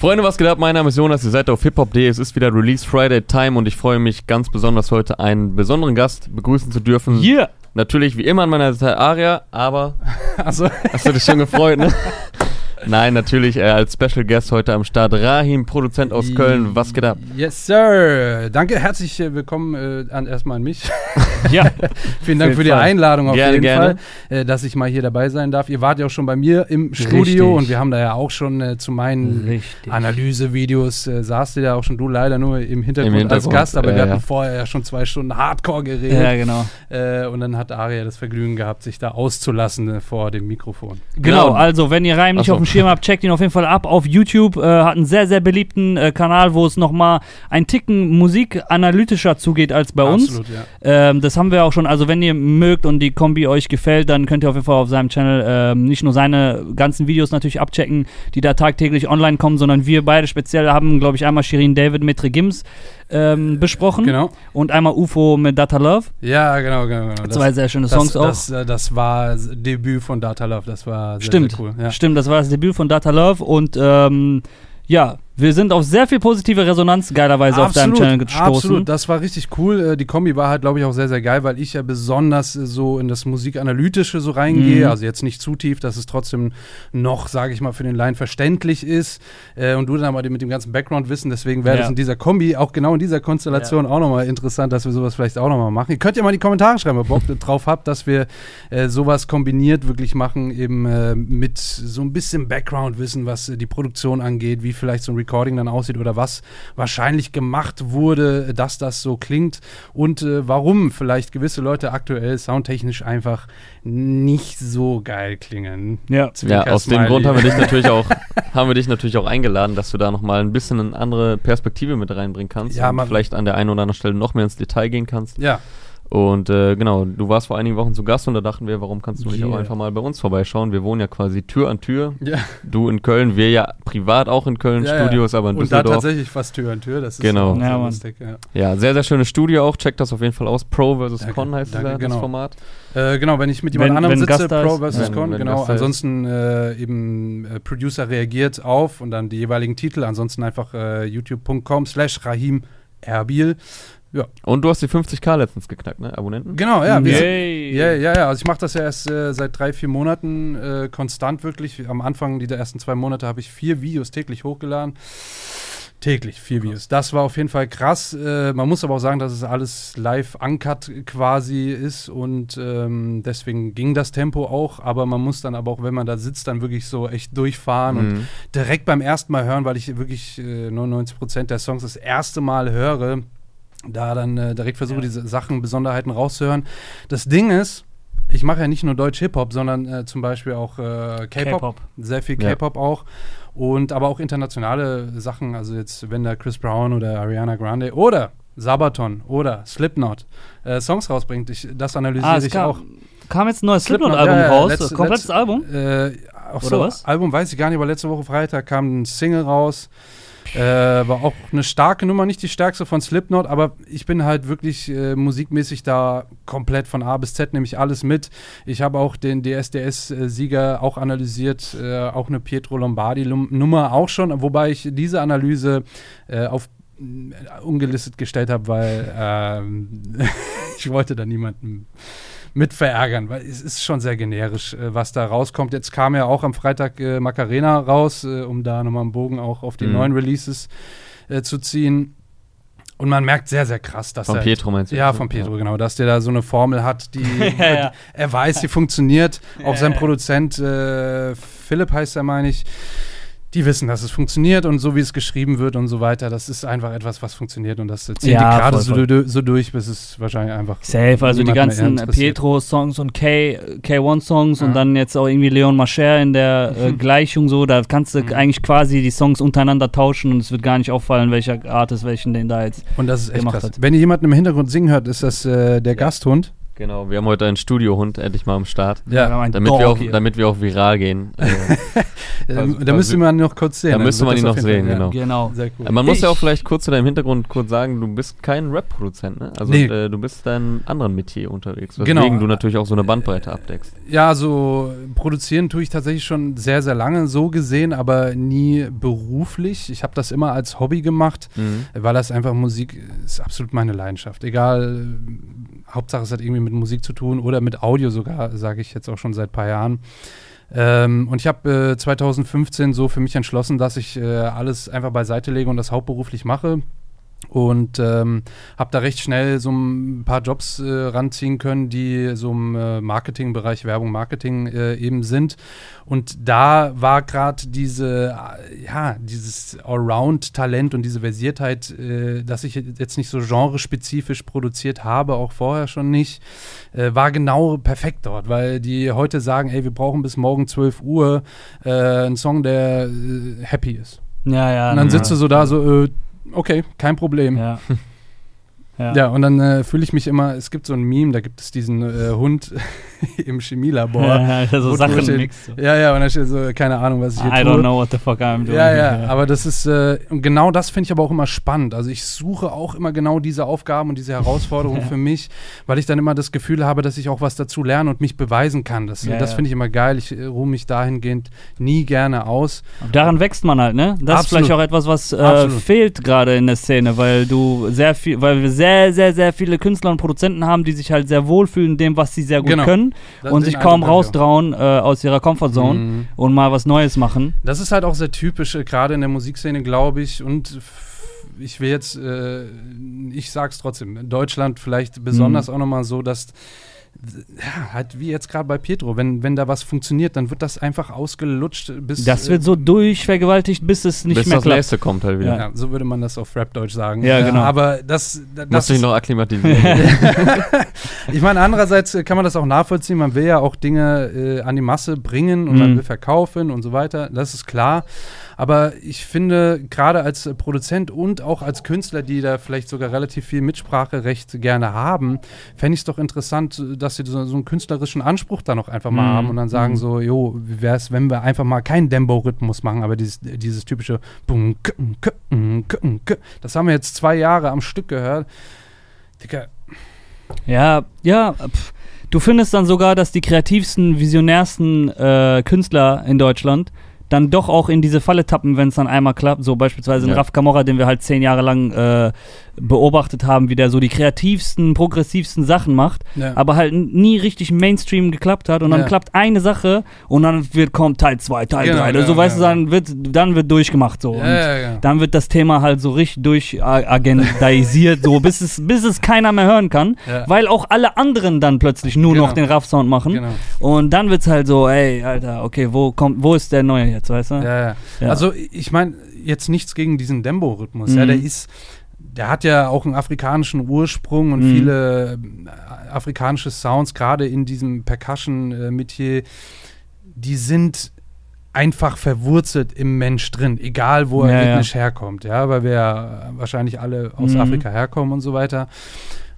Freunde, was geht ab? Mein Name ist Jonas, ihr seid auf hiphop.de. Es ist wieder Release Friday Time und ich freue mich ganz besonders heute einen besonderen Gast begrüßen zu dürfen. Yeah. Natürlich wie immer an meiner Seite Aria, aber Also, hast du dich schon gefreut, ne? Nein, natürlich äh, als Special Guest heute am Start Rahim, Produzent aus Köln. Was geht ab? Yes, Sir. Danke, herzlich äh, willkommen äh, an, erstmal an mich. ja, Vielen Dank für die Fall. Einladung auf Gerne, jeden gerne. Fall, äh, dass ich mal hier dabei sein darf. Ihr wart ja auch schon bei mir im Studio Richtig. und wir haben da ja auch schon äh, zu meinen. Analysevideos äh, saßt ihr ja auch schon du leider nur im Hintergrund, Im Hintergrund, als Gast, aber wir hatten ja. vorher ja schon zwei Stunden Hardcore geredet. Ja, genau. Äh, und dann hat Aria das Vergnügen gehabt, sich da auszulassen äh, vor dem Mikrofon. Genau, Genau. also wenn ihr Reim nicht so. auf dem Schirm habt, checkt ihn auf jeden Fall ab auf YouTube. Äh, hat einen sehr, sehr beliebten äh, Kanal, wo es nochmal ein Ticken musikanalytischer zugeht als bei uns. Absolut, ja. Ähm, das haben wir auch schon. Also wenn ihr mögt und die Kombi euch gefällt, dann könnt ihr auf jeden Fall auf seinem Channel ähm, nicht nur seine ganzen Videos natürlich abchecken, die da tagtäglich online kommen, sondern wir beide speziell haben, glaube ich, einmal Shirin David mit Gims ähm, besprochen Genau. und einmal UFO mit Data Love. Ja, genau, genau. genau. Das- Zwei sehr schöne das, Songs auch. Das, äh, das war das Debüt von Data Love, das war sehr, Stimmt, sehr cool. Ja. stimmt, das war das Debüt von Data Love und ähm, ja, wir sind auf sehr viel positive Resonanz geilerweise auf deinem Channel gestoßen. Absolut, das war richtig cool. Äh, Die Kombi war halt, glaube ich, auch sehr, sehr geil, weil ich ja besonders äh, so in das Musikanalytische so reingehe. Mhm. Also jetzt nicht zu tief, dass es trotzdem noch, sage ich mal, für den Laien verständlich ist. Äh, Und du dann aber mit dem ganzen Background-Wissen. Deswegen wäre Ja. das in dieser Kombi, auch genau in dieser Konstellation, auch nochmal interessant, dass wir sowas vielleicht auch nochmal machen. Ihr könnt ja mal in die Kommentare schreiben, ob ihr Bock drauf habt, dass wir äh, sowas kombiniert wirklich machen, eben äh, mit so ein bisschen Background-Wissen, was äh, die Produktion angeht, wie vielleicht so ein Recording dann aussieht oder was wahrscheinlich gemacht wurde, dass das so klingt und äh, warum vielleicht gewisse Leute aktuell soundtechnisch einfach nicht so geil klingen. Ja. Ja, aus dem. Grund haben wir dich natürlich auch, haben wir dich natürlich auch eingeladen, dass du da nochmal ein bisschen eine andere Perspektive mit reinbringen kannst Ja, und vielleicht an der einen oder anderen Stelle noch mehr ins Detail gehen kannst. Ja, Und äh, genau, du warst vor einigen Wochen zu Gast und da dachten wir, warum kannst du nicht auch Yeah. einfach mal bei uns vorbeischauen? Wir wohnen ja quasi Tür an Tür. ja. Du in Köln, wir ja privat auch in Köln, Ja, ja. Studios, aber in Und da Düsseldorf. tatsächlich fast Tür an Tür. Das ist Genau. auch Ja, lustig. Ja. Ja, sehr, sehr schönes Studio auch. Checkt das auf jeden Fall aus. Pro vs. Danke, Con heißt danke, das, genau. das Format. Äh, genau, wenn ich mit jemand Wenn- anderem wenn sitze, Gast da Pro versus Wenn- Con, wenn genau. Da. Ansonsten äh, eben äh, Producer reagiert auf und dann die jeweiligen Titel. Ansonsten einfach äh, youtube.com slash Rahim Erbil. Und du hast die 50k letztens geknackt, ne? Abonnenten? Genau, ja. Wir sind, Yay. ja, ja, ja. Also ich mache das ja erst äh, seit drei, vier Monaten äh, konstant wirklich. Am Anfang dieser ersten zwei Monate habe ich vier Videos täglich hochgeladen. Täglich, vier Videos. Das war auf jeden Fall krass. Äh, man muss aber auch sagen, dass es alles live uncut quasi ist und ähm, deswegen ging das Tempo auch. Aber man muss dann aber auch, wenn man da sitzt, dann wirklich so echt durchfahren und Mhm. direkt beim ersten Mal hören, weil ich wirklich äh, 99% der Songs das erste Mal höre, da dann äh, direkt versuche, Ja. diese Sachen, Besonderheiten rauszuhören. Das Ding ist, ich mache ja nicht nur Deutsch-Hip-Hop, sondern äh, zum Beispiel auch äh, K-Pop, K-Pop. sehr viel Ja. K-Pop auch. Und aber auch internationale Sachen, also jetzt, wenn da Chris Brown oder Ariana Grande oder Sabaton oder Slipknot äh, Songs rausbringt, ich, das analysiere Ah, ich kam, auch. kam jetzt ein neues Slipknot, Slipknot-Album ja, ja, raus. letzte- Komplettes letzte- Album? Äh, ach Oder so, was? Album weiß ich gar nicht, aber letzte Woche Freitag kam ein Single raus. Äh, war auch eine starke Nummer, nicht die stärkste von Slipknot, aber ich bin halt wirklich äh, musikmäßig da komplett von A bis Z, nehme ich alles mit. Ich habe auch den DSDS-Sieger auch analysiert, äh, auch eine Pietro Lombardi-Nummer auch schon, wobei ich diese Analyse äh, auf äh, ungelistet gestellt habe, weil ähm, ich wollte da niemanden mit verärgern, weil es ist schon sehr generisch, äh, was da rauskommt. Jetzt kam ja auch am Freitag äh, Macarena raus, äh, um da nochmal einen Bogen auch auf die Mhm. neuen Releases äh, zu ziehen. Und man merkt sehr, sehr krass, dass Von er. Pietro meinst du? Ja, von Pietro, genau, dass der da so eine Formel hat, die Ja, ja. er weiß, die funktioniert. Auch sein. Produzent äh, Philipp heißt er, meine ich. Die wissen, dass es funktioniert und so wie es geschrieben wird und so weiter, das ist einfach etwas, was funktioniert und das ziehen Ja, die gerade so, so durch, bis es wahrscheinlich einfach Safe, also die ganzen. Pietro-Songs und K, K1-Songs Ja. und dann jetzt auch irgendwie Leon Mascher in der äh, Mhm. Gleichung so, da kannst du Mhm. eigentlich quasi die Songs untereinander tauschen und es wird gar nicht auffallen, welcher Artist welchen den da jetzt. Und das ist echt gemacht krass. hat. Wenn ihr jemanden im Hintergrund singen hört, ist das äh, der Gasthund. Genau, wir haben heute einen Studiohund endlich mal am Start. einen Damit wir, auch, hier. damit wir auch viral gehen. Äh, Da, Also, da müsste man noch kurz sehen. Da müsste man ihn noch sehen, Fall, genau. Genau. Sehr cool. man muss ja auch Ich- vielleicht kurz zu deinem Hintergrund kurz sagen, du bist kein Rap-Produzent, ne? Also Nee. äh, du bist in einem anderen Metier unterwegs, Genau. weswegen du natürlich auch so eine Bandbreite abdeckst. Ja, so produzieren tue ich tatsächlich schon sehr, sehr lange so gesehen, aber nie beruflich. Ich habe das immer als Hobby gemacht, Mhm. weil das einfach Musik ist absolut meine Leidenschaft. Egal, äh, Hauptsache es hat irgendwie mit Musik zu tun oder mit Audio sogar, sage ich jetzt auch schon seit ein paar Jahren. Ähm, und ich habe äh, 2015 so für mich entschlossen, dass ich äh, alles einfach beiseite lege und das hauptberuflich mache. Und ähm, habe da recht schnell so ein paar Jobs äh, ranziehen können, die so im äh, Marketingbereich, Werbung, Marketing äh, eben sind. Und da war gerade diese, äh, ja, dieses Allround-Talent und diese Versiertheit, äh, dass ich jetzt nicht so genrespezifisch produziert habe, auch vorher schon nicht, äh, war genau perfekt dort, weil die heute sagen, ey, wir brauchen bis morgen 12 Uhr einen Song, der happy ist. Ja, ja. Und dann ja. sitzt du so da, so, äh, okay, kein Problem. Ja. Ja. Ja, und dann äh, fühle ich mich immer, es gibt so ein Meme, da gibt es diesen äh, Hund im Chemielabor. Ja, ja, so Sachen steht- mixt. so. Ja, ja, und da steht so, keine Ahnung, was ich hier I tue. don't know what the fuck I'm doing. Ja, ja, aber das ist, äh, und genau das finde ich aber auch immer spannend. Also ich suche auch immer genau diese Aufgaben und diese Herausforderungen Ja. für mich, weil ich dann immer das Gefühl habe, dass ich auch was dazu lerne und mich beweisen kann. Das, Ja, das finde ich immer geil. Ich äh, ruhe mich dahingehend nie gerne aus. Daran wächst man halt, ne? Das ist Absolut. vielleicht auch etwas, was äh, fehlt gerade in der Szene, weil du sehr viel, weil wir sehr, sehr, sehr viele Künstler und Produzenten haben, die sich halt sehr wohlfühlen in dem, was sie sehr gut Genau. können Das- und sich kaum raustrauen äh, aus ihrer Comfortzone Mhm. und mal was Neues machen. Das ist halt auch sehr typisch, äh, gerade in der Musikszene, glaube ich. Und ich will jetzt, äh, ich sag's trotzdem, in Deutschland vielleicht besonders Mhm. auch nochmal so, dass, ja, halt wie jetzt gerade bei Pietro, wenn, wenn da was funktioniert, dann wird das einfach ausgelutscht bis. Das wird so durchvergewaltigt, bis es nicht Bis mehr das klappt. nächste kommt halt wieder. Ja, so würde man das auf Rap-Deutsch sagen. Ja, genau. Aber das, das Musst du dich noch akklimatisieren. ich meine, andererseits kann man das auch nachvollziehen. Man will ja auch Dinge äh, an die Masse bringen und man Mhm. will verkaufen und so weiter. Das ist klar. Aber ich finde, gerade als Produzent und auch als Künstler, die da vielleicht sogar relativ viel Mitspracherecht gerne haben, fände ich es doch interessant, dass sie so, so einen künstlerischen Anspruch da noch einfach mal Mhm. haben und dann sagen Mhm. so, jo, wie wäre es, wenn wir einfach mal keinen Dembo-Rhythmus machen, aber dieses, dieses typische das haben wir jetzt zwei Jahre am Stück gehört. Digga, Ja, ja. Pff. Du findest dann sogar, dass die kreativsten, visionärsten äh, Künstler in Deutschland dann doch auch in diese Falle tappen, wenn es dann einmal klappt. So beispielsweise ein Ja. Raf Camorra, den wir halt zehn Jahre lang äh, beobachtet haben, wie der so die kreativsten, progressivsten Sachen macht, ja. aber halt nie richtig Mainstream geklappt hat. Und dann Ja. klappt eine Sache und dann wird kommt Teil 2, Teil 3. Genau, Also, ja, so weißt ja, du, dann wird, dann wird durchgemacht so. Ja, und ja, ja. dann wird das Thema halt so richtig durchagendisiert, so bis es, bis es keiner mehr hören kann, Ja. weil auch alle anderen dann plötzlich nur Genau. noch den Raff-Sound machen. Genau. Und dann wird's halt so, ey, Alter, okay, wo kommt, wo ist der Neue jetzt, weißt du? Ja, ja. Ja. Also ich meine jetzt nichts gegen diesen Dembo-Rhythmus. Ja, Mhm. der ist, der hat ja auch einen afrikanischen Ursprung und Mhm. viele äh, afrikanische Sounds, gerade in diesem Percussion-Metier, die sind einfach verwurzelt im Mensch drin, egal wo er Ja, ja. ethnisch herkommt, ja, weil wir ja wahrscheinlich alle aus Mhm. Afrika herkommen und so weiter.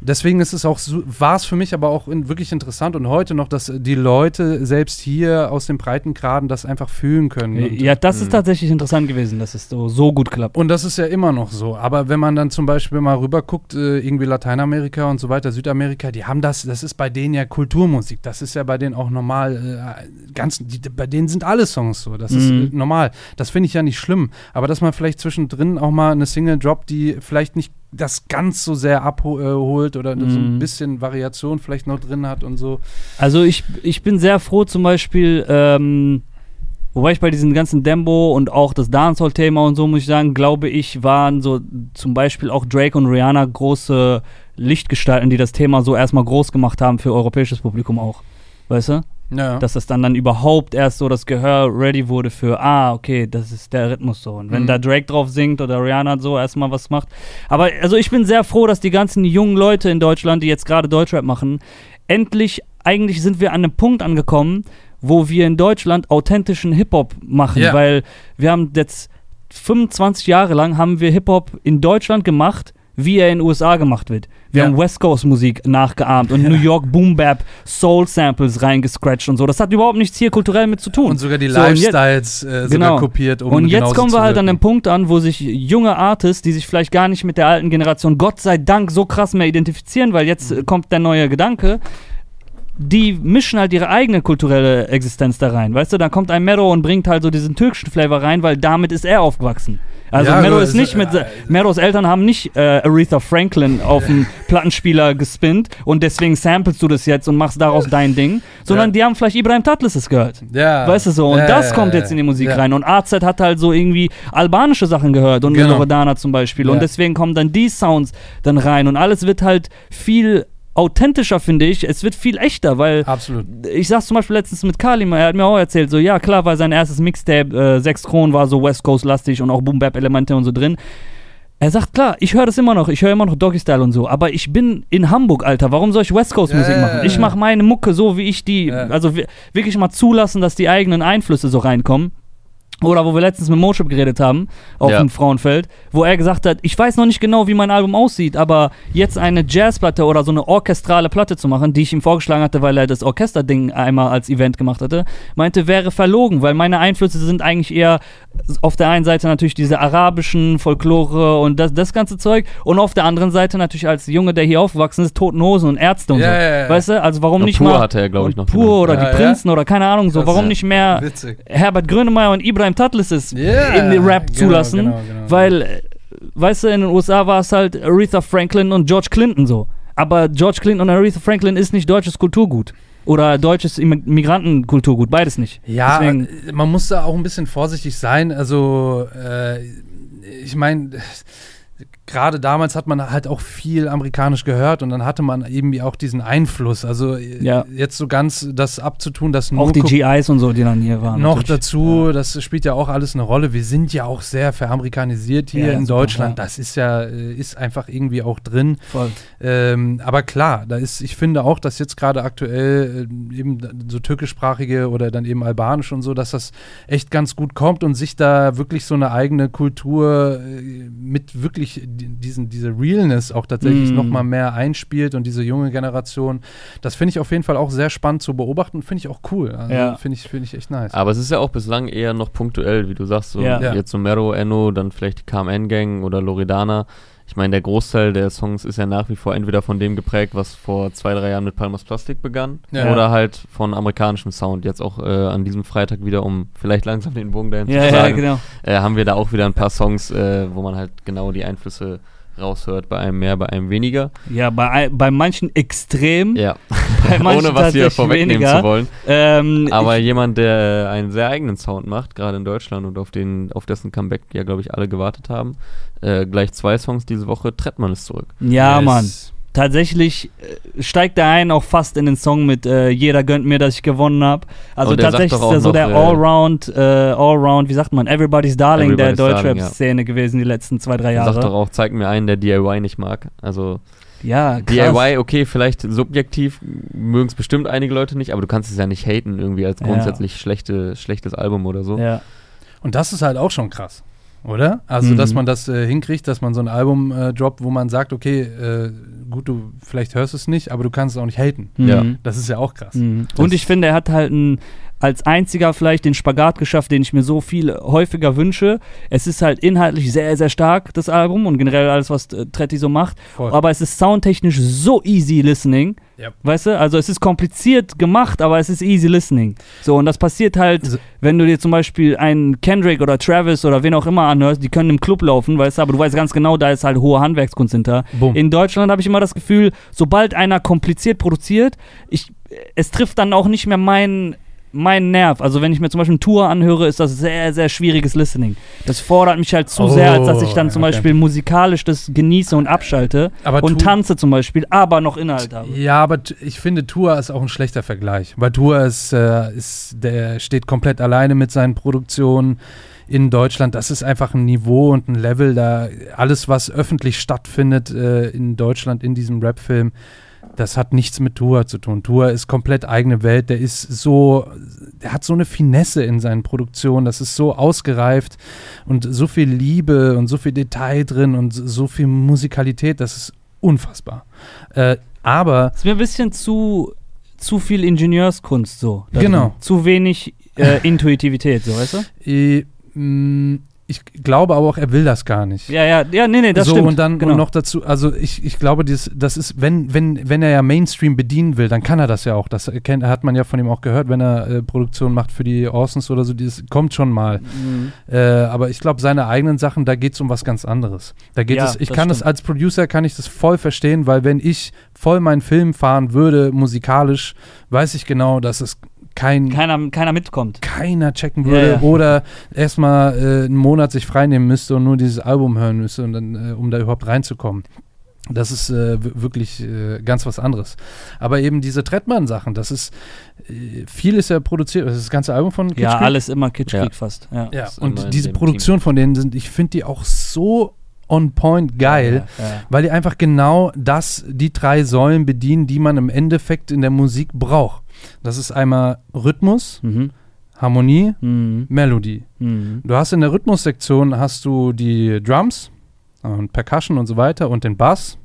Deswegen ist es auch, war es für mich aber auch in, wirklich interessant und heute noch, dass die Leute selbst hier aus den Breitengraden das einfach fühlen können. Und, Ja, das ist Mhm. tatsächlich interessant gewesen, dass es so, so gut klappt. und das ist ja immer noch so. Aber wenn man dann zum Beispiel mal rüber guckt, äh, irgendwie Lateinamerika und so weiter, Südamerika, die haben das, das ist bei denen ja Kulturmusik. Das ist ja bei denen auch normal. Äh, ganz, die, bei denen sind alle Songs so. Das ist Mhm. äh, normal. Das finde ich ja nicht schlimm. Aber dass man vielleicht zwischendrin auch mal eine Single droppt, die vielleicht nicht das ganz so sehr abholt oder so ein Mhm. bisschen Variation vielleicht noch drin hat und so. Also ich, ich bin sehr froh zum Beispiel, ähm, wobei ich bei diesen ganzen Dembo und auch das Dancehall-Thema und so, muss ich sagen, glaube ich, waren so zum Beispiel auch Drake und Rihanna große Lichtgestalten, die das Thema so erstmal groß gemacht haben für europäisches Publikum auch. Weißt du? Ja. Dass das dann dann überhaupt erst so das Gehör ready wurde für, ah, okay, das ist der Rhythmus so. Und wenn Mhm. da Drake drauf singt oder Rihanna so erstmal was macht. Aber also ich bin sehr froh, dass die ganzen jungen Leute in Deutschland, die jetzt gerade Deutschrap machen, endlich, eigentlich sind wir an einem Punkt angekommen, wo wir in Deutschland authentischen Hip-Hop machen. Ja. Weil wir haben jetzt 25 Jahre lang haben wir Hip-Hop in Deutschland gemacht, wie er in den USA gemacht wird. Wir Ja. haben West Coast Musik nachgeahmt und New York Boom Bap Soul Samples reingescratcht und so. Das hat überhaupt nichts hier kulturell mit zu tun. Und sogar die So, und jetzt- Lifestyles äh, Genau. sogar kopiert, um und jetzt kommen wir halt an den Punkt an, wo sich junge Artists, die sich vielleicht gar nicht mit der alten Generation, Gott sei Dank, so krass mehr identifizieren, weil jetzt Mhm. kommt der neue Gedanke, die mischen halt ihre eigene kulturelle Existenz da rein. Weißt du, dann kommt ein Mero und bringt halt so diesen türkischen Flavor rein, weil damit ist er aufgewachsen. Also Ja, Mero ist nicht mit. äh, Meros Eltern haben nicht äh, Aretha Franklin auf den Plattenspieler gespinnt und deswegen samplest du das jetzt und machst daraus dein Ding, sondern Ja. die haben vielleicht Ibrahim Tatlis gehört. Ja. Weißt du so, und Ja, das kommt jetzt in die Musik rein. Und AZ hat halt so irgendwie albanische Sachen gehört und Genau. Loredana zum Beispiel. Und deswegen kommen dann die Sounds dann rein und alles wird halt viel authentischer, finde ich. Es wird viel echter, weil Absolut. ich sag's zum Beispiel letztens mit Kalim, er hat mir auch erzählt, so ja klar, weil sein erstes Mixtape, äh, 6 Kronen war so West Coast lastig und auch Boom Bap Elemente und so drin. Er sagt, klar, ich höre das immer noch, ich höre immer noch Doggy Style und so, aber ich bin in Hamburg, Alter, warum soll ich West Coast Musik Ja, machen? Ich mache meine Mucke so, wie ich die, Ja. also wi- wirklich mal zulassen, dass die eigenen Einflüsse so reinkommen. Oder wo wir letztens mit Moship geredet haben, auf Ja. dem Frauenfeld, wo er gesagt hat, ich weiß noch nicht genau, wie mein Album aussieht, aber jetzt eine Jazzplatte oder so eine orchestrale Platte zu machen, die ich ihm vorgeschlagen hatte, weil er das Orchesterding einmal als Event gemacht hatte, meinte, wäre verlogen, weil meine Einflüsse sind eigentlich eher auf der einen Seite natürlich diese arabischen Folklore und das, das ganze Zeug und auf der anderen Seite natürlich als Junge, der hier aufgewachsen ist, Toten Hosen und Ärzte und Ja, so. ja, ja. Weißt du, also warum Ja, nicht Pur mal hatte er, glaub ich, noch Pur oder Ja, die ja. Prinzen oder keine Ahnung, so, warum ja. nicht mehr Witzig. Herbert Grönemeyer und Ibrahim Tatlis Ja, in den Rap genau, zulassen, genau, genau. weil, äh, weißt du, in den USA war es halt Aretha Franklin und George Clinton so. Aber George Clinton und Aretha Franklin ist nicht deutsches Kulturgut. Oder deutsches Migrantenkulturgut, beides nicht. Ja, Deswegen- man muss da auch ein bisschen vorsichtig sein. Also, äh, ich meine, gerade damals hat man halt auch viel amerikanisch gehört und dann hatte man eben auch diesen Einfluss. Also, äh, Ja. jetzt so ganz das abzutun, dass nur Auch die GIs und so, die dann hier waren. noch natürlich. dazu, das spielt ja auch alles eine Rolle. Wir sind ja auch sehr veramerikanisiert hier Ja, in Deutschland. ja. Das ist ja, äh, ist einfach irgendwie auch drin. Voll. Ähm, aber klar, da ist, ich finde auch, dass jetzt gerade aktuell äh, eben so türkischsprachige oder dann eben albanisch und so, dass das echt ganz gut kommt und sich da wirklich so eine eigene Kultur mit wirklich diesen, diese Realness auch tatsächlich Mm. noch mal mehr einspielt und diese junge Generation. Das finde ich auf jeden Fall auch sehr spannend zu beobachten und finde ich auch cool. Also Ja. Finde ich, finde ich echt nice. Aber es ist ja auch bislang eher noch punktuell, wie du sagst. So. Ja. Jetzt so Mero, Enno, dann vielleicht die KMN-Gang oder Loredana. Ich meine, der Großteil der Songs ist ja nach wie vor entweder von dem geprägt, was vor zwei, drei Jahren mit Palmas Plastik begann, Ja. oder halt von amerikanischem Sound. Jetzt auch äh, an diesem Freitag wieder, um vielleicht langsam den Bogen dahin Ja, zu ja, schlagen, genau. äh, haben wir da auch wieder ein paar Songs, äh, wo man halt genau die Einflüsse raushört, bei einem mehr, bei einem weniger. Ja, bei, bei manchen extrem, Ja, bei manchen ohne was hier vorwegnehmen weniger. zu wollen. Ähm, Aber jemand, der äh, einen sehr eigenen Sound macht, gerade in Deutschland und auf, den, auf dessen Comeback ja, glaube ich, alle gewartet haben, äh, gleich zwei Songs diese Woche, Trettmann ist zurück. ja, Yes. Mann. Tatsächlich äh, steigt der ein auch fast in den Song mit äh, Jeder gönnt mir, dass ich gewonnen habe. Also sagt tatsächlich ist er so noch, der äh, Allround, äh, Allround, wie sagt man, Everybody's Darling Everybody's der Deutschrap-Szene gewesen die letzten zwei, drei Er Jahre. sagt doch auch, zeig mir einen, der DIY nicht mag. Also ja, krass. DIY, okay, vielleicht subjektiv mögen es bestimmt einige Leute nicht, aber du kannst es ja nicht haten irgendwie als Ja. grundsätzlich schlechte, schlechtes Album oder so. Ja. Und das ist halt auch schon krass, oder? Also, Mhm. dass man das äh, hinkriegt, dass man so ein Album äh, droppt, wo man sagt, okay, äh, gut, du vielleicht hörst es nicht, aber du kannst es auch nicht haten. Ja. Das ist ja auch krass. Mhm. Und ich finde, er hat halt ein, als einziger vielleicht den Spagat geschafft, den ich mir so viel häufiger wünsche. Es ist halt inhaltlich sehr, sehr stark, das Album und generell alles, was äh, Tretti so macht. Voll. Aber es ist soundtechnisch so easy listening. Ja. Weißt du? Also es ist kompliziert gemacht, aber es ist easy listening. So, und das passiert halt, So- wenn du dir zum Beispiel einen Kendrick oder Travis oder wen auch immer anhörst, die können im Club laufen, weißt du, aber du weißt ganz genau, da ist halt hohe Handwerkskunst hinter. Bumm. In Deutschland habe ich immer das Gefühl, sobald einer kompliziert produziert, ich, es trifft dann auch nicht mehr meinen mein Nerv. Also wenn ich mir zum Beispiel Tour anhöre, ist das sehr, sehr schwieriges Listening. Das fordert mich halt zu Oh, sehr, als dass ich dann zum okay. Beispiel musikalisch das genieße und abschalte aber und tanze zum Beispiel, aber noch Inhalt habe. Ja, aber ich finde, Tour ist auch ein schlechter Vergleich. Weil Tour ist, äh, ist, der steht komplett alleine mit seinen Produktionen in Deutschland. Das ist einfach ein Niveau und ein Level, da alles, was öffentlich stattfindet äh, in Deutschland in diesem Rap-Film, das hat nichts mit Tua zu tun. Tua ist komplett eigene Welt. Der ist so, der hat so eine Finesse in seinen Produktionen. Das ist so ausgereift und so viel Liebe und so viel Detail drin und so viel Musikalität. Das ist unfassbar. Äh, aber Das ist mir ein bisschen zu, zu viel Ingenieurskunst so. Genau. drin. Zu wenig äh, Intuitivität, so, weißt du? äh, mh, ich glaube aber auch, er will das gar nicht. Ja, ja, ja, nee, nee, das so, stimmt. und dann genau. und noch dazu, also ich, ich glaube, das, das ist, wenn, wenn, wenn er ja Mainstream bedienen will, dann kann er das ja auch. Das kennt, hat man ja von ihm auch gehört, wenn er äh, Produktion macht für die Orsons oder so, das kommt schon mal. Mhm. Äh, aber ich glaube, seine eigenen Sachen, da geht es um was ganz anderes. Da geht Ja, es, ich das kann das stimmt. als Producer kann ich das voll verstehen, weil wenn ich voll meinen Film fahren würde, musikalisch, weiß ich genau, dass es kein Keiner, keiner mitkommt. keiner checken Ja, würde ja. oder erstmal äh, einen Monat sich freinehmen müsste und nur dieses Album hören müsste, und dann, äh, um da überhaupt reinzukommen. Das ist äh, wirklich äh, ganz was anderes. Aber eben diese Trettmann-Sachen, das ist, äh, viel ist ja produziert, das ist das ganze Album von Ja, Kitschkrieg. alles immer Kitschkrieg Ja. fast. Ja. Ja, und diese Produktion von denen sind, ich finde die auch so on point geil, Ja, ja. weil die einfach genau das, die drei Säulen bedienen, die man im Endeffekt in der Musik braucht. Das ist einmal Rhythmus, Mhm. Harmonie, Mhm. Melodie. Mhm. Du hast in der Rhythmussektion hast du die Drums und Percussion und so weiter und den Bass.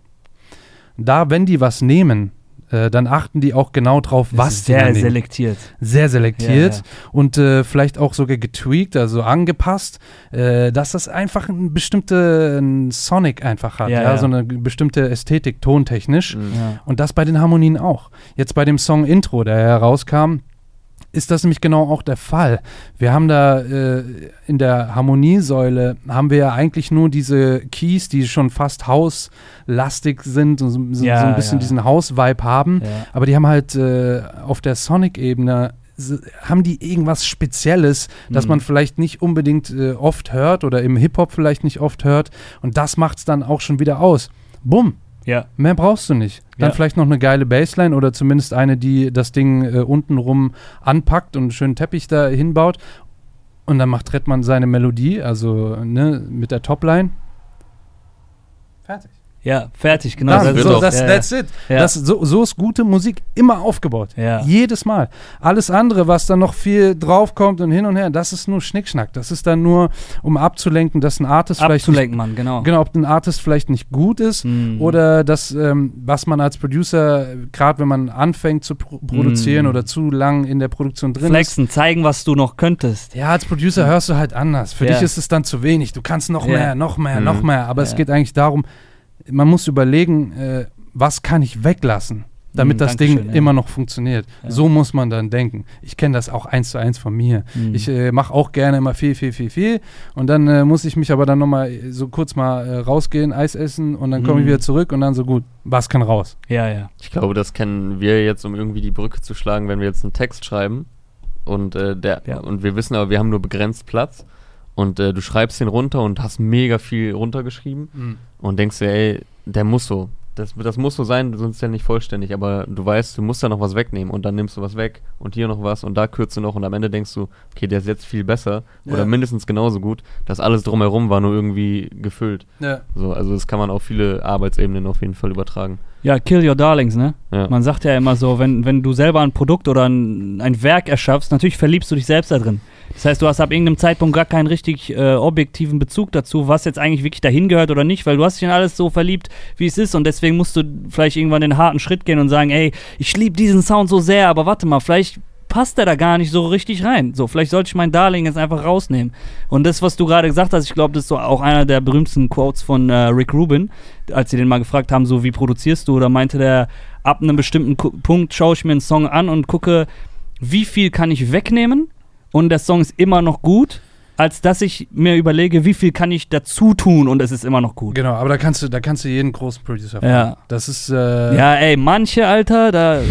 Da, wenn die was nehmen, äh, dann achten die auch genau drauf, Das was ist die sehr selektiert. sehr selektiert Ja, ja. und äh, vielleicht auch sogar getweakt, also angepasst, äh, dass das einfach ein bestimmte ein Sonic einfach hat, Ja, ja, ja. so eine bestimmte Ästhetik, tontechnisch. Mhm. Ja. Und das bei den Harmonien auch. Jetzt bei dem Song Intro, der herauskam, ist das nämlich genau auch der Fall. Wir haben da äh, in der Harmoniesäule haben wir ja eigentlich nur diese Keys, die schon fast hauslastig sind und so, so, Ja, so ein bisschen ja. diesen Haus-Vibe haben. Ja. Aber die haben halt äh, auf der Sonic-Ebene haben die irgendwas Spezielles, das Mhm. man vielleicht nicht unbedingt äh, oft hört oder im Hip-Hop vielleicht nicht oft hört. Und das macht es dann auch schon wieder aus. Bumm, ja. Mehr brauchst du nicht. Dann Ja. vielleicht noch eine geile Bassline oder zumindest eine, die das Ding äh, untenrum anpackt und einen schönen Teppich da hinbaut. Und dann macht Redman seine Melodie, also ne, mit der Topline. Fertig. Ja, fertig, genau. Dann, das so, das, that's it. Das, so, so ist gute Musik immer aufgebaut. Ja. Jedes Mal. Alles andere, was dann noch viel draufkommt und hin und her, das ist nur Schnickschnack. Das ist dann nur, um abzulenken, dass ein Artist vielleicht nicht, Abzulenken, Mann, genau. genau, ob ein Artist vielleicht nicht gut ist Mhm. oder das, ähm, was man als Producer, gerade wenn man anfängt zu pro produzieren Mm. oder zu lang in der Produktion drin ist. Flexen, zeigen, was du noch könntest. Ja, als Producer hörst du halt anders. Für dich ist es dann zu wenig. Du kannst noch mehr, noch mehr, Mhm. noch mehr. Aber es geht eigentlich darum, man muss überlegen, äh, was kann ich weglassen, damit Mhm, das Ding ja. immer noch funktioniert. Ja. So muss man dann denken. Ich kenne das auch eins zu eins von mir. Mhm. Ich äh, mache auch gerne immer viel, viel, viel, viel. Und dann äh, muss ich mich aber dann nochmal so kurz mal äh, rausgehen, Eis essen und dann komme ich Mhm. wieder zurück und dann so gut, was kann raus? ja, ja. Ich glaube, das kennen wir jetzt, um irgendwie die Brücke zu schlagen, wenn wir jetzt einen Text schreiben und äh, der Ja. und wir wissen aber, wir haben nur begrenzt Platz und äh, du schreibst den runter und hast mega viel runtergeschrieben und denkst dir, ey, der muss so. Das, das muss so sein, sonst ist der nicht vollständig, aber du weißt, du musst da noch was wegnehmen und dann nimmst du was weg und hier noch was und da kürzt du noch und am Ende denkst du, okay, der ist jetzt viel besser Ja. oder mindestens genauso gut. Das alles drumherum war nur irgendwie gefüllt. Ja. So, also das kann man auf viele Arbeitsebenen auf jeden Fall übertragen. Ja, kill your darlings, ne? Ja. Man sagt ja immer so, wenn, wenn du selber ein Produkt oder ein, ein Werk erschaffst, natürlich verliebst du dich selbst da drin. Das heißt, du hast ab irgendeinem Zeitpunkt gar keinen richtig äh, objektiven Bezug dazu, was jetzt eigentlich wirklich dahin gehört oder nicht, weil du hast dich in alles so verliebt, wie es ist und deswegen musst du vielleicht irgendwann den harten Schritt gehen und sagen, ey, ich liebe diesen Sound so sehr, aber warte mal, vielleicht passt der da gar nicht so richtig rein. So, vielleicht sollte ich mein Darling jetzt einfach rausnehmen. Und das, was du gerade gesagt hast, ich glaube, das ist so auch einer der berühmtesten Quotes von äh, Rick Rubin, als sie den mal gefragt haben, so, wie produzierst du? Da meinte der, ab einem bestimmten Ku Punkt schaue ich mir einen Song an und gucke, wie viel kann ich wegnehmen und der Song ist immer noch gut, als dass ich mir überlege, wie viel kann ich dazu tun und es ist immer noch gut. Genau, aber da kannst du, da kannst du jeden großen Producer fragen. Ja. Das ist äh, Ja, ey, manche, Alter, da.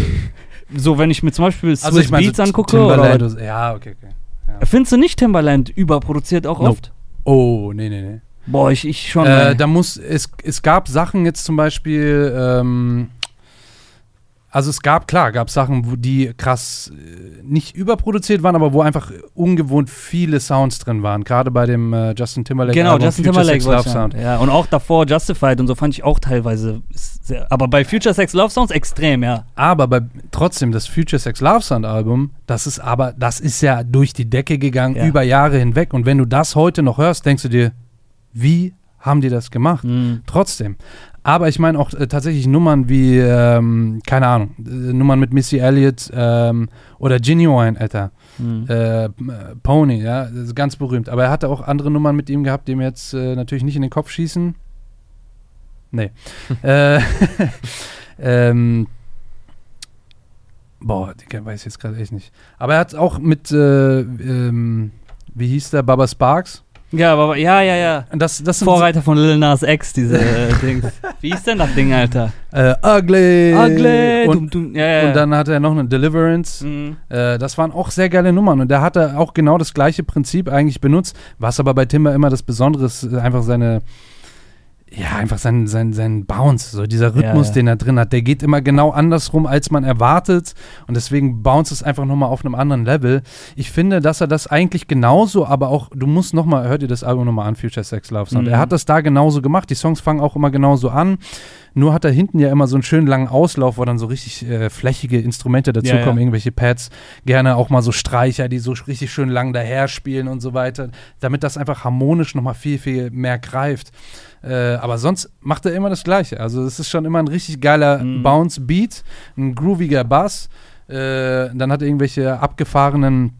So, wenn ich mir zum Beispiel Swiss also ich meine, Beats so angucke, Timbaland oder, und- ja, okay, okay. findest du nicht Timbaland überproduziert auch Nope. oft? Oh, nee, nee, nee. Boah, ich, ich schon. Äh, da muss, es, es gab Sachen jetzt zum Beispiel, ähm, also es gab, klar, gab Sachen, wo die krass äh, nicht überproduziert waren, aber wo einfach ungewohnt viele Sounds drin waren. Gerade bei dem äh, Justin Timberlake genau, Album Justin Future Timberlake Love Sound. Ja, und auch davor Justified und so fand ich auch teilweise Sehr, aber bei Future Sex Love Songs extrem, ja. Aber bei, trotzdem, das Future Sex Love Sound Album, das ist aber, das ist ja durch die Decke gegangen, Ja. über Jahre hinweg. Und wenn du das heute noch hörst, denkst du dir, wie haben die das gemacht? Mhm. Trotzdem. Aber ich meine auch äh, tatsächlich Nummern wie, ähm, keine Ahnung, äh, Nummern mit Missy Elliott ähm, oder Genuine, Alter. Mhm. Äh, äh, Pony, ja, ganz berühmt. Aber er hatte auch andere Nummern mit ihm gehabt, die mir jetzt äh, natürlich nicht in den Kopf schießen. Nee. äh, ähm, boah, den weiß ich jetzt gerade echt nicht. Aber er hat auch mit, äh, ähm, wie hieß der, Baba Sparks? Ja, aber ja, ja, ja. Das, das Vorreiter von Lil Nas X, diese äh, Dings. Wie ist denn das Ding, Alter? äh, Ugly. Ugly. Und, dum, dum, ja, ja. und dann hat er noch eine Deliverance. Mhm. Äh, das waren auch sehr geile Nummern und da hat er auch genau das gleiche Prinzip eigentlich benutzt, was aber bei Timber immer das Besondere ist, äh, einfach seine, ja, einfach sein, sein, sein Bounce, so dieser Rhythmus, Ja, ja. den er drin hat, der geht immer genau andersrum, als man erwartet und deswegen bounce es einfach nochmal auf einem anderen Level. Ich finde, dass er das eigentlich genauso, aber auch, du musst nochmal, hört ihr das Album nochmal an, Future Sex Love Sound, Mhm. er hat das da genauso gemacht, die Songs fangen auch immer genauso an, nur hat er hinten ja immer so einen schönen langen Auslauf, wo dann so richtig äh, flächige Instrumente dazukommen, Ja, ja. irgendwelche Pads, gerne auch mal so Streicher, die so richtig schön lang daher spielen und so weiter, damit das einfach harmonisch nochmal viel, viel mehr greift. Äh, aber sonst macht er immer das Gleiche. Also es ist schon immer ein richtig geiler Mhm. Bounce-Beat, ein grooviger Bass. Äh, dann hat er irgendwelche abgefahrenen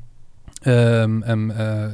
ähm, ähm, äh,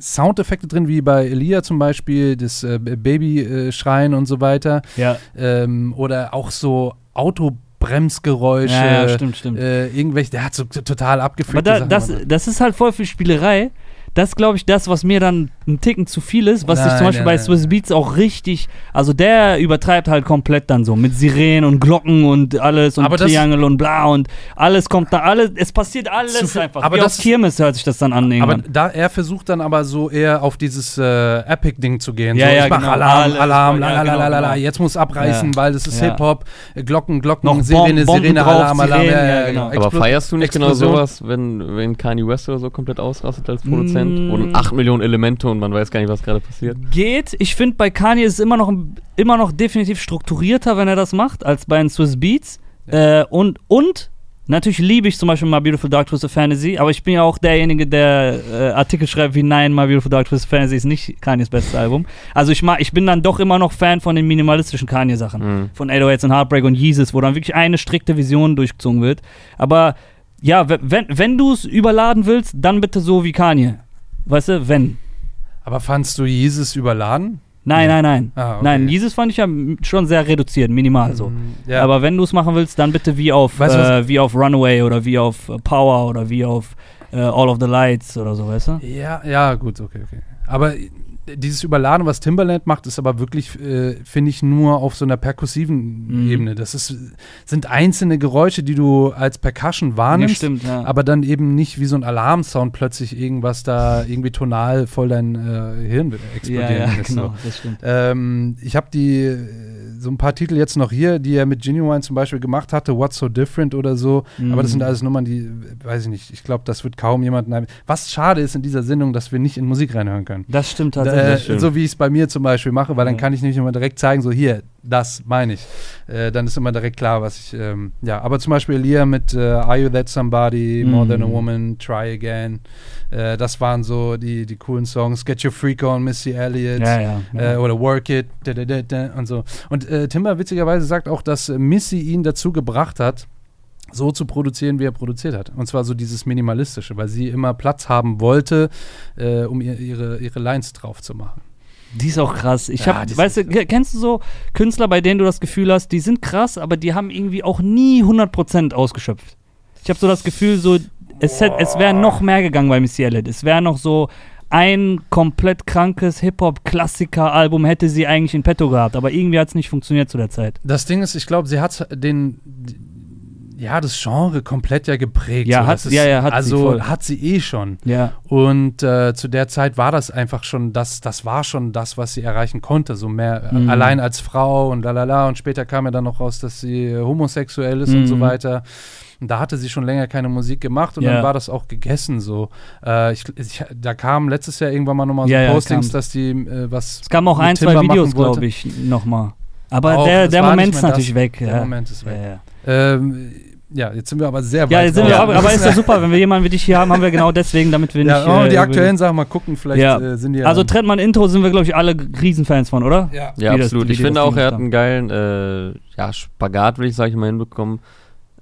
Soundeffekte drin, wie bei Elia zum Beispiel, das äh, Baby-Schreien und so weiter. Ja. Ähm, oder auch so Autobremsgeräusche. ja, ja, stimmt, stimmt. Äh, irgendwelche, der hat so total Aber abgeführt. da, das, das ist halt voll viel Spielerei. Das glaube ich, das, was mir dann ein Ticken zu viel ist, was ich Nein, zum Beispiel nein, bei nein. Swiss Beats auch richtig, also der übertreibt halt komplett dann so mit Sirenen und Glocken und alles und Aber das- Triangel und bla und alles kommt da, alles, es passiert alles viel- einfach. aber Wie das- auf Kirmes hört sich das dann an aber irgendwann. da er versucht dann aber so eher auf dieses äh, Epic-Ding zu gehen. Ja, so, ja, ich mach genau. Alarm, Alles, Alarm, ja, lalalala, genau, genau. jetzt muss abreißen, Ja. weil das ist Ja. Hip-Hop, Glocken, Glocken, Noch Sirene, Bomben Sirene, drauf, Alarm, Alarm, Sirenen, ja, ja, ja, genau. genau. Aber feierst du nicht genau Explosion. sowas, wenn, wenn Kanye West oder so komplett ausrastet als Produzent? Mm. Wo dann 8 Millionen Elemente und man weiß gar nicht, was gerade passiert. Geht. Ich finde, bei Kanye ist es immer noch, immer noch definitiv strukturierter, wenn er das macht, als bei den Swiss Beats. Äh, und, und natürlich liebe ich zum Beispiel My Beautiful Dark Twisted Fantasy, aber ich bin ja auch derjenige, der äh, Artikel schreibt wie Nein, My Beautiful Dark Twisted Fantasy ist nicht Kanyes bestes Album. Also ich, mag, ich bin dann doch immer noch Fan von den minimalistischen Kanye-Sachen. Mhm. Von 808s und Heartbreak und Yeezus, wo dann wirklich eine strikte Vision durchgezogen wird. Aber ja, we- wenn, wenn du es überladen willst, dann bitte so wie Kanye. Weißt du, wenn. Aber fandst du Jesus überladen? Nein, nein, nein. Ah, okay. Nein, dieses fand ich ja schon sehr reduziert, minimal so. Mhm, Ja. Aber wenn du es machen willst, dann bitte wie auf, Weißt du äh, wie auf Runaway oder wie auf äh, Power oder wie auf äh, All of the Lights oder so, weißt du? Ja, ja, gut, okay, okay. Aber dieses Überladen, was Timberland macht, ist aber wirklich, äh, finde ich, nur auf so einer perkussiven Mhm. Ebene. Das ist, sind einzelne Geräusche, die du als Percussion Ja, wahrnimmst, stimmt, ja. aber dann eben nicht wie so ein Alarmsound plötzlich irgendwas da irgendwie tonal voll dein äh, Hirn ja, explodieren ja, lässt. genau, So. das stimmt. Ähm, ich habe die äh, so ein paar Titel jetzt noch hier, die er mit Genuine zum Beispiel gemacht hatte, What's So Different oder so. Aber das sind Mhm. alles Nummern, die, weiß ich nicht, ich glaube, das wird kaum jemanden. Was schade ist in dieser Sendung, dass wir nicht in Musik reinhören können. Das stimmt tatsächlich. Äh, so wie ich es bei mir zum Beispiel mache, weil dann Ja. kann ich nämlich immer direkt zeigen, so hier, das meine ich. Äh, dann ist immer direkt klar, was ich, ähm, ja, aber zum Beispiel Elia mit äh, Are You That Somebody, More Mhm. Than a Woman, Try Again, äh, das waren so die, die coolen Songs. Get Your Freak On, Missy Elliott. ja, ja. ja. Äh, oder Work It, da, da, da, und so. Und Timber witzigerweise sagt auch, dass Missy ihn dazu gebracht hat, so zu produzieren, wie er produziert hat. Und zwar so dieses Minimalistische, weil sie immer Platz haben wollte, äh, um ihr, ihre, ihre Lines drauf zu machen. Die ist auch krass. Ich Ja, hab, weißt du, kennst du so Künstler, bei denen du das Gefühl hast, die sind krass, aber die haben irgendwie auch nie 100% ausgeschöpft. Ich habe so das Gefühl, so, es, hätt- es wäre noch mehr gegangen bei Missy Elliott. Es wäre noch so ein komplett krankes Hip-Hop-Klassiker-Album hätte sie eigentlich in petto gehabt, aber irgendwie hat es nicht funktioniert zu der Zeit. Das Ding ist, ich glaube, sie hat den, ja, das Genre komplett ja geprägt. Ja, so. hat- ist, ja, ja, hat sie Also voll. hat sie eh schon. Ja. Und äh, zu der Zeit war das einfach schon das, das war schon das, was sie erreichen konnte. So mehr äh, Mhm. allein als Frau und lalala. Und später kam ja dann noch raus, dass sie äh, homosexuell ist und so Mhm. weiter. Und da hatte sie schon länger keine Musik gemacht und Ja. dann war das auch gegessen so. Äh, ich, ich, da kam letztes Jahr irgendwann mal nochmal so Ja, ja, Postings, kam. dass die äh, was. Es kamen auch ein, zwei Timber Videos, machen wollte. glaube ich, nochmal. Aber Auch, der, der Moment ist natürlich weg. Der. Moment ist weg. Ähm, ja, jetzt sind wir aber sehr weit Ja, jetzt sind wir, aber, aber ist ja super, wenn wir jemanden wie dich hier haben, haben wir genau deswegen, damit wir Ja, nicht. wollen wir äh, die aktuellen Sachen mal gucken, vielleicht Ja. äh, sind die ja Also Trettmann Intro sind wir, glaube ich, alle Riesenfans von, oder? ja. Ja, Wie das- absolut. wie ich finde das auch, er hat einen geilen äh, ja, Spagat, würde ich sagen, mal hinbekommen.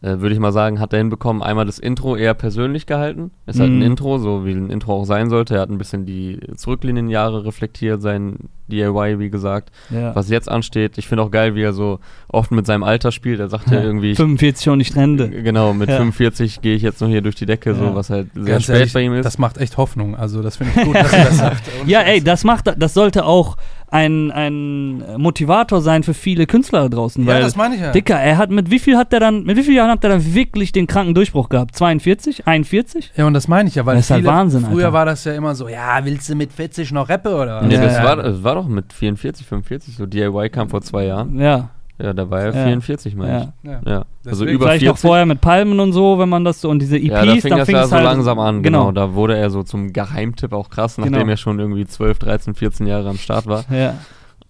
Äh, würde ich mal sagen, hat er hinbekommen. Einmal das Intro eher persönlich gehalten. Ist halt ein Mhm. Intro, so wie ein Intro auch sein sollte. Er hat ein bisschen die Zurücklinienjahre reflektiert, sein DIY, wie gesagt. Ja. Was jetzt ansteht. Ich finde auch geil, wie er so oft mit seinem Alter spielt. Er sagt ja, irgendwie, ich, 45 und nicht Rente. genau, mit Ja. 45 gehe ich jetzt noch hier durch die Decke, Ja. so was halt sehr Ganz spät ehrlich, bei ihm ist. das macht echt Hoffnung. Also das finde ich gut, dass er das sagt. Und Ja, ey, das macht, das sollte auch ein, ein Motivator sein für viele Künstler da draußen, ja, weil das meine ich ja. Dicker, er hat mit wie viel hat er dann, mit wie vielen Jahren hat er dann wirklich den kranken Durchbruch gehabt? 42? 41? Ja, und das meine ich ja, weil Das ist halt viele, Wahnsinn, früher Alter. war das ja immer so, ja, willst du mit 40 noch rappe oder? Nee, Ja, das, ja. war, das war doch mit 44, 45, so DIY kam vor zwei Jahren. Ja, Ja, da war er Ja. 44, meine ja. ich. Ja. Ja, also Deswegen. über Vielleicht 40. noch vorher mit Palmen und so, wenn man das so und diese EPs, ja, da fing dann das fing ja es so halt langsam an, genau. Genau. Da wurde er so zum Geheimtipp auch krass, nachdem Genau. er schon irgendwie 12, 13, 14 Jahre am Start war. Ja,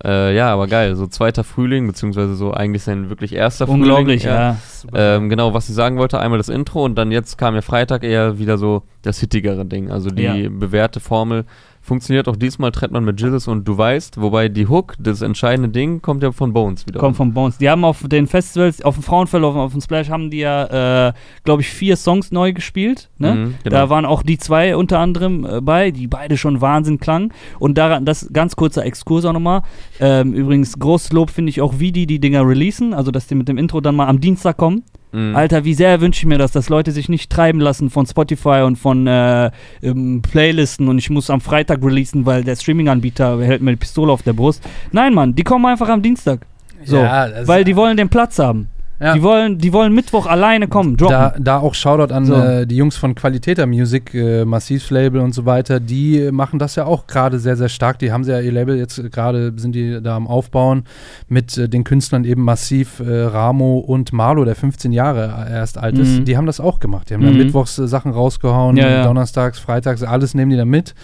Äh, ja, aber geil, so zweiter Frühling, beziehungsweise so eigentlich sein wirklich erster unglaublich, Frühling. ja. Ähm, genau, was ich sagen wollte, einmal das Intro und dann jetzt kam ja Freitag eher wieder so das hittigere Ding. Also die Ja. bewährte Formel funktioniert auch diesmal, trennt man mit Jizzes und du weißt, wobei die Hook, das entscheidende Ding, kommt ja von Bones wieder. Kommt von Bones. Die haben auf den Festivals, auf dem Frauenfeld, auf, auf dem Splash, haben die ja, äh, glaube ich, vier Songs neu gespielt. Ne? Mhm, genau. Da waren auch die zwei unter anderem äh, bei, die beide schon Wahnsinn klangen. Und daran, das ganz kurzer Exkurs auch nochmal. Ähm, übrigens, großes Lob finde ich auch, wie die die Dinger releasen. Also, dass die mit dem Intro dann mal am Dienstag kommen. Mhm. Alter, wie sehr wünsche ich mir das, dass Leute sich nicht treiben lassen von Spotify und von äh, ähm, Playlisten und ich muss am Freitag releasen, weil der Streaming-Anbieter hält mir die Pistole auf der Brust. Nein, Mann, die kommen einfach am Dienstag. So, Ja, weil die wollen den Platz haben. Ja. Die, wollen, die wollen Mittwoch alleine kommen, droppen. Da, da auch Shoutout an So. äh, die Jungs von Qualitäter Music, äh, Massivs-Label und so weiter. Die machen das ja auch gerade sehr, sehr stark. Die haben sie ja ihr Label jetzt gerade, sind die da am Aufbauen mit äh, den Künstlern eben Massiv, äh, Ramo und Marlo, der 15 Jahre äh, erst alt ist. Mhm. Die haben das auch gemacht. Die haben Mhm. dann mittwochs äh, Sachen rausgehauen, Ja, ja. donnerstags, freitags, alles nehmen die da mit.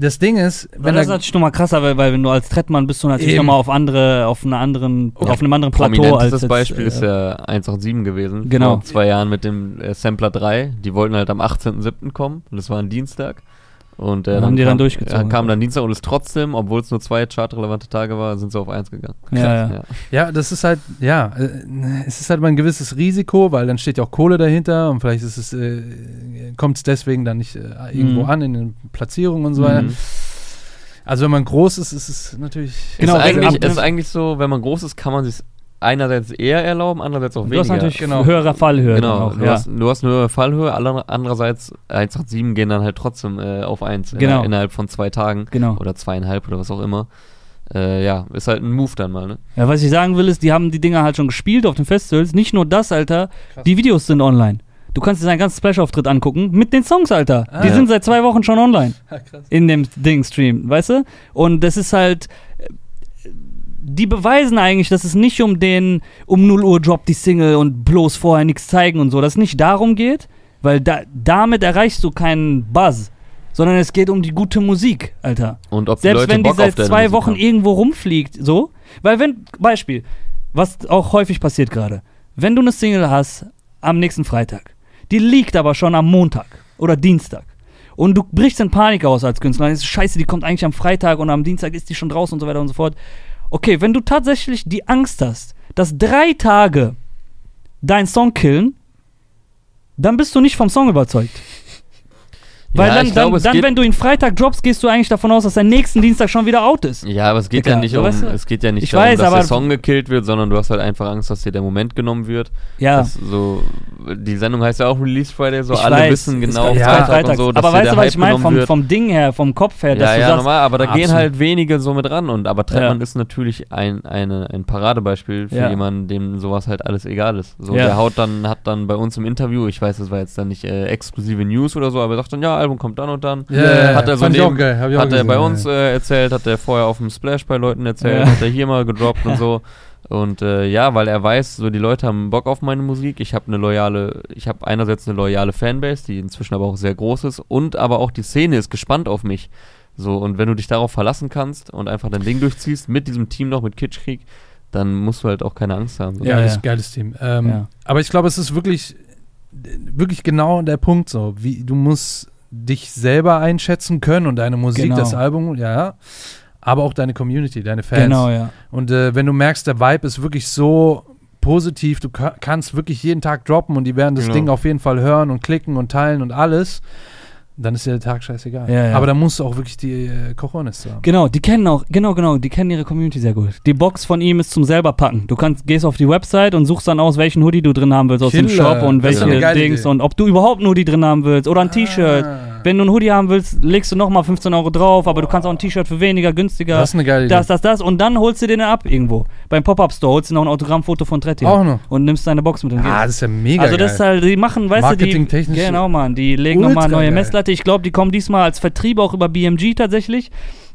Das Ding ist, wenn das ist natürlich nochmal krasser, weil, weil wenn du als Trettmann bist du natürlich nochmal auf andere, auf einer anderen, Okay. auf einem anderen Plateau als jetzt, Beispiel äh, ist ja 187 gewesen. Genau. Vor zwei Jahren mit dem äh, Sampler 3. Die wollten halt am 18.07. kommen. Und das war ein Dienstag. Und äh, Dann haben die dann kam, durchgezogen. äh, kam dann Dienstag und ist trotzdem, obwohl es nur zwei chartrelevante Tage war, sind sie auf eins gegangen. Ja, ja. Ja. Ja, das ist halt, ja, äh, es ist halt mal ein gewisses Risiko, weil dann steht ja auch Kohle dahinter und vielleicht ist es, äh, kommt es deswegen dann nicht äh, irgendwo Mhm. an in den Platzierungen und so weiter. Mhm. Also wenn man groß ist, ist es natürlich. Genau, ist, eigentlich, ist eigentlich so, wenn man groß ist, kann man sich einerseits eher erlauben, andererseits auch Du weniger. hast natürlich Genau. höhere Fallhöhe. Genau, auch, du, ja. hast, du hast eine höhere Fallhöhe, aller- andererseits 187 gehen dann halt trotzdem äh, auf 1 Genau. äh, innerhalb von zwei Tagen Genau. oder zweieinhalb oder was auch immer. Äh, ja, ist halt ein Move dann mal, ne? Ja, was ich sagen will, ist, die haben die Dinger halt schon gespielt auf den Festivals. Nicht nur das, Alter. Die Videos sind online. Du kannst dir seinen ganzen Splash-Auftritt angucken mit den Songs, Alter. Ah. die Ja. sind seit zwei Wochen schon online. krass. In dem Ding-Stream, weißt du? Und das ist halt. Die beweisen eigentlich, dass es nicht um den, um 0 Uhr droppt die Single und bloß vorher nichts zeigen und so, dass es nicht darum geht, weil da, damit erreichst du keinen Buzz, sondern es geht um die gute Musik, Alter. Und ob die Selbst wenn die Bock auf seit zwei Musik Wochen haben. irgendwo rumfliegt, so. Weil wenn, Beispiel, was auch häufig passiert gerade, wenn du eine Single hast am nächsten Freitag, die liegt aber schon am Montag oder Dienstag und du brichst in Panik aus als Künstler, dann ist scheiße, die kommt eigentlich am Freitag und am Dienstag ist die schon draußen und so weiter und so fort. Okay, wenn du tatsächlich die Angst hast, dass drei Tage dein Song killen, dann bist du nicht vom Song überzeugt. Weil Ja, dann, ich glaube, dann, dann wenn du ihn Freitag droppst, gehst du eigentlich davon aus, dass er nächsten Dienstag schon wieder out ist. Ja, aber es geht Dicker, ja nicht um, weißt du? es geht ja nicht Ich darum, weiß, dass der Song gekillt wird, sondern du hast halt einfach Angst, dass dir der Moment genommen wird. Ja. So, die Sendung heißt ja auch Release Friday, so Ich alle weiß, wissen genau ja, Freitag und so, dass aber weißt du, was Hype ich meine? Vom, vom Ding her, vom Kopf her, dass ja, du ja, sagst, normal, aber da gehen absolut. halt wenige so mit ran und aber Trettmann Ja. ist natürlich ein, eine, ein Paradebeispiel für Ja. jemanden, dem sowas halt alles egal ist. So, Ja. der haut dann, hat dann bei uns im Interview, ich weiß, das war jetzt dann nicht äh, exklusive News oder so, aber er sagt dann, ja, Album kommt dann und dann. Ja, hat er so neben, auch geil, hat er gesehen, bei ja. uns äh, erzählt, hat er vorher auf dem Splash bei Leuten erzählt, Ja. hat er hier mal gedroppt und so. Und äh, ja, weil er weiß, so die Leute haben Bock auf meine Musik. Ich habe eine loyale, ich habe einerseits eine loyale Fanbase, die inzwischen aber auch sehr groß ist, und aber auch die Szene ist gespannt auf mich. So, und wenn du dich darauf verlassen kannst und einfach dein Ding durchziehst, mit diesem Team noch, mit Kitschkrieg, dann musst du halt auch keine Angst haben. So. Ja, Ja, das ist ein geiles Team. Ähm, Ja. Aber ich glaube, es ist wirklich, wirklich genau der Punkt so. Wie, du musst dich selber einschätzen können und deine Musik, Genau. das Album, ja. Aber auch deine Community, deine Fans. Genau, ja. Und äh, wenn du merkst, der Vibe ist wirklich so positiv, du ka kannst wirklich jeden Tag droppen und die werden das Genau. Ding auf jeden Fall hören und klicken und teilen und alles, dann ist dir der Tag scheißegal. Ja, ja. Aber da musst du auch wirklich die äh, Cojones haben. Genau, die kennen auch, genau, genau, die kennen ihre Community sehr gut. Die Box von ihm ist zum selber packen. Du kannst, gehst auf die Website und suchst dann aus, welchen Hoodie du drin haben willst aus dem Killer. Shop und welche Dings Idee. und ob du überhaupt einen Hoodie drin haben willst oder ein T-Shirt. Ah. Wenn du einen Hoodie haben willst, legst du nochmal 15 Euro drauf, aber du kannst auch ein T-Shirt für weniger, günstiger. Das ist eine geile Idee. das, das, das. Und dann holst du den ab irgendwo. Beim Pop-Up-Store holst du noch ein Autogrammfoto von Tretti auch noch. und nimmst deine Box mit und Ah, gehst. das ist ja mega Also geil. das ist halt, die machen, weißt du, die, Marketingtechnisch genau, Mann, die legen nochmal neue geil. Messlatte. Ich glaube, die kommen diesmal als Vertrieb auch über BMG tatsächlich.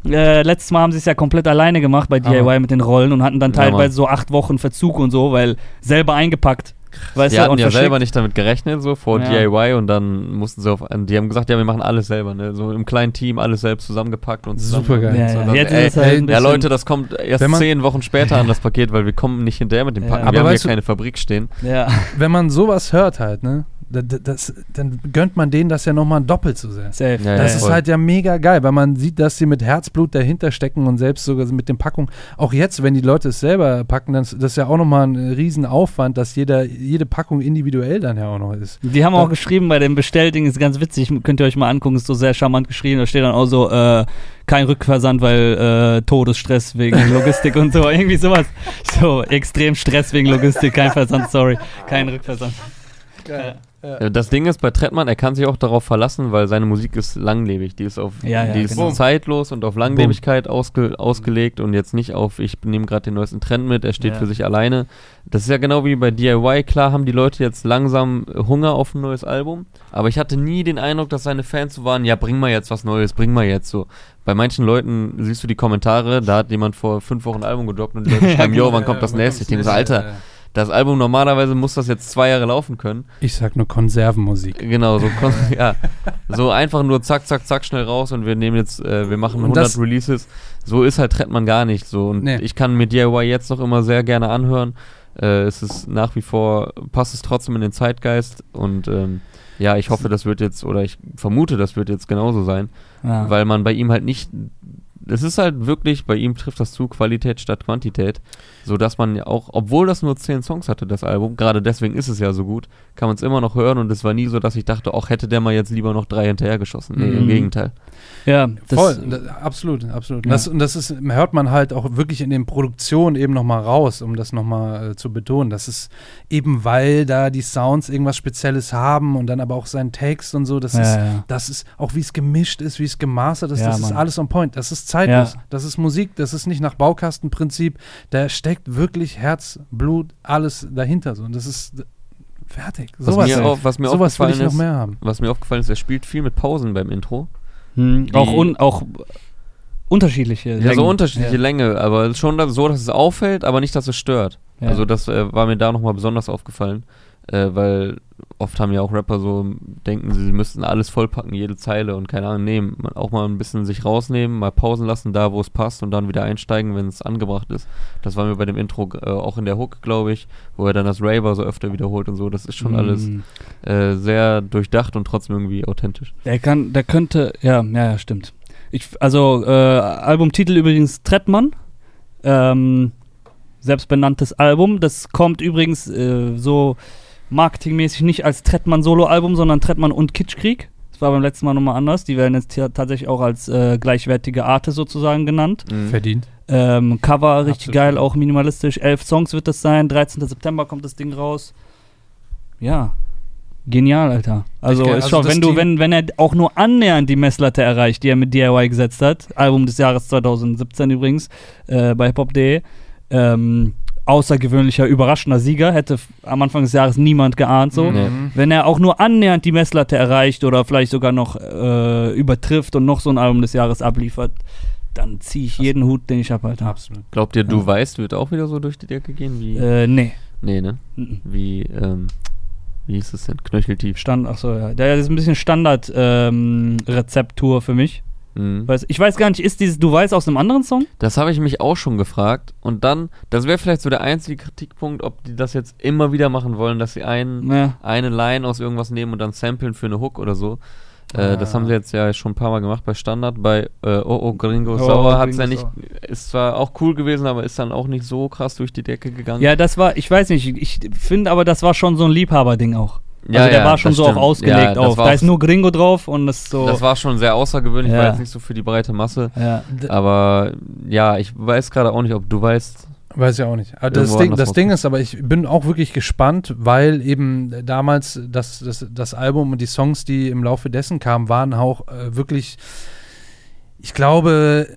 Äh, letztes Mal haben sie es ja komplett alleine gemacht bei DIY Hammer. mit den Rollen und hatten dann Ja, teilweise Mann. so acht Wochen Verzug und so, weil selber eingepackt. Weißt Die du, hatten und ja verschickt. selber nicht damit gerechnet, so vor Ja. DIY und dann mussten sie auf, die haben gesagt, ja, wir machen alles selber, ne, so im kleinen Team alles selbst zusammengepackt und zusammen. Supergeil. Ja, So, ja. dann, ey, halt ja, Leute, das kommt erst man- zehn Wochen später an das Paket, weil wir kommen nicht hinterher mit dem Ja. Packen. Aber wir haben hier keine Fabrik stehen. Ja. Wenn man sowas hört halt, ne, da- da- das, dann gönnt man denen das ja nochmal doppelt so sehr. Safe. Ja, Das ja, ist voll. halt ja mega geil, weil man sieht, dass sie mit Herzblut dahinter stecken und selbst sogar mit den Packungen. Auch jetzt, wenn die Leute es selber packen, dann ist das ist ja auch nochmal ein Riesenaufwand, dass jeder, jede Packung individuell dann ja auch noch ist. Die haben auch geschrieben bei dem Bestellding, ist ganz witzig, könnt ihr euch mal angucken, ist so sehr charmant geschrieben. Da steht dann auch so, äh, kein Rückversand, weil äh, Todesstress wegen Logistik und so, irgendwie sowas. So, extrem Stress wegen Logistik, kein Versand, sorry, kein Rückversand. Geil. Ja, Das Ding ist bei Trettmann, er kann sich auch darauf verlassen, weil seine Musik ist langlebig. Die ist auf Ja, ja, die ist genau. zeitlos und auf Langlebigkeit ausge, ausgelegt und jetzt nicht auf, ich nehme gerade den neuesten Trend mit, er steht für sich alleine. Das ist ja genau wie bei DIY, klar haben die Leute jetzt langsam Hunger auf ein neues Album, aber ich hatte nie den Eindruck, dass seine Fans so waren, ja, bring mal jetzt was Neues, bring mal jetzt so. Bei manchen Leuten siehst du die Kommentare, da hat jemand vor fünf Wochen ein Album gedroppt und die Leute schreiben, yo, wann kommt das nächste? Ich denke so, Alter, das Album normalerweise muss das jetzt zwei Jahre laufen können. Ich sag nur Konservenmusik. Genau, so, kon- ja, so einfach nur zack, zack, zack, schnell raus und wir nehmen jetzt, äh, wir machen Und 100 das- Releases. So ist halt Trettmann gar nicht so. Und Nee. ich kann mir DIY jetzt noch immer sehr gerne anhören. Äh, es ist nach wie vor, passt es trotzdem in den Zeitgeist und ähm, ja, ich hoffe, das wird jetzt, oder ich vermute, das wird jetzt genauso sein, Ja. weil man bei ihm halt nicht, es ist halt wirklich, bei ihm trifft das zu Qualität statt Quantität, so dass man ja auch, obwohl das nur 10 Songs hatte, das Album, gerade deswegen ist es ja so gut, kann man es immer noch hören und es war nie so, dass ich dachte, ach, hätte der mal jetzt lieber noch drei hinterhergeschossen. Nee, im Mhm. Gegenteil. Ja, das, Voll, da, absolut, absolut. Und, Ja. das, und das ist, hört man halt auch wirklich in den Produktionen eben nochmal raus, um das nochmal äh, zu betonen. Das ist eben, weil da die Sounds irgendwas Spezielles haben und dann aber auch sein Text und so, das ja, ist, ja. das ist auch wie es gemischt ist, wie es gemastert ist, Ja, das ist Mann. alles on point. Das ist zeitlos. Ja. Das ist Musik, das ist nicht nach Baukastenprinzip. Da steckt wirklich Herz, Blut, alles dahinter. So. Und das ist fertig. Was Sowas, mir, auf, was mir sowas will aufgefallen ich noch ist, mehr haben. was mir aufgefallen ist, er spielt viel mit Pausen beim Intro. Hm, auch, un, auch unterschiedliche Ja, Längen. so unterschiedliche Ja. Länge, aber schon so, dass es auffällt, aber nicht, dass es stört. Ja. Also das äh, war mir da nochmal besonders aufgefallen, äh, weil oft haben ja auch Rapper so, denken sie, sie müssten alles vollpacken, jede Zeile und keine Ahnung, nehmen, auch mal ein bisschen sich rausnehmen, mal pausen lassen, da wo es passt und dann wieder einsteigen, wenn es angebracht ist. Das war mir bei dem Intro äh, auch in der Hook, glaube ich, wo er dann das Raver so öfter wiederholt und so, das ist schon Hm. alles äh, sehr durchdacht und trotzdem irgendwie authentisch. Der kann, der könnte, ja, ja, ja, stimmt. Ich, also, äh, Albumtitel übrigens Trettmann. Ähm, selbstbenanntes Album. Das kommt übrigens äh, so marketingmäßig nicht als Trettmann Solo-Album, sondern Trettmann und Kitschkrieg. Das war beim letzten Mal nochmal anders. Die werden jetzt tatsächlich auch als äh, gleichwertige Arte sozusagen genannt. Mhm. Verdient. Ähm, Cover richtig Absolut. geil, auch minimalistisch. Elf Songs wird das sein. 13. September kommt das Ding raus. Ja. Genial, Alter. Also, Ich- ist also schon, wenn du, wenn, wenn er auch nur annähernd die Messlatte erreicht, die er mit DIY gesetzt hat, Album des Jahres 2017 übrigens, äh, bei hiphop.de, ähm, außergewöhnlicher, überraschender Sieger, hätte am Anfang des Jahres niemand geahnt so. Nee. Mhm. Wenn er auch nur annähernd die Messlatte erreicht oder vielleicht sogar noch äh, übertrifft und noch so ein Album des Jahres abliefert, dann ziehe ich jeden Hut, den ich habe, Alter. Absolut. Glaubt ihr, du Ja. weißt, wird auch wieder so durch die Decke gehen wie. Äh, nee. nee, ne? Mhm. Wie, ähm, wie hieß es denn? Knöcheltief. Stand, ach so, ja. Der ist ein bisschen Standard-Rezeptur für mich. Mhm. Weiß, ich weiß gar nicht, ist dieses Du weißt aus einem anderen Song? Das habe ich mich auch schon gefragt. Und dann, das wäre vielleicht so der einzige Kritikpunkt, ob die das jetzt immer wieder machen wollen, dass sie einen, Ja. eine Line aus irgendwas nehmen und dann samplen für eine Hook oder so. Äh, das Ah. haben sie jetzt ja schon ein paar Mal gemacht bei Standard. Bei äh, Oh Oh Gringo Oh, Sauer Oh, hat es ja nicht, ist zwar auch cool gewesen, aber ist dann auch nicht so krass durch die Decke gegangen. Ja, das war, ich weiß nicht, ich finde aber, das war schon so ein Liebhaberding auch. Ja, also der ja, war schon so stimmt. auch ausgelegt Ja, das auf. Da ist nur Gringo drauf und das ist so. Das war schon sehr außergewöhnlich, Ja. war jetzt nicht so für die breite Masse. ja. Aber ja, ich weiß gerade auch nicht, ob du weißt. Weiß ich auch nicht. Aber das Ding, das Ding ist aber, ich bin auch wirklich gespannt, weil eben damals das, das, das Album und die Songs, die im Laufe dessen kamen, waren auch äh, wirklich, ich glaube,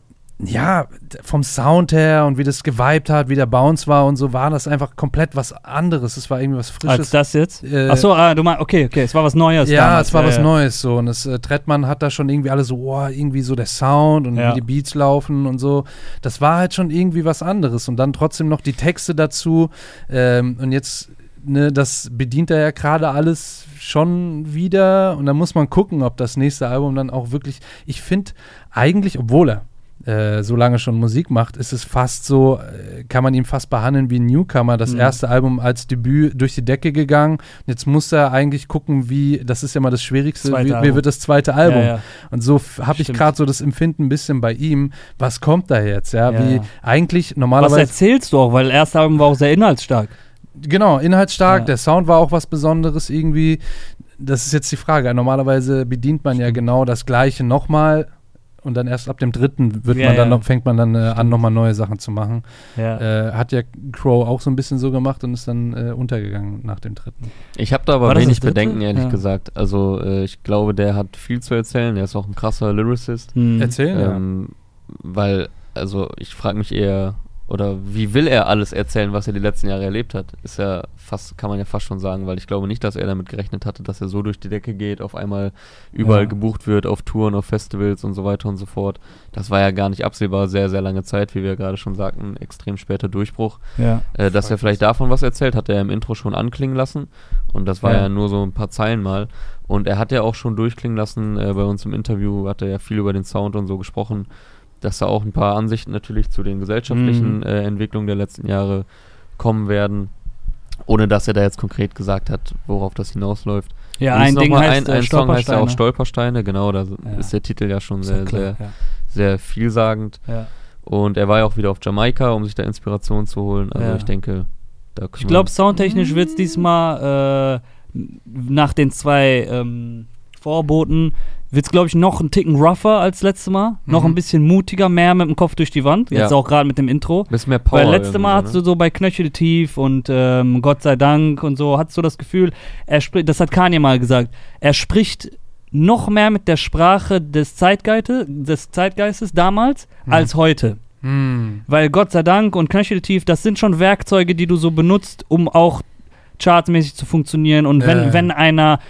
ja, vom Sound her und wie das geweibt hat, wie der Bounce war und so, war das einfach komplett was anderes. Es war irgendwie was Als Frisches. das jetzt? Äh, Achso, ah, du meinst, okay, okay, es war was Neues. ja, damals. es war ja, was ja. Neues so. Und das äh, Trettmann hat da schon irgendwie alle so, oh, irgendwie so der Sound und Ja. wie die Beats laufen und so. Das war halt schon irgendwie was anderes. Und dann trotzdem noch die Texte dazu. Ähm, und jetzt, ne, das bedient er ja gerade alles schon wieder. Und dann muss man gucken, ob das nächste Album dann auch wirklich. Ich finde eigentlich, obwohl er äh, so lange schon Musik macht, ist es fast so, äh, kann man ihn fast behandeln wie ein Newcomer. Das Mhm. erste Album als Debüt durch die Decke gegangen. Und jetzt muss er eigentlich gucken, wie, das ist ja mal das Schwierigste, wie, wie wird das zweite Album? Ja, ja. Und so habe ich gerade so das Empfinden ein bisschen bei ihm, was kommt da jetzt? Ja, Ja, wie eigentlich Was normalerweise. erzählst du auch, weil das erste Album war auch sehr inhaltsstark. Genau, inhaltsstark, der Sound war auch was Besonderes irgendwie. Das ist jetzt die Frage. Normalerweise bedient man ja genau das Gleiche nochmal und dann erst ab dem dritten wird Ja, man dann ja. noch, fängt man dann äh, an, nochmal neue Sachen zu machen. Ja. Äh, hat ja Crow auch so ein bisschen so gemacht und ist dann äh, untergegangen nach dem dritten. Ich habe da aber wenig? Bedenken, ehrlich Ja. gesagt. Also äh, ich glaube, der hat viel zu erzählen. Er ist auch ein krasser Lyricist. Hm. Erzählen, Ähm, weil, also ich frage mich eher, oder wie will er alles erzählen, was er die letzten Jahre erlebt hat? Ist ja fast, kann man ja fast schon sagen, weil ich glaube nicht, dass er damit gerechnet hatte, dass er so durch die Decke geht, auf einmal überall Ja. gebucht wird, auf Touren, auf Festivals und so weiter und so fort. Das war ja gar nicht absehbar, sehr, sehr lange Zeit, wie wir gerade schon sagten, extrem später Durchbruch. Ja. Äh, dass er vielleicht davon was erzählt, hat er im Intro schon anklingen lassen. Und das war Ja. ja, nur so ein paar Zeilen mal. Und er hat ja auch schon durchklingen lassen, äh, bei uns im Interview hat er ja viel über den Sound und so gesprochen, dass da auch ein paar Ansichten natürlich zu den gesellschaftlichen Mhm. äh, Entwicklungen der letzten Jahre kommen werden. Ohne dass er da jetzt konkret gesagt hat, worauf das hinausläuft. Ja, ein Ding heißt ein, äh, ein Song heißt ja auch Stolpersteine. Genau, da Ja. ist der Titel ja schon Ist ja sehr, klar, sehr, ja. sehr vielsagend. Ja. Und er war ja auch wieder auf Jamaika, um sich da Inspiration zu holen. Also Ja. ich denke, da Ich glaube, soundtechnisch wird es diesmal äh, nach den zwei ähm, Vorboten wird es, glaube ich, noch ein Ticken rougher als letztes Mal. Noch Mhm. ein bisschen mutiger, mehr mit dem Kopf durch die Wand. Jetzt Ja. auch gerade mit dem Intro. bisschen mehr Power. Weil letzte irgendwie Mal so, hast ne? du so bei Knöchel tief und ähm, Gott sei Dank und so, hast du das Gefühl, er spricht, das hat Kanye mal gesagt, er spricht noch mehr mit der Sprache des, Zeitgeiste, des Zeitgeistes damals Mhm. als heute. Hm. Weil Gott sei Dank und Knöcheltief, das sind schon Werkzeuge, die du so benutzt, um auch chartmäßig zu funktionieren. Und wenn, Äh. wenn einer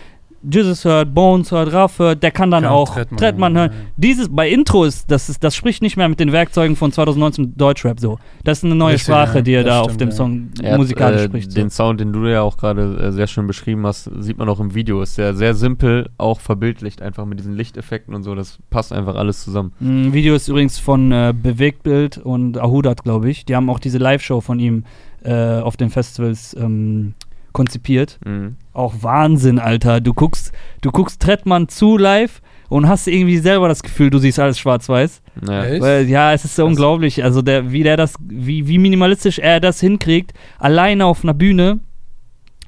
Jesus hört, Bones hört, Raff hört, der kann dann Kann auch Trettmann Trettmann, hören, ja. Dieses bei Intro ist, das ist, das spricht nicht mehr mit den Werkzeugen von 2019 Deutschrap so. Das ist eine neue Richtig, Sprache, ja, die er das da auf stimmt, dem ja. Song Er hat, musikalisch äh, spricht. Den So. Sound, den du ja auch gerade äh, sehr schön beschrieben hast, sieht man auch im Video. Ist sehr, sehr simpel, auch verbildlicht, einfach mit diesen Lichteffekten und so. Das passt einfach alles zusammen. Ein Video ist übrigens von äh, Bewegtbild und Ahudat, glaube ich. Die haben auch diese Live-Show von ihm äh, auf den Festivals ähm, konzipiert. Mhm. auch Wahnsinn, Alter. Du guckst, du guckst Trettmann zu live und hast irgendwie selber das Gefühl, du siehst alles schwarz-weiß. Ja. Weil, ja, es ist so unglaublich. Also der, wie der das, wie, wie minimalistisch er das hinkriegt, alleine auf einer Bühne.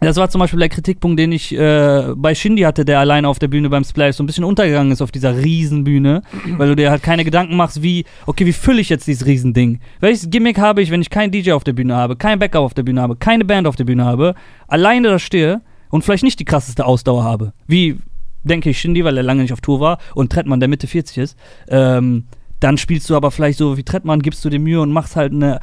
Das war zum Beispiel der Kritikpunkt, den ich äh, bei Shindy hatte, der alleine auf der Bühne beim Splash so ein bisschen untergegangen ist auf dieser Riesenbühne, weil du dir halt keine Gedanken machst, wie, okay, wie fülle ich jetzt dieses Riesending? Welches Gimmick habe ich, wenn ich keinen DJ auf der Bühne habe, kein Backup auf der Bühne habe, keine Band auf der Bühne habe, alleine da stehe und vielleicht nicht die krasseste Ausdauer habe? Wie, denke ich, Shindy, weil er lange nicht auf Tour war und Trettmann, der Mitte 40 ist, ähm, dann spielst du aber vielleicht so wie Trettmann, gibst du dir Mühe und machst halt eine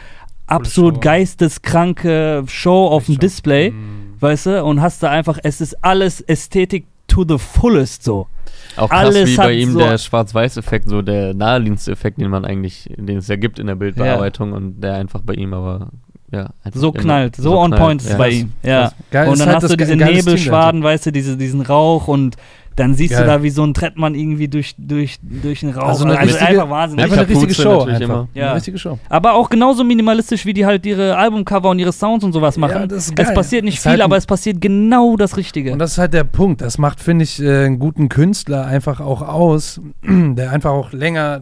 absolut Show. geisteskranke Show auf dem. Display, Hm. Weißt du, und hast da einfach, es ist alles Ästhetik to the fullest so. Auch krass, Alles wie bei ihm so- der Schwarz-Weiß-Effekt, so der naheliegendste Effekt, den man eigentlich, den es ja gibt in der Bildbearbeitung und der einfach bei ihm aber, ja. einfach So knallt, so, on knallt, point ist ja. es bei ihm. Ja. Geil, und ist dann halt hast du diese Nebelschwaden, weißt du, diese, diesen Rauch und dann siehst Geil. du da wie so ein Trettmann irgendwie durch, durch, durch den Rauch. Also eine also richtige- einfach Wahnsinn. Einfach eine richtige Show. Einfach. Ja. Eine richtige Show. Aber auch genauso minimalistisch, wie die halt ihre Albumcover und ihre Sounds und sowas machen. Ja, das ist es geil. passiert nicht Ist viel, halt aber es passiert genau das Richtige. Und das ist halt der Punkt. Das macht, finde ich, äh, einen guten Künstler einfach auch aus, der einfach auch länger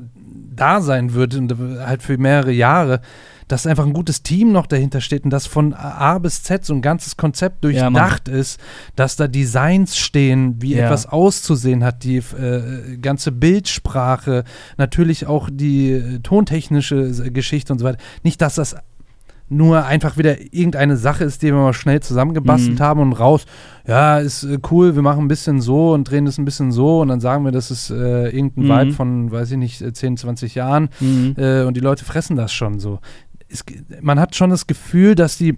da sein wird und halt für mehrere Jahre, dass einfach ein gutes Team noch dahinter steht und dass von A bis Z so ein ganzes Konzept Ja, durchdacht ist, dass da Designs stehen, wie Ja. etwas auszusehen hat, die äh, ganze Bildsprache, natürlich auch die äh, tontechnische äh, Geschichte und so weiter. Nicht, dass das nur einfach wieder irgendeine Sache ist, die wir mal schnell zusammengebastelt Mhm. haben und raus, ja, ist äh, cool, wir machen ein bisschen so und drehen das ein bisschen so und dann sagen wir, das ist äh, irgendein Mhm. Vibe von, weiß ich nicht, äh, 10, 20 Jahren Mhm. äh, und die Leute fressen das schon so. Es, man hat schon das Gefühl, dass die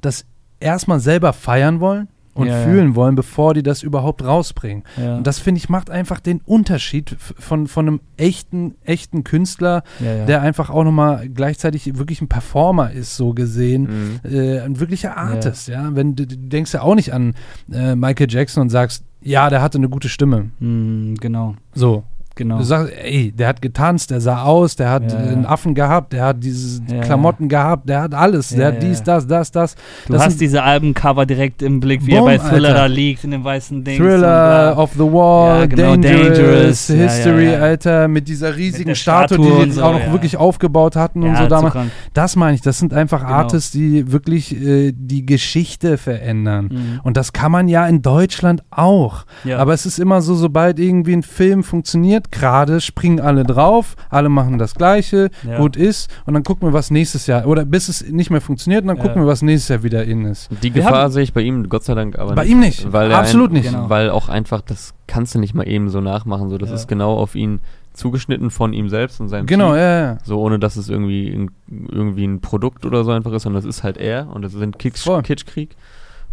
das erstmal selber feiern wollen und Ja, ja. fühlen wollen, bevor die das überhaupt rausbringen. Ja. Und das, finde ich, macht einfach den Unterschied von, von einem echten, echten Künstler, ja, ja. der einfach auch nochmal gleichzeitig wirklich ein Performer ist, so gesehen. Mhm. Äh, ein wirklicher Artist, ja. Wenn du, du denkst ja auch nicht an äh, Michael Jackson und sagst, ja, der hatte eine gute Stimme. Mhm, genau, So. Genau. Du sagst, ey, der hat getanzt, der sah aus, der hat Ja, einen Affen gehabt, der hat diese Ja, Klamotten gehabt, der hat alles, der hat dies, das, das, das. Du das hast sind diese Albencover direkt im Blick, wie Boom, er bei Thriller Alter. da liegt, in dem weißen Ding. Thriller, Off the Wall, genau, Dangerous, Dangerous, History. Alter, mit dieser riesigen der Statue, Statue die und die so, auch noch wirklich aufgebaut hatten und so damals. Das meine ich, das sind einfach Genau. Artists, die wirklich äh, die Geschichte verändern. Mhm. Und das kann man ja in Deutschland auch. Aber es ist immer so, sobald irgendwie ein Film funktioniert, gerade springen alle drauf, alle machen das Gleiche, Ja. gut ist, und dann gucken wir, was nächstes Jahr, oder bis es nicht mehr funktioniert, und dann Ja. gucken wir, was nächstes Jahr wieder in ist. Die Wir Gefahr sehe ich bei ihm, Gott sei Dank, aber Bei nicht. ihm nicht. Weil Absolut ein, nicht. Genau. Weil auch einfach, das kannst du nicht mal eben so nachmachen. So, das Ja. ist genau auf ihn zugeschnitten von ihm selbst und seinem Genau, Team. ja, ja. So, ohne dass es irgendwie, ein, irgendwie ein Produkt oder so einfach ist, sondern das ist halt er und das sind Kitsch. Kitschkrieg.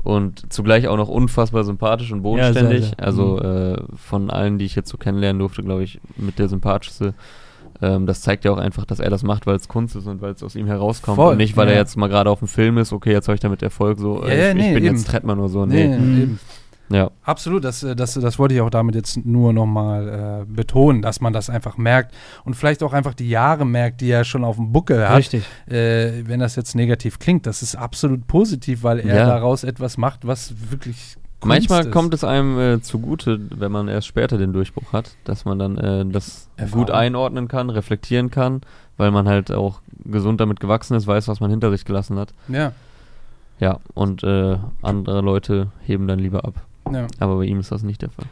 Und zugleich auch noch unfassbar sympathisch und Ja, sehr, bodenständig. sehr. Also äh, von allen, die ich jetzt so kennenlernen durfte, glaube ich, mit der sympathischste. Ähm, das zeigt ja auch einfach, dass er das macht, weil es Kunst ist und weil es aus ihm herauskommt. Voll, und nicht, weil ja. er jetzt mal gerade auf dem Film ist, okay, jetzt habe ich damit Erfolg, so, Ja, äh, ja, ich, nee, ich bin eben. jetzt Trettmann oder so. Nee, Nee. Mhm. Ja. Absolut, das, äh, das, das wollte ich auch damit jetzt nur nochmal äh, betonen, dass man das einfach merkt und vielleicht auch einfach die Jahre merkt, die er schon auf dem Buckel hat. Richtig. Äh, wenn das jetzt negativ klingt, das ist absolut positiv, weil er Ja. daraus etwas macht, was wirklich Kunst Manchmal ist. kommt es einem äh, zugute, wenn man erst später den Durchbruch hat, dass man dann äh, das Erfahrung. gut einordnen kann, reflektieren kann, weil man halt auch gesund damit gewachsen ist, weiß, was man hinter sich gelassen hat. Ja, Ja, und äh, andere Leute heben dann lieber ab. Ja. Aber bei ihm ist das nicht der Fall.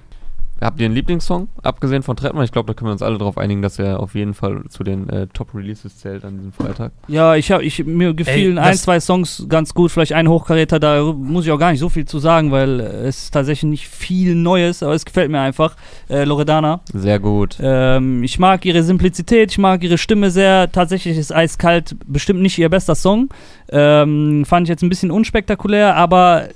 Habt ihr einen Lieblingssong? Abgesehen von Trettmann, ich glaube, da können wir uns alle darauf einigen, dass er auf jeden Fall zu den äh, Top-Releases zählt an diesem Freitag. Ja, ich habe, ich, mir gefielen Ey, ein, zwei Songs ganz gut, vielleicht ein Hochkaräter, da muss ich auch gar nicht so viel zu sagen, weil es ist tatsächlich nicht viel Neues, aber es gefällt mir einfach. Äh, Loredana. Sehr gut. Ähm, ich mag ihre Simplizität, ich mag ihre Stimme sehr. Tatsächlich ist Eiskalt bestimmt nicht ihr bester Song. Ähm, fand ich jetzt ein bisschen unspektakulär, aber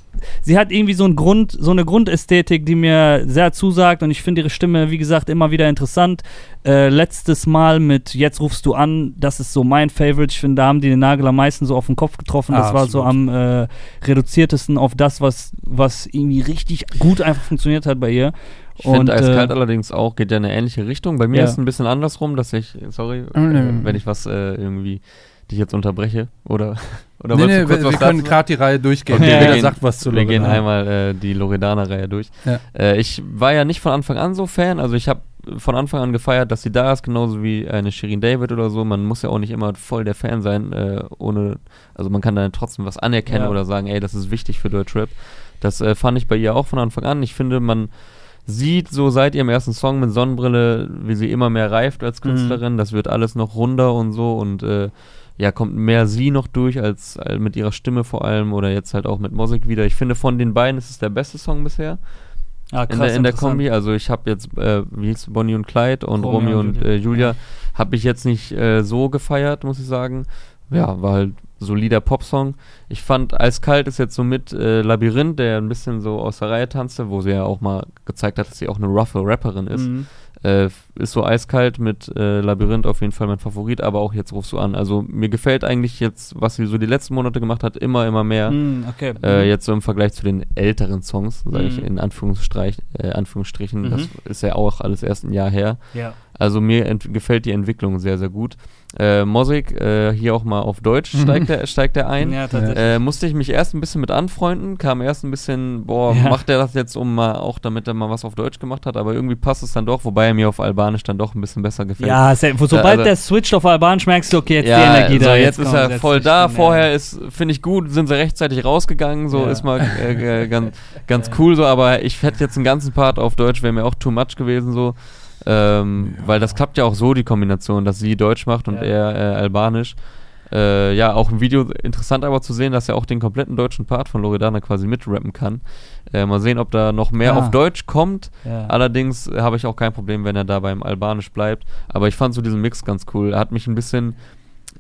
sie hat irgendwie so, einen Grund, so eine Grundästhetik, die mir sehr zusagt und ich finde ihre Stimme, wie gesagt, immer wieder interessant. Äh, letztes Mal mit Jetzt rufst du an, das ist so mein Favorite. Ich finde, da haben die den Nagel am meisten so auf den Kopf getroffen. Das Ah, war so am äh, reduziertesten auf das, was, was irgendwie richtig gut einfach funktioniert hat bei ihr. Ich finde Und, Eiskalt äh, allerdings auch, geht ja in eine ähnliche Richtung. Bei mir Ja. ist es ein bisschen andersrum, dass ich, sorry, Oh, äh, wenn ich was äh, irgendwie dich jetzt unterbreche oder, oder nee, wolltest nee, wir, wir können gerade die Reihe durchgehen. Okay, wir Jeder gehen- sagt was zu Wir gehen Loredana. einmal äh, die Loredana-Reihe durch. Ja. Äh, ich war ja nicht von Anfang an so Fan, also ich habe von Anfang an gefeiert, dass sie da ist, genauso wie eine Shirin David oder so. Man muss ja auch nicht immer voll der Fan sein, äh, ohne, also man kann dann trotzdem was anerkennen Ja. oder sagen, ey, das ist wichtig für Deutschrap. Das äh, fand ich bei ihr auch von Anfang an. Ich finde, man sieht so seit ihrem ersten Song mit Sonnenbrille, wie sie immer mehr reift als Mhm. Künstlerin. Das wird alles noch runder und so und äh, ja, kommt mehr sie noch durch als, als mit ihrer Stimme vor allem oder jetzt halt auch mit Musik wieder. Ich finde, von den beiden ist es der beste Song bisher Ah, in der, in der Kombi. Also ich habe jetzt, äh, wie hieß Bonnie und Clyde und Romeo Romeo, und und Julia. äh, Julia, habe ich jetzt nicht äh, so gefeiert, muss ich sagen. Ja, war halt solider Popsong. Ich fand Eiskalt ist jetzt so mit äh, Labyrinth, der ein bisschen so aus der Reihe tanzte, wo sie ja auch mal gezeigt hat, dass sie auch eine roughe Rapperin ist. Mhm. Äh, ist so eiskalt mit äh, Labyrinth auf jeden Fall mein Favorit, aber auch jetzt rufst du an. Also mir gefällt eigentlich jetzt, was sie so die letzten Monate gemacht hat, immer, immer mehr. Mm, okay. Äh, jetzt so im Vergleich zu den älteren Songs, sage ich Mhm. in äh, Anführungsstrichen, Mhm. das ist ja auch alles erst ein Jahr her. ja. Also mir gefällt die Entwicklung sehr, sehr gut. Äh, Mosik, äh, hier auch mal auf Deutsch Mhm. steigt er steigt er ein. Ja, tatsächlich. Äh, musste ich mich erst ein bisschen mit anfreunden, kam erst ein bisschen, boah, Ja. macht er das jetzt um mal, auch damit er mal was auf Deutsch gemacht hat, aber irgendwie passt es dann doch, wobei er mir auf Albanisch dann doch ein bisschen besser gefällt. Ja, wo- sobald also- der switcht auf Albanisch, merkst du, okay, jetzt ja, die Energie so, da. jetzt, ist kommt, er jetzt voll ist da. Vorher ist, finde ich gut, sind sie rechtzeitig rausgegangen, so ist mal äh, äh, ganz, ganz cool so, aber ich hätte jetzt einen ganzen Part auf Deutsch, wäre mir auch too much gewesen so. Ähm, Weil das klappt ja auch so, die Kombination, dass sie Deutsch macht und Ja. er äh, Albanisch. Äh, ja, auch im Video interessant aber zu sehen, dass er auch den kompletten deutschen Part von Loredana quasi mitrappen kann. Äh, mal sehen, ob da noch mehr Ah. auf Deutsch kommt. Ja. Allerdings äh, habe ich auch kein Problem, wenn er da beim Albanisch bleibt. Aber ich fand so diesen Mix ganz cool. Er hat mich ein bisschen,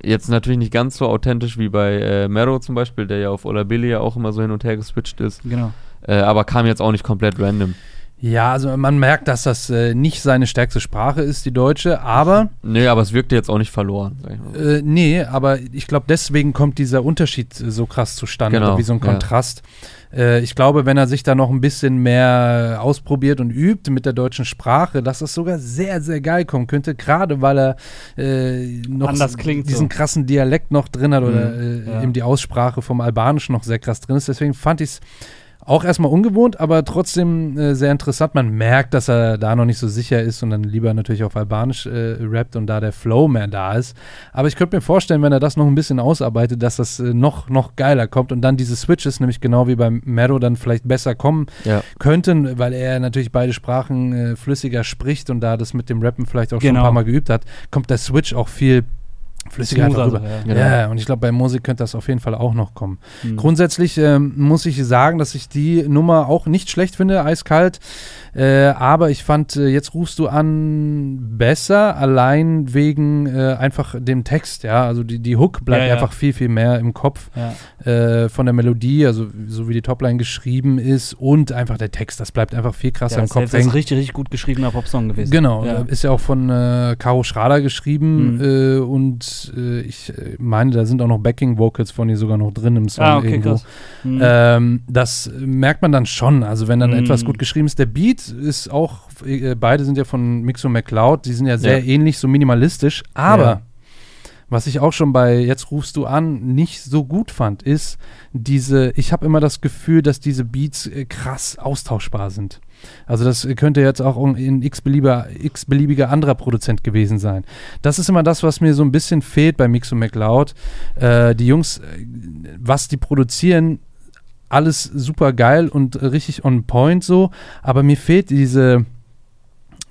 jetzt natürlich nicht ganz so authentisch wie bei äh, Mero zum Beispiel, der ja auf Ola Billy ja auch immer so hin und her geswitcht ist. Genau. Äh, aber kam jetzt auch nicht komplett random. Ja, also man merkt, dass das äh, nicht seine stärkste Sprache ist, die deutsche, aber Nö, aber es wirkte jetzt auch nicht verloren. Sag ich mal. äh, nee, aber ich glaube, deswegen kommt dieser Unterschied äh, so krass zustande, Genau, oder wie so ein ja. Kontrast. Äh, ich glaube, wenn er sich da noch ein bisschen mehr ausprobiert und übt mit der deutschen Sprache, dass das sogar sehr, sehr geil kommen könnte, gerade weil er äh, noch Anders s- klingt diesen so. krassen Dialekt noch drin hat oder Mhm, äh, ja. eben die Aussprache vom Albanischen noch sehr krass drin ist. Deswegen fand ich es auch erstmal ungewohnt, aber trotzdem äh, sehr interessant. Man merkt, dass er da noch nicht so sicher ist und dann lieber natürlich auf Albanisch äh, rappt und da der Flow mehr da ist. Aber ich könnte mir vorstellen, wenn er das noch ein bisschen ausarbeitet, dass das äh, noch, noch geiler kommt und dann diese Switches, nämlich genau wie beim Mero, dann vielleicht besser kommen Ja. könnten, weil er natürlich beide Sprachen äh, flüssiger spricht und da das mit dem Rappen vielleicht auch schon Genau. ein paar Mal geübt hat, kommt der Switch auch viel flüssiger einfach rüber. so, ja. Genau. Ja, und ich glaube, bei Musik könnte das auf jeden Fall auch noch kommen. Mhm. Grundsätzlich ähm, muss ich sagen, dass ich die Nummer auch nicht schlecht finde, eiskalt. Äh, aber ich fand, äh, jetzt rufst du an besser, allein wegen äh, einfach dem Text, ja. Also die, die Hook bleibt Ja, ja. einfach viel, viel mehr im Kopf Ja. äh, von der Melodie, also so wie die Topline geschrieben ist und einfach der Text, das bleibt einfach viel krasser im das Kopf ist ein richtig, richtig gut geschriebener Popsong gewesen. Genau, Ja. ist ja auch von äh, Caro Schrader geschrieben Mhm. äh, und äh, ich äh, meine, da sind auch noch Backing-Vocals von ihr sogar noch drin im Song Ah, okay, irgendwo. Mhm. Ähm, das merkt man dann schon. Also wenn dann Mm. etwas gut geschrieben ist. Der Beat ist auch, äh, beide sind ja von Mixo McCloud, die sind ja sehr Ja. ähnlich, so minimalistisch. Aber Ja. was ich auch schon bei Jetzt rufst du an nicht so gut fand, ist diese, ich habe immer das Gefühl, dass diese Beats äh, krass austauschbar sind. Also das könnte jetzt auch ein x-beliebiger, x-beliebiger anderer Produzent gewesen sein. Das ist immer das, was mir so ein bisschen fehlt bei Mixo McLeod. Äh, die Jungs, äh, was die produzieren, alles super geil und richtig on point so, aber mir fehlt diese,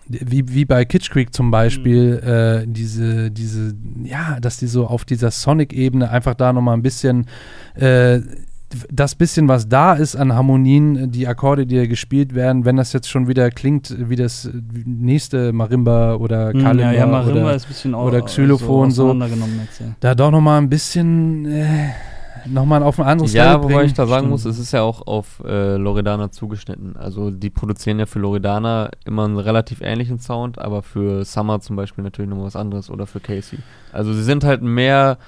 wie, wie bei Kitsch Creek zum Beispiel, äh, diese, diese, ja, dass die so auf dieser Sonic-Ebene einfach da nochmal ein bisschen, äh, das bisschen, was da ist an Harmonien, die Akkorde, die da gespielt werden, wenn das jetzt schon wieder klingt wie das nächste Marimba oder Mhm, Kalimba ja, ja, Marimba oder oder Xylophon so. auseinandergenommen jetzt, ja. da doch nochmal ein bisschen, äh, nochmal auf ein anderes Ja, Level wobei ich da sagen Stimmt. muss, es ist ja auch auf äh, Loredana zugeschnitten. Also die produzieren ja für Loredana immer einen relativ ähnlichen Sound, aber für Summer zum Beispiel natürlich noch was anderes oder für Casey. Also sie sind halt mehr,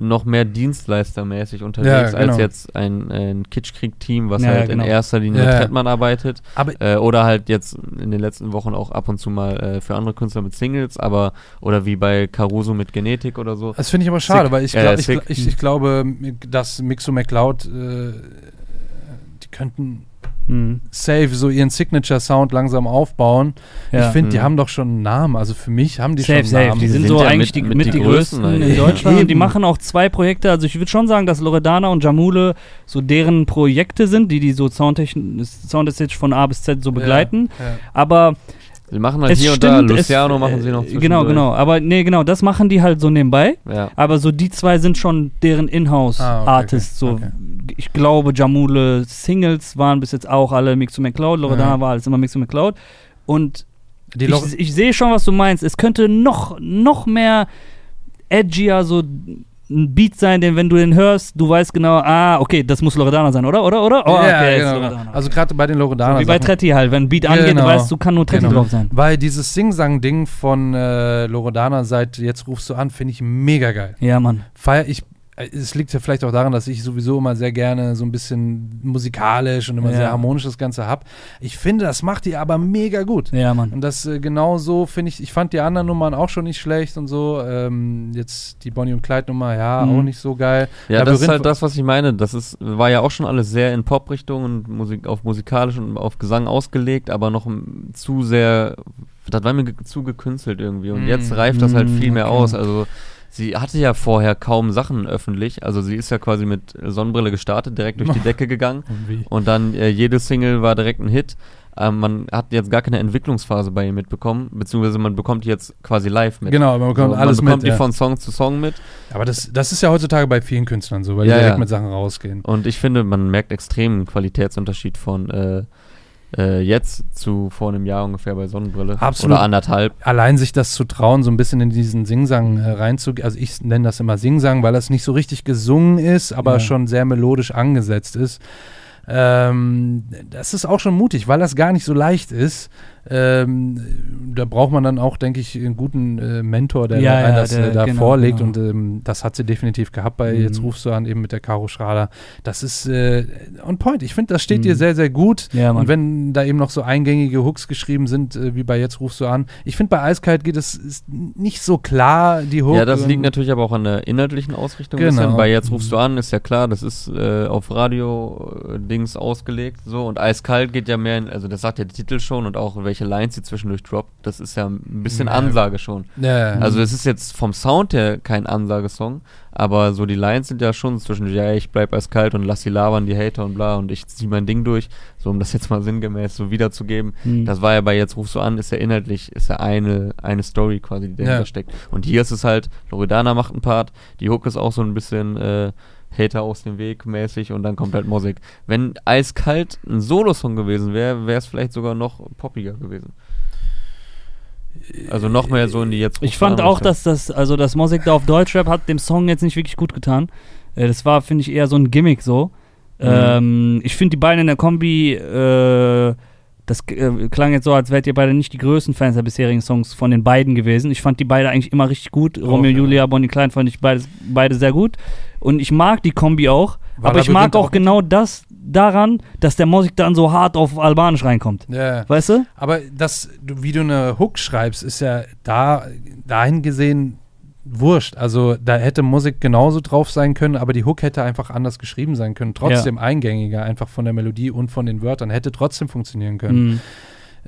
noch mehr Dienstleistermäßig unterwegs Ja, genau. als jetzt ein, ein Kitschkrieg-Team, was Ja, halt genau. in erster Linie mit Trettmann arbeitet. Äh, oder halt jetzt in den letzten Wochen auch ab und zu mal äh, für andere Künstler mit Singles, aber oder wie bei Caruso mit Genetik oder so. Das finde ich aber schade, Sick. weil ich, Ja, glaub, ich, ich, ich glaube, dass Mixo McCloud, äh, die könnten Mhm. safe so ihren Signature-Sound langsam aufbauen. Ja. Ich finde, die Mhm. haben doch schon einen Namen. Also für mich haben die Safe, schon safe. Namen. Die sind, sind so ja eigentlich mit- die, mit mit die die größten größten, in. Deutschland. Und die Eben. machen auch zwei Projekte. Also ich würde schon sagen, dass Loredana und Jamule so deren Projekte sind, die die so soundtechnisch von A bis Z so begleiten. Ja, ja. Aber Sie machen halt es hier stimmt, und da, Luciano es, machen sie noch äh, Genau, genau. Aber nee, genau, das machen die halt so nebenbei. Ja. Aber so die zwei sind schon deren Ah, okay, Inhouse-Artists. okay, so, okay. ich glaube, Jamule Singles waren bis jetzt auch alle Mixo McCloud. Loredana Ja. war alles immer Mixo McCloud. Und ich, ich sehe schon, was du meinst. Es könnte noch, noch mehr edgier, so ein Beat sein, den, wenn du den hörst, du weißt genau, ah, okay, das muss Loredana sein, oder? Oder? Oder? Oh, ja, okay, ist genau. Loredana. Also gerade bei den Loredana. so, wie bei. Tretti halt, wenn ein Beat angeht, Genau. du weißt, du kann nur Tretti Genau. drauf sein. Weil dieses Sing-Sang-Ding von äh, Loredana seit Jetzt rufst du an, finde ich mega geil. Ja, Mann. Feier ich. Äh, Es liegt ja vielleicht auch daran, dass ich sowieso immer sehr gerne so ein bisschen musikalisch und immer Ja. sehr harmonisch das Ganze hab. Ich finde, das macht die aber mega gut. Ja, Mann. Und das äh, genau so finde ich, ich fand die anderen Nummern auch schon nicht schlecht und so. Ähm, jetzt die Bonnie und Clyde Nummer, ja, Mhm. auch nicht so geil. Ja, das ist Labyrinth- halt das, was ich meine. Das ist, war ja auch schon alles sehr in Pop-Richtung und Musik, auf musikalisch und auf Gesang ausgelegt, aber noch zu sehr, das war mir zu gekünstelt irgendwie. Und Mm. jetzt reift das halt viel mehr okay. aus. Also sie hatte ja vorher kaum Sachen öffentlich. Also sie ist ja quasi mit Sonnenbrille gestartet, direkt durch die Decke gegangen. Und dann äh, jede Single war direkt ein Hit. Ähm, man hat jetzt gar keine Entwicklungsphase bei ihr mitbekommen, beziehungsweise man bekommt die jetzt quasi live mit. Genau, man bekommt So, alles man bekommt mit. die ja. von Song zu Song mit. Aber das, das ist ja heutzutage bei vielen Künstlern so, weil Ja, die direkt ja. mit Sachen rausgehen. Und ich finde, man merkt extrem einen Qualitätsunterschied von äh, äh, jetzt zu vor einem Jahr ungefähr bei Sonnenbrille. Absolut. Oder anderthalb. Allein sich das zu trauen, so ein bisschen in diesen Singsang äh, reinzugehen. Also ich nenne das immer Singsang, weil das nicht so richtig gesungen ist, aber Ja. schon sehr melodisch angesetzt ist. Ähm, das ist auch schon mutig, weil das gar nicht so leicht ist. Ähm, da braucht man dann auch, denke ich, einen guten äh, Mentor, der Ja, da, ja, das der- äh, da genau, vorlegt. genau. Und ähm, das hat sie definitiv gehabt bei Mhm. Jetzt rufst du an, eben mit der Caro Schrader. Das ist äh, on point. Ich finde, das steht Mhm. dir sehr, sehr gut. Ja. Und wenn da eben noch so eingängige Hooks geschrieben sind, äh, wie bei Jetzt rufst du an. Ich finde, bei Eiskalt geht es nicht so klar, die Hook. Ja, das liegt natürlich aber auch an der inhaltlichen Ausrichtung. Genau. Bei Jetzt rufst du an, ist ja klar, das ist äh, auf Radio-Dings ausgelegt. So Und eiskalt geht ja mehr, in, also das sagt ja der Titel schon und auch welche Lines sie zwischendurch droppt. Das ist ja ein bisschen Ja. Ansage schon. Ja, Also es ist jetzt vom Sound her kein Ansagesong, aber so die Lines sind ja schon zwischen, ja, ich bleib eiskalt und lass sie labern, die Hater und bla und ich zieh mein Ding durch, so um das jetzt mal sinngemäß so wiederzugeben. Mhm. Das war ja bei Jetzt rufst du an, ist ja inhaltlich, ist ja eine, eine Story quasi, die dahinter Ja. steckt. Und hier ist es halt, Loredana macht einen Part, die Hook ist auch so ein bisschen äh, Hater aus dem Weg mäßig und dann kommt halt Musik. Wenn eiskalt ein Solo-Song gewesen wäre, wäre es vielleicht sogar noch poppiger gewesen. Also noch mehr so in die Jetzt Ich fand an auch, dass das, also das Musik da auf Deutschrap hat dem Song jetzt nicht wirklich gut getan. Äh, das war, finde ich, eher so ein Gimmick so. Mhm. Ähm, ich finde die beiden in der Kombi, äh, das äh, klang jetzt so, als wärt ihr beide nicht die größten Fans der bisherigen Songs von den beiden gewesen. Ich fand die beide eigentlich immer richtig gut. Romeo, ja. Julia, Bonnie Klein fand ich beide, beide sehr gut. Und ich mag die Kombi auch. War aber ich mag auch auch genau das daran, dass der Musik dann so hart auf Albanisch reinkommt. ja. Weißt du? Aber das, wie du eine Hook schreibst, ist ja da dahin gesehen wurscht. Also da hätte Musik genauso drauf sein können, aber die Hook hätte einfach anders geschrieben sein können. Trotzdem eingängiger, einfach von der Melodie und von den Wörtern. Hätte trotzdem funktionieren können. Mhm.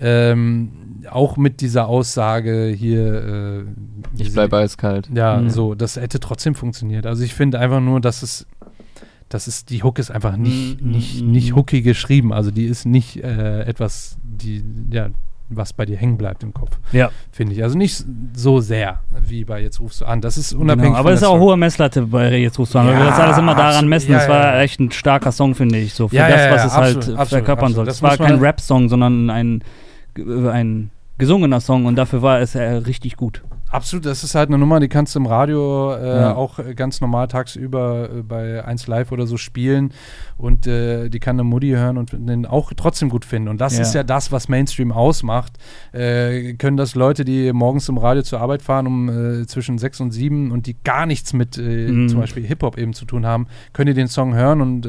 Ähm, auch mit dieser Aussage hier. Äh, Ich sie- bleib eiskalt. Ja, Mhm. so, das hätte trotzdem funktioniert. Also ich finde einfach nur, dass es, dass es, die Hook ist einfach nicht, Mhm, nicht, nicht hookig geschrieben. Also die ist nicht äh, etwas, die, ja, was bei dir hängen bleibt im Kopf, Ja. finde ich. Also nicht so sehr, wie bei Jetzt rufst du an. Das ist unabhängig Genau, aber das ist auch hohe Messlatte bei Jetzt rufst du an, weil Ja, wir das alles immer daran absolut. messen. Ja, das war echt ein starker Song, finde ich, so für das, was es absolut, halt absolut, verkörpern soll. Das Es war kein Rap-Song, sondern ein, ein gesungener Song und dafür war es ja richtig gut. Absolut, das ist halt eine Nummer, die kannst du im Radio äh, Ja. auch äh, ganz normal tagsüber äh, bei 1 Live oder so spielen und äh, die kann eine Mutti hören und den auch trotzdem gut finden. Und das Ja. ist ja das, was Mainstream ausmacht. Äh, können das Leute, die morgens im Radio zur Arbeit fahren, um zwischen 6 und 7 und die gar nichts mit Mhm. zum Beispiel Hip-Hop eben zu tun haben, können die den Song hören und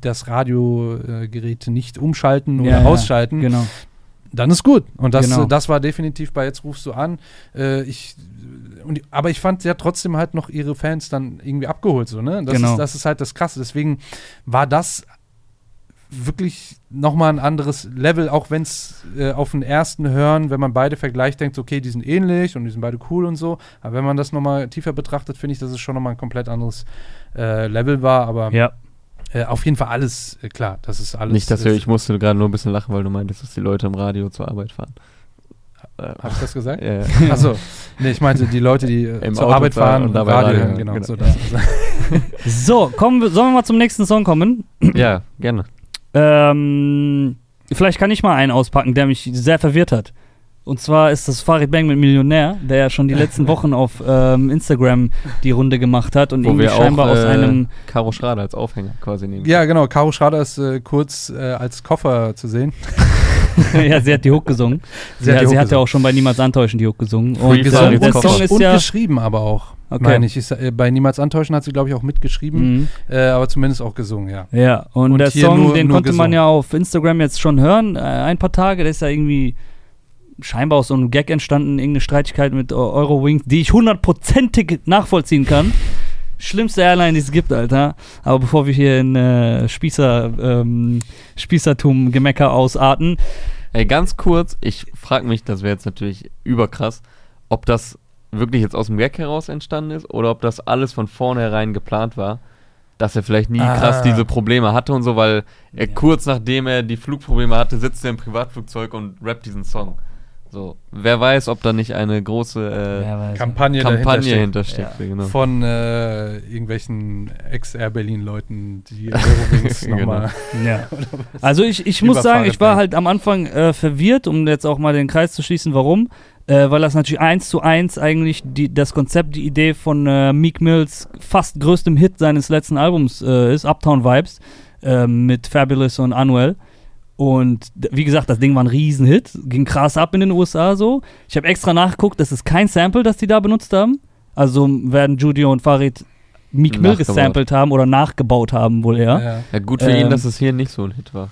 das Radiogerät nicht umschalten oder Ja, ja, ausschalten Genau. Dann ist gut. Und das, Genau. das war definitiv bei Jetzt rufst du an. Äh, ich, und, aber ich fand, sie hat trotzdem halt noch ihre Fans dann irgendwie abgeholt. So, ne? das, Genau. ist, das ist halt das Krasse. Deswegen war das wirklich nochmal ein anderes Level, auch wenn es äh, auf den ersten Hören, wenn man beide vergleicht, denkt, okay, die sind ähnlich und die sind beide cool und so. Aber wenn man das nochmal tiefer betrachtet, finde ich, dass es schon nochmal ein komplett anderes äh, Level war. Aber Ja. Äh, auf jeden Fall alles, äh, klar, das ist alles. Nicht, dass wir, ist- ich musste gerade nur ein bisschen lachen, weil du meintest, dass die Leute im Radio zur Arbeit fahren. Äh, Hab ich das gesagt? ja, ja. Achso, nee, ich meinte die Leute, die äh, Im zur Auto Arbeit fahren und und dabei Radio Radio hören. Genau, genau. so das. So, kommen wir, sollen wir mal zum nächsten Song kommen? ja, gerne. Ähm, vielleicht kann ich mal einen auspacken, der mich sehr verwirrt hat. Und zwar ist das Farid Bang mit Millionär, der ja schon die letzten Wochen auf ähm, Instagram die Runde gemacht hat und Wo irgendwie wir scheinbar auch aus äh, einem. Karo Schrader als Aufhänger quasi nehmen. Ja, genau. Caro Schrader ist äh, kurz äh, als Koffer zu sehen. ja, sie hat die Hook gesungen. Sie, Sie hat sie hat ja auch schon bei Niemals Antäuschen die Hook gesungen. Und Gesungen äh, der und Song ist und ja. geschrieben aber auch. Okay. Meine ich. Ist, äh, bei Niemals Antäuschen hat sie, glaube ich, auch mitgeschrieben. Mhm. Äh, aber zumindest auch gesungen, ja. Ja, und, Und der Song, nur- den nur konnte man gesungen. ja auf Instagram jetzt schon hören, äh, ein paar Tage. Der ist ja irgendwie scheinbar aus so einem Gag entstanden, irgendeine Streitigkeit mit Eu- Eurowings, die ich hundertprozentig nachvollziehen kann. Schlimmste Airline, die es gibt, Alter. Aber bevor wir hier in äh, Spießer, ähm, Spießertum-Gemecker ausarten, Ey, ganz kurz, ich frage mich, das wäre jetzt natürlich überkrass, ob das wirklich jetzt aus dem Gag heraus entstanden ist oder ob das alles von vornherein geplant war, dass er vielleicht nie Ah. krass diese Probleme hatte und so, weil er kurz nachdem er die Flugprobleme hatte, sitzt er im Privatflugzeug und rappt diesen Song. So, wer weiß, ob da nicht eine große äh. Kampagne, Kampagne dahinter hintersteckt. Genau. Von äh, irgendwelchen Ex-Air Berlin-Leuten, die Eurowings Genau. nochmal. Ja. Also ich, ich muss sagen, ich war halt am Anfang äh, verwirrt, um jetzt auch mal den Kreis zu schließen, warum. Äh, weil das natürlich eins zu eins eigentlich die, das Konzept, die Idee von äh, Meek Mills fast größtem Hit seines letzten Albums äh, ist, Uptown Vibes, äh, mit Fabulous und Anuel. Und wie gesagt, das Ding war ein Riesenhit, ging krass ab in den USA so. Ich habe extra nachgeguckt, das ist kein Sample, das die da benutzt haben. Also werden Judio und Farid Meek Mill gesampelt haben oder nachgebaut haben wohl eher. Ja. Ja, gut für Ähm, ihn, dass es hier nicht so ein Hit war.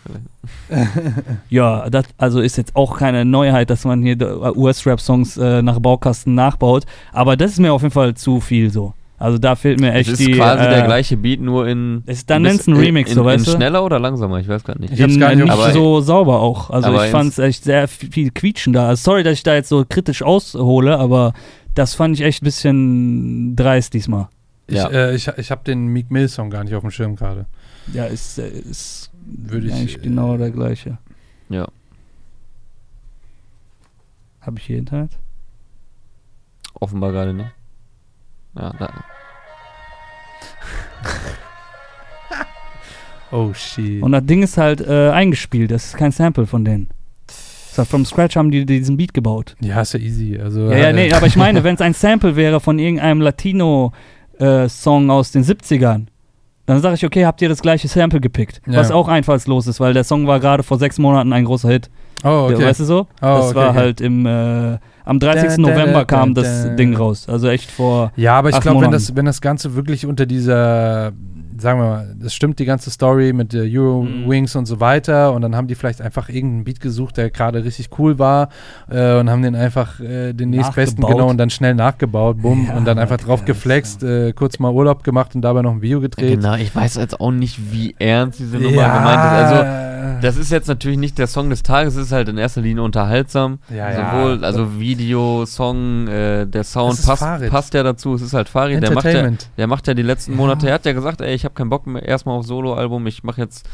Ja, das also ist jetzt auch keine Neuheit, dass man hier äh, US-Rap-Songs äh, nach Baukasten nachbaut. Aber das ist mir auf jeden Fall zu viel so. Also da fehlt mir echt es ist die. quasi äh, der gleiche Beat, nur in. Es, dann bis- nenn's ein Remix, in, so in, weißt in du. schneller oder langsamer? Ich weiß gar nicht. Ich hab's gar nicht nicht so sauber auch. Also ich fand es echt sehr viel quietschender. Also sorry, dass ich da jetzt so kritisch aushole, aber das fand ich echt ein bisschen dreist diesmal. Ich, Ja. äh, ich, ich habe den Meek Mill-Song gar nicht auf dem Schirm gerade. Ja, ist, äh, ist Würde ich, eigentlich äh, genau der gleiche. Ja. Habe ich hier Internet? Offenbar gerade nicht. Ja, da. Oh shit. Und das Ding ist halt äh, eingespielt, das ist kein Sample von denen. Das heißt, from scratch haben die diesen Beat gebaut. ja, ist ja easy. Also, Ja, ja, äh, nee, aber ich meine, wenn es ein Sample wäre von irgendeinem Latino-Song aus den 70ern, dann sage ich, okay, habt ihr das gleiche Sample gepickt. Ja. Was auch einfallslos ist, weil der Song war gerade vor sechs Monaten ein großer Hit. Oh, okay. Weißt du so? das okay, war okay. halt im, äh, am 30. Da, da, November kam da, das da. Ding raus. Also echt vor. Ja, aber ich glaube, wenn das, wenn das Ganze wirklich unter dieser, sagen wir mal, das stimmt die ganze Story mit der Eurowings und so weiter und dann haben die vielleicht einfach irgendeinen Beat gesucht, der gerade richtig cool war äh, und haben den einfach äh, den nächstbesten genommen und dann schnell nachgebaut, bumm, Ja, und dann einfach drauf geflext, äh, kurz mal Urlaub gemacht und dabei noch ein Video gedreht. Genau, ich weiß jetzt auch nicht, wie ernst diese Nummer gemeint ist. Also, das ist jetzt natürlich nicht der Song des Tages, es ist halt in erster Linie unterhaltsam. Ja, ja. Sowohl, also Video, Song, äh, der Sound Es passt, Farid. passt ja dazu. Es ist halt Farid, der macht ja, Entertainment. der macht ja die letzten Ja. Monate, er hat ja gesagt, ey, ich habe keinen Bock mehr erstmal auf Solo-Album, ich mache jetzt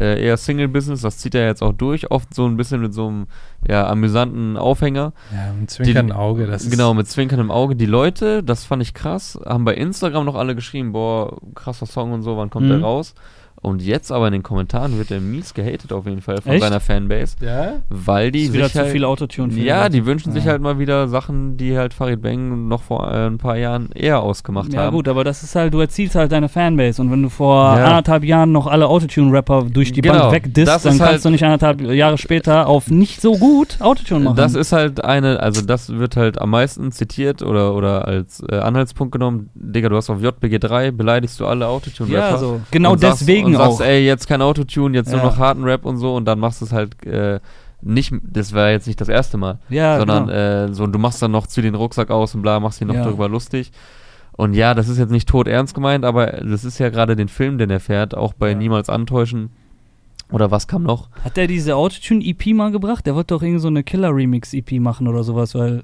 äh, eher Single-Business, das zieht er jetzt auch durch, oft so ein bisschen mit so einem ja, amüsanten Aufhänger. Ja, mit zwinkerndem Auge. Das genau, mit zwinkerndem Auge. Die Leute, das fand ich krass, haben bei Instagram noch alle geschrieben, boah, krasser Song und so, wann kommt Mhm. der raus? Und jetzt aber in den Kommentaren wird er mies gehatet auf jeden Fall von Echt? seiner Fanbase, Ja? weil die ist wieder sich zu halt, viel Autotune für ja, die wünschen sich Ja. halt mal wieder Sachen, die halt Farid Bang noch vor äh, ein paar Jahren eher ausgemacht Ja haben. gut, aber das ist halt, du erzielst halt deine Fanbase und wenn du vor Ja. anderthalb Jahren noch alle Autotune-Rapper durch die Genau, Bank wegdisst, dann kannst halt- du nicht anderthalb Jahre später auf nicht so gut Autotune machen. Das ist halt eine, also das wird halt am meisten zitiert oder, oder als äh, Anhaltspunkt genommen. Digga, du hast auf JBG3, beleidigst du alle Autotune-Rapper. ja, so. Genau deswegen und sagst, auch. ey, jetzt kein Autotune, jetzt nur Ja. noch harten Rap und so und dann machst du es halt äh, nicht, das war jetzt nicht das erste Mal, ja, sondern genau. äh, so, du machst dann noch, zieh den Rucksack aus und bla, machst ihn noch Ja. darüber lustig. Und ja, das ist jetzt nicht tot ernst gemeint, aber das ist ja gerade den Film, den er fährt, auch bei. Niemals Antäuschen. Oder was kam noch? Hat der diese Autotune-EP mal gebracht? Der wollte doch irgend so eine Killer-Remix-EP machen oder sowas, weil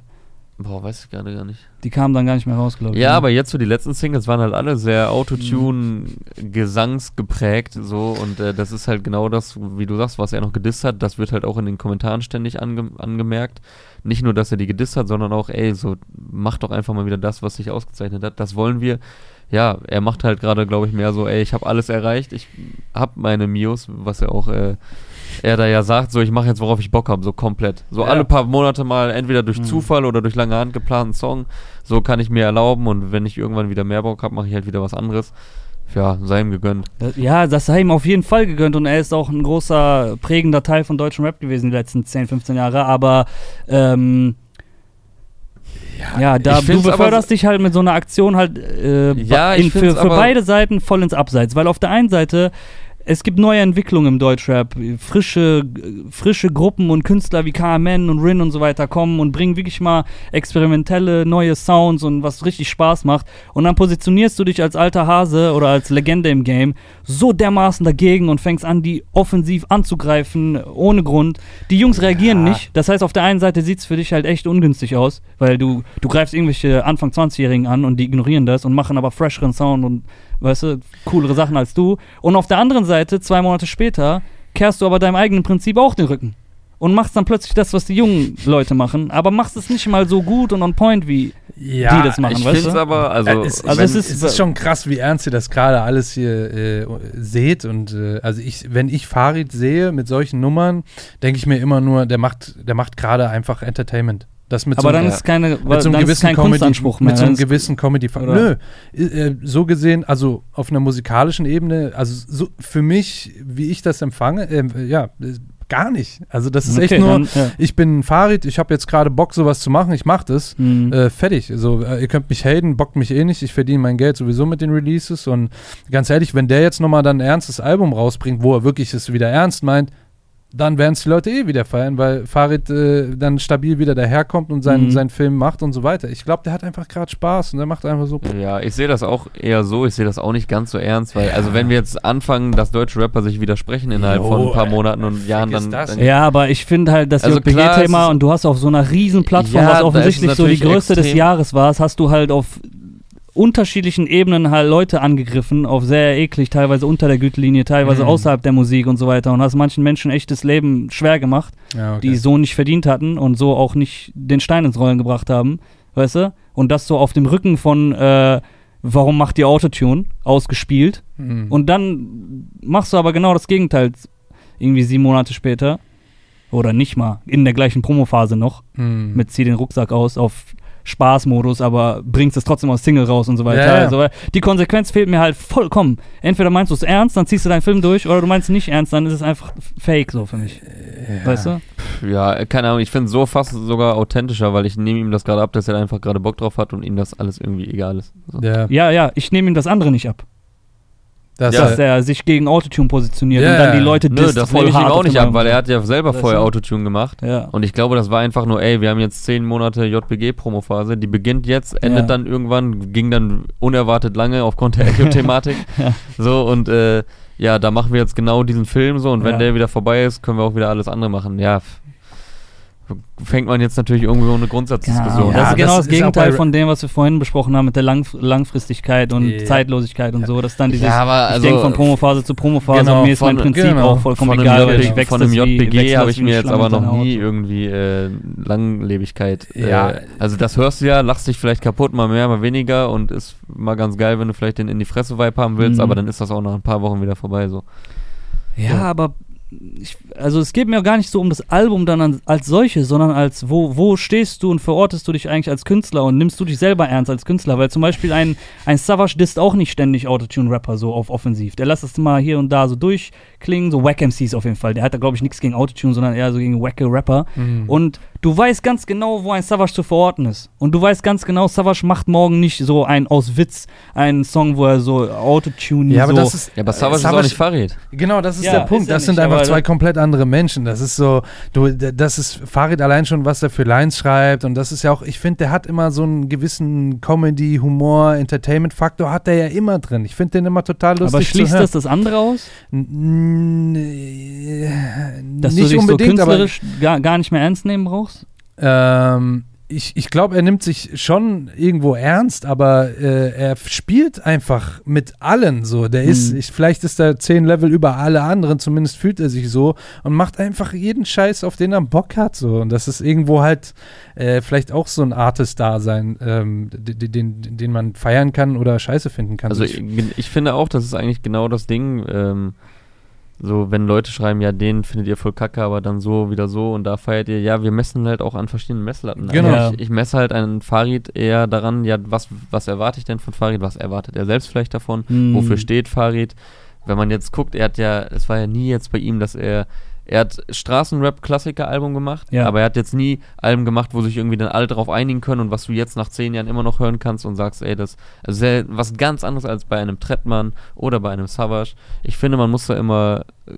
Boah, weiß ich gerade gar nicht. die kamen dann gar nicht mehr raus, glaube ich. Ja, ne? aber jetzt so die letzten Singles waren halt alle sehr Autotune-gesangsgeprägt so und äh, das ist halt genau das, wie du sagst, was er noch gedisst hat, das wird halt auch in den Kommentaren ständig ange angemerkt. Nicht nur, dass er die gedisst hat, sondern auch, ey, so mach doch einfach mal wieder das, was sich ausgezeichnet hat. Das wollen wir. Ja, er macht halt gerade, glaube ich, mehr so, ey, ich habe alles erreicht, ich habe meine Mios, was er auch äh, er da ja sagt, so ich mache jetzt, worauf ich Bock habe, so komplett. So Ja. alle paar Monate mal, entweder durch Mhm. Zufall oder durch lange Hand geplanten Song. So kann ich mir erlauben und wenn ich irgendwann wieder mehr Bock habe, mache ich halt wieder was anderes. Ja, sei ihm gegönnt. Ja, das sei ihm auf jeden Fall gegönnt und er ist auch ein großer, prägender Teil von deutschem Rap gewesen die letzten 10, 15 Jahre, aber ähm, ja, da ich du beförderst dich halt mit so einer Aktion halt äh, Ja, in, für, für beide Seiten voll ins Abseits, weil auf der einen Seite es gibt neue Entwicklungen im Deutschrap. Frische, frische Gruppen und Künstler wie KMN und Rin und so weiter kommen und bringen wirklich mal experimentelle neue Sounds und was richtig Spaß macht. Und dann positionierst du dich als alter Hase oder als Legende im Game so dermaßen dagegen und fängst an, die offensiv anzugreifen, ohne Grund. Die Jungs reagieren Ja. nicht. Das heißt, auf der einen Seite sieht es für dich halt echt ungünstig aus, weil du, du greifst irgendwelche Anfang 20-Jährigen an und die ignorieren das und machen aber fresheren Sound und, weißt du, coolere Sachen als du. Und auf der anderen Seite, zwei Monate später, kehrst du aber deinem eigenen Prinzip auch den Rücken. Und machst dann plötzlich das, was die jungen Leute machen, aber machst es nicht mal so gut und on point wie Ja, die das machen, ich weißt finde es du? aber, also, Also, es, Also wenn, es es, ist- ist, schon krass, wie ernst ihr das gerade alles hier äh, seht. Und äh, also ich, wenn ich Farid sehe mit solchen Nummern, denke ich mir immer nur, der macht, der macht gerade einfach Entertainment. Das mit aber so dann einem- ist keine, mit so einem gewissen kein Comedy, Kunstanspruch mehr. mit so einem gewissen Comedy. Nö, äh, so gesehen, also auf einer musikalischen Ebene, also so für mich, wie ich das empfange, äh, ja, äh, gar nicht. Also das ist Okay, echt nur, dann, ja. ich bin Farid, ich habe jetzt gerade Bock, sowas zu machen, ich mache das. Mhm. Äh, fertig. So, äh, ihr könnt mich haten, bockt mich eh nicht. Ich verdiene mein Geld sowieso mit den Releases. Und ganz ehrlich, wenn der jetzt nochmal dann ein ernstes Album rausbringt, wo er wirklich es wieder ernst meint, dann werden es die Leute eh wieder feiern, weil Farid äh, dann stabil wieder daherkommt und seinen, Mhm. seinen Film macht und so weiter. Ich glaube, der hat einfach gerade Spaß und der macht einfach so. Ja, ich sehe das auch eher so, ich sehe das auch nicht ganz so ernst, weil, also wenn wir jetzt anfangen, dass deutsche Rapper sich widersprechen innerhalb Jo, von ein paar äh, Monaten und Jahren, dann, dann Ja, aber ich finde halt das Also JPG-Thema und du hast auf so einer riesen Plattform, Ja, was offensichtlich so die größte des Jahres war, hast du halt auf unterschiedlichen Ebenen halt Leute angegriffen, auf sehr eklig, teilweise unter der Gürtellinie, teilweise Mhm. außerhalb der Musik und so weiter und hast manchen Menschen echtes Leben schwer gemacht, Ja, die so nicht verdient hatten und so auch nicht den Stein ins Rollen gebracht haben, weißt du? Und das so auf dem Rücken von äh, Warum macht ihr Autotune ausgespielt Mhm. und dann machst du aber genau das Gegenteil irgendwie sieben Monate später. Oder nicht mal, in der gleichen Promophase noch, Mhm. mit zieh den Rucksack aus auf Spaßmodus, aber bringst es trotzdem als Single raus und so weiter. Ja, ja. Also, die Konsequenz fehlt mir halt vollkommen. Entweder meinst du es ernst, dann ziehst du deinen Film durch, oder du meinst es nicht ernst, dann ist es einfach fake so für mich. ja. Weißt du? Ja, keine Ahnung, ich finde es so fast sogar authentischer, weil ich nehme ihm das gerade ab, dass er einfach gerade Bock drauf hat und ihm das alles irgendwie egal ist. So. Ja, Ja, ja, ich nehme ihm das andere nicht ab. Das dass er sich gegen Autotune positioniert Ja, und dann die. Leute Nö, disst das voll nehme ich ihm auch nicht ab, weil er hat ja selber Weißt vorher? Autotune gemacht. Ja. Und ich glaube, das war einfach nur, ey, wir haben jetzt zehn Monate JPG-Promophase, die beginnt jetzt, endet Ja. dann irgendwann, ging dann unerwartet lange aufgrund der Echo-Thematik. Ja. So, und äh, ja, da machen wir jetzt genau diesen Film so und wenn der wieder vorbei ist, können wir auch wieder alles andere machen. Ja, fängt man jetzt natürlich irgendwo eine Grundsatzdiskussion. Genau, Ja, das ist genau das das, ist Gegenteil von dem, was wir vorhin besprochen haben mit der Langf Langfristigkeit und Ja. Zeitlosigkeit und so. Das ist dann dieses, Ja, aber ich also- denke von Promophase zu Promophase Genau, und mir ist mein von- Prinzip genau. auch vollkommen von egal, weil ich wechsle von JPG wechsle habe ich mir jetzt aber noch nie irgendwie äh, Langlebigkeit. Ja. Äh, also das hörst du ja, lachst dich vielleicht kaputt, mal mehr, mal weniger und ist mal ganz geil, wenn du vielleicht den in die Fresse-Vibe haben willst, Mhm. aber dann ist das auch nach ein paar Wochen wieder vorbei. So. Ja, aber ich, also es geht mir auch gar nicht so um das Album dann an, als solches, sondern als wo, wo stehst du und verortest du dich eigentlich als Künstler und nimmst du dich selber ernst als Künstler? Weil zum Beispiel ein, ein Savage disst auch nicht ständig Autotune-Rapper so auf offensiv. Der lässt es mal hier und da so durchklingen, so Wack MCs auf jeden Fall. Der hat da glaube ich nichts gegen Autotune, sondern eher so gegen wacke Rapper. Mhm. Und du weißt ganz genau, wo ein Savage zu verorten ist. Und du weißt ganz genau, Savage macht morgen nicht so ein aus Witz einen Song, wo er so Autotune ja, aber so das ist. Ja, aber Savage, Savage- ist auch nicht Farid. Genau, das ist Ja, der ist Punkt. er Das sind nicht, einfach aber zwei komplett andere Menschen. Das ist so, du, das ist Farid allein schon, was er für Lines schreibt. Und das ist ja auch, ich finde, der hat immer so einen gewissen Comedy, Humor, Entertainment-Faktor, hat der ja immer drin. Ich finde den immer total lustig. aber schließt zu hören. das das andere aus? N- Dass nicht du dich so unbedingt, aber künstlerisch gar, gar nicht mehr ernst nehmen brauchst? Ähm, ich, ich glaube, er nimmt sich schon irgendwo ernst, aber äh, er spielt einfach mit allen so. Der ist, Hm. ich, vielleicht ist er zehn Level über alle anderen, zumindest fühlt er sich so und macht einfach jeden Scheiß, auf den er Bock hat. So. Und das ist irgendwo halt äh, vielleicht auch so ein Artist-Dasein, ähm, den, den, den man feiern kann oder scheiße finden kann. Also ich, ich, ich finde auch, das ist eigentlich genau das Ding. Ähm, so, wenn Leute schreiben, ja, den findet ihr voll kacke, aber dann so, wieder so und da feiert ihr, ja, wir messen halt auch an verschiedenen Messlatten. Genau. Also ich, ich messe halt einen Farid eher daran, ja, was, was erwarte ich denn von Farid, was erwartet er selbst vielleicht davon, Mhm. wofür steht Farid. Wenn man jetzt guckt, er hat ja, es war ja nie jetzt bei ihm, dass er, er hat Straßenrap-Klassiker-Album gemacht, Ja. aber er hat jetzt nie Alben gemacht, wo sich irgendwie dann alle drauf einigen können und was du jetzt nach zehn Jahren immer noch hören kannst und sagst, ey, das ist was ganz anderes als bei einem Trettmann oder bei einem Savage. Ich finde, man muss da immer äh,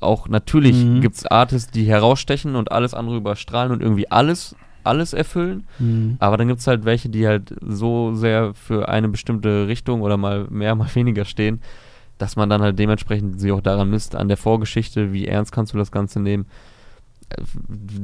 auch, natürlich Mhm. gibt es Artists, die herausstechen und alles andere überstrahlen und irgendwie alles, alles erfüllen. Mhm. Aber dann gibt es halt welche, die halt so sehr für eine bestimmte Richtung oder mal mehr, mal weniger stehen, dass man dann halt dementsprechend sie auch daran misst, an der Vorgeschichte, wie ernst kannst du das Ganze nehmen. Äh,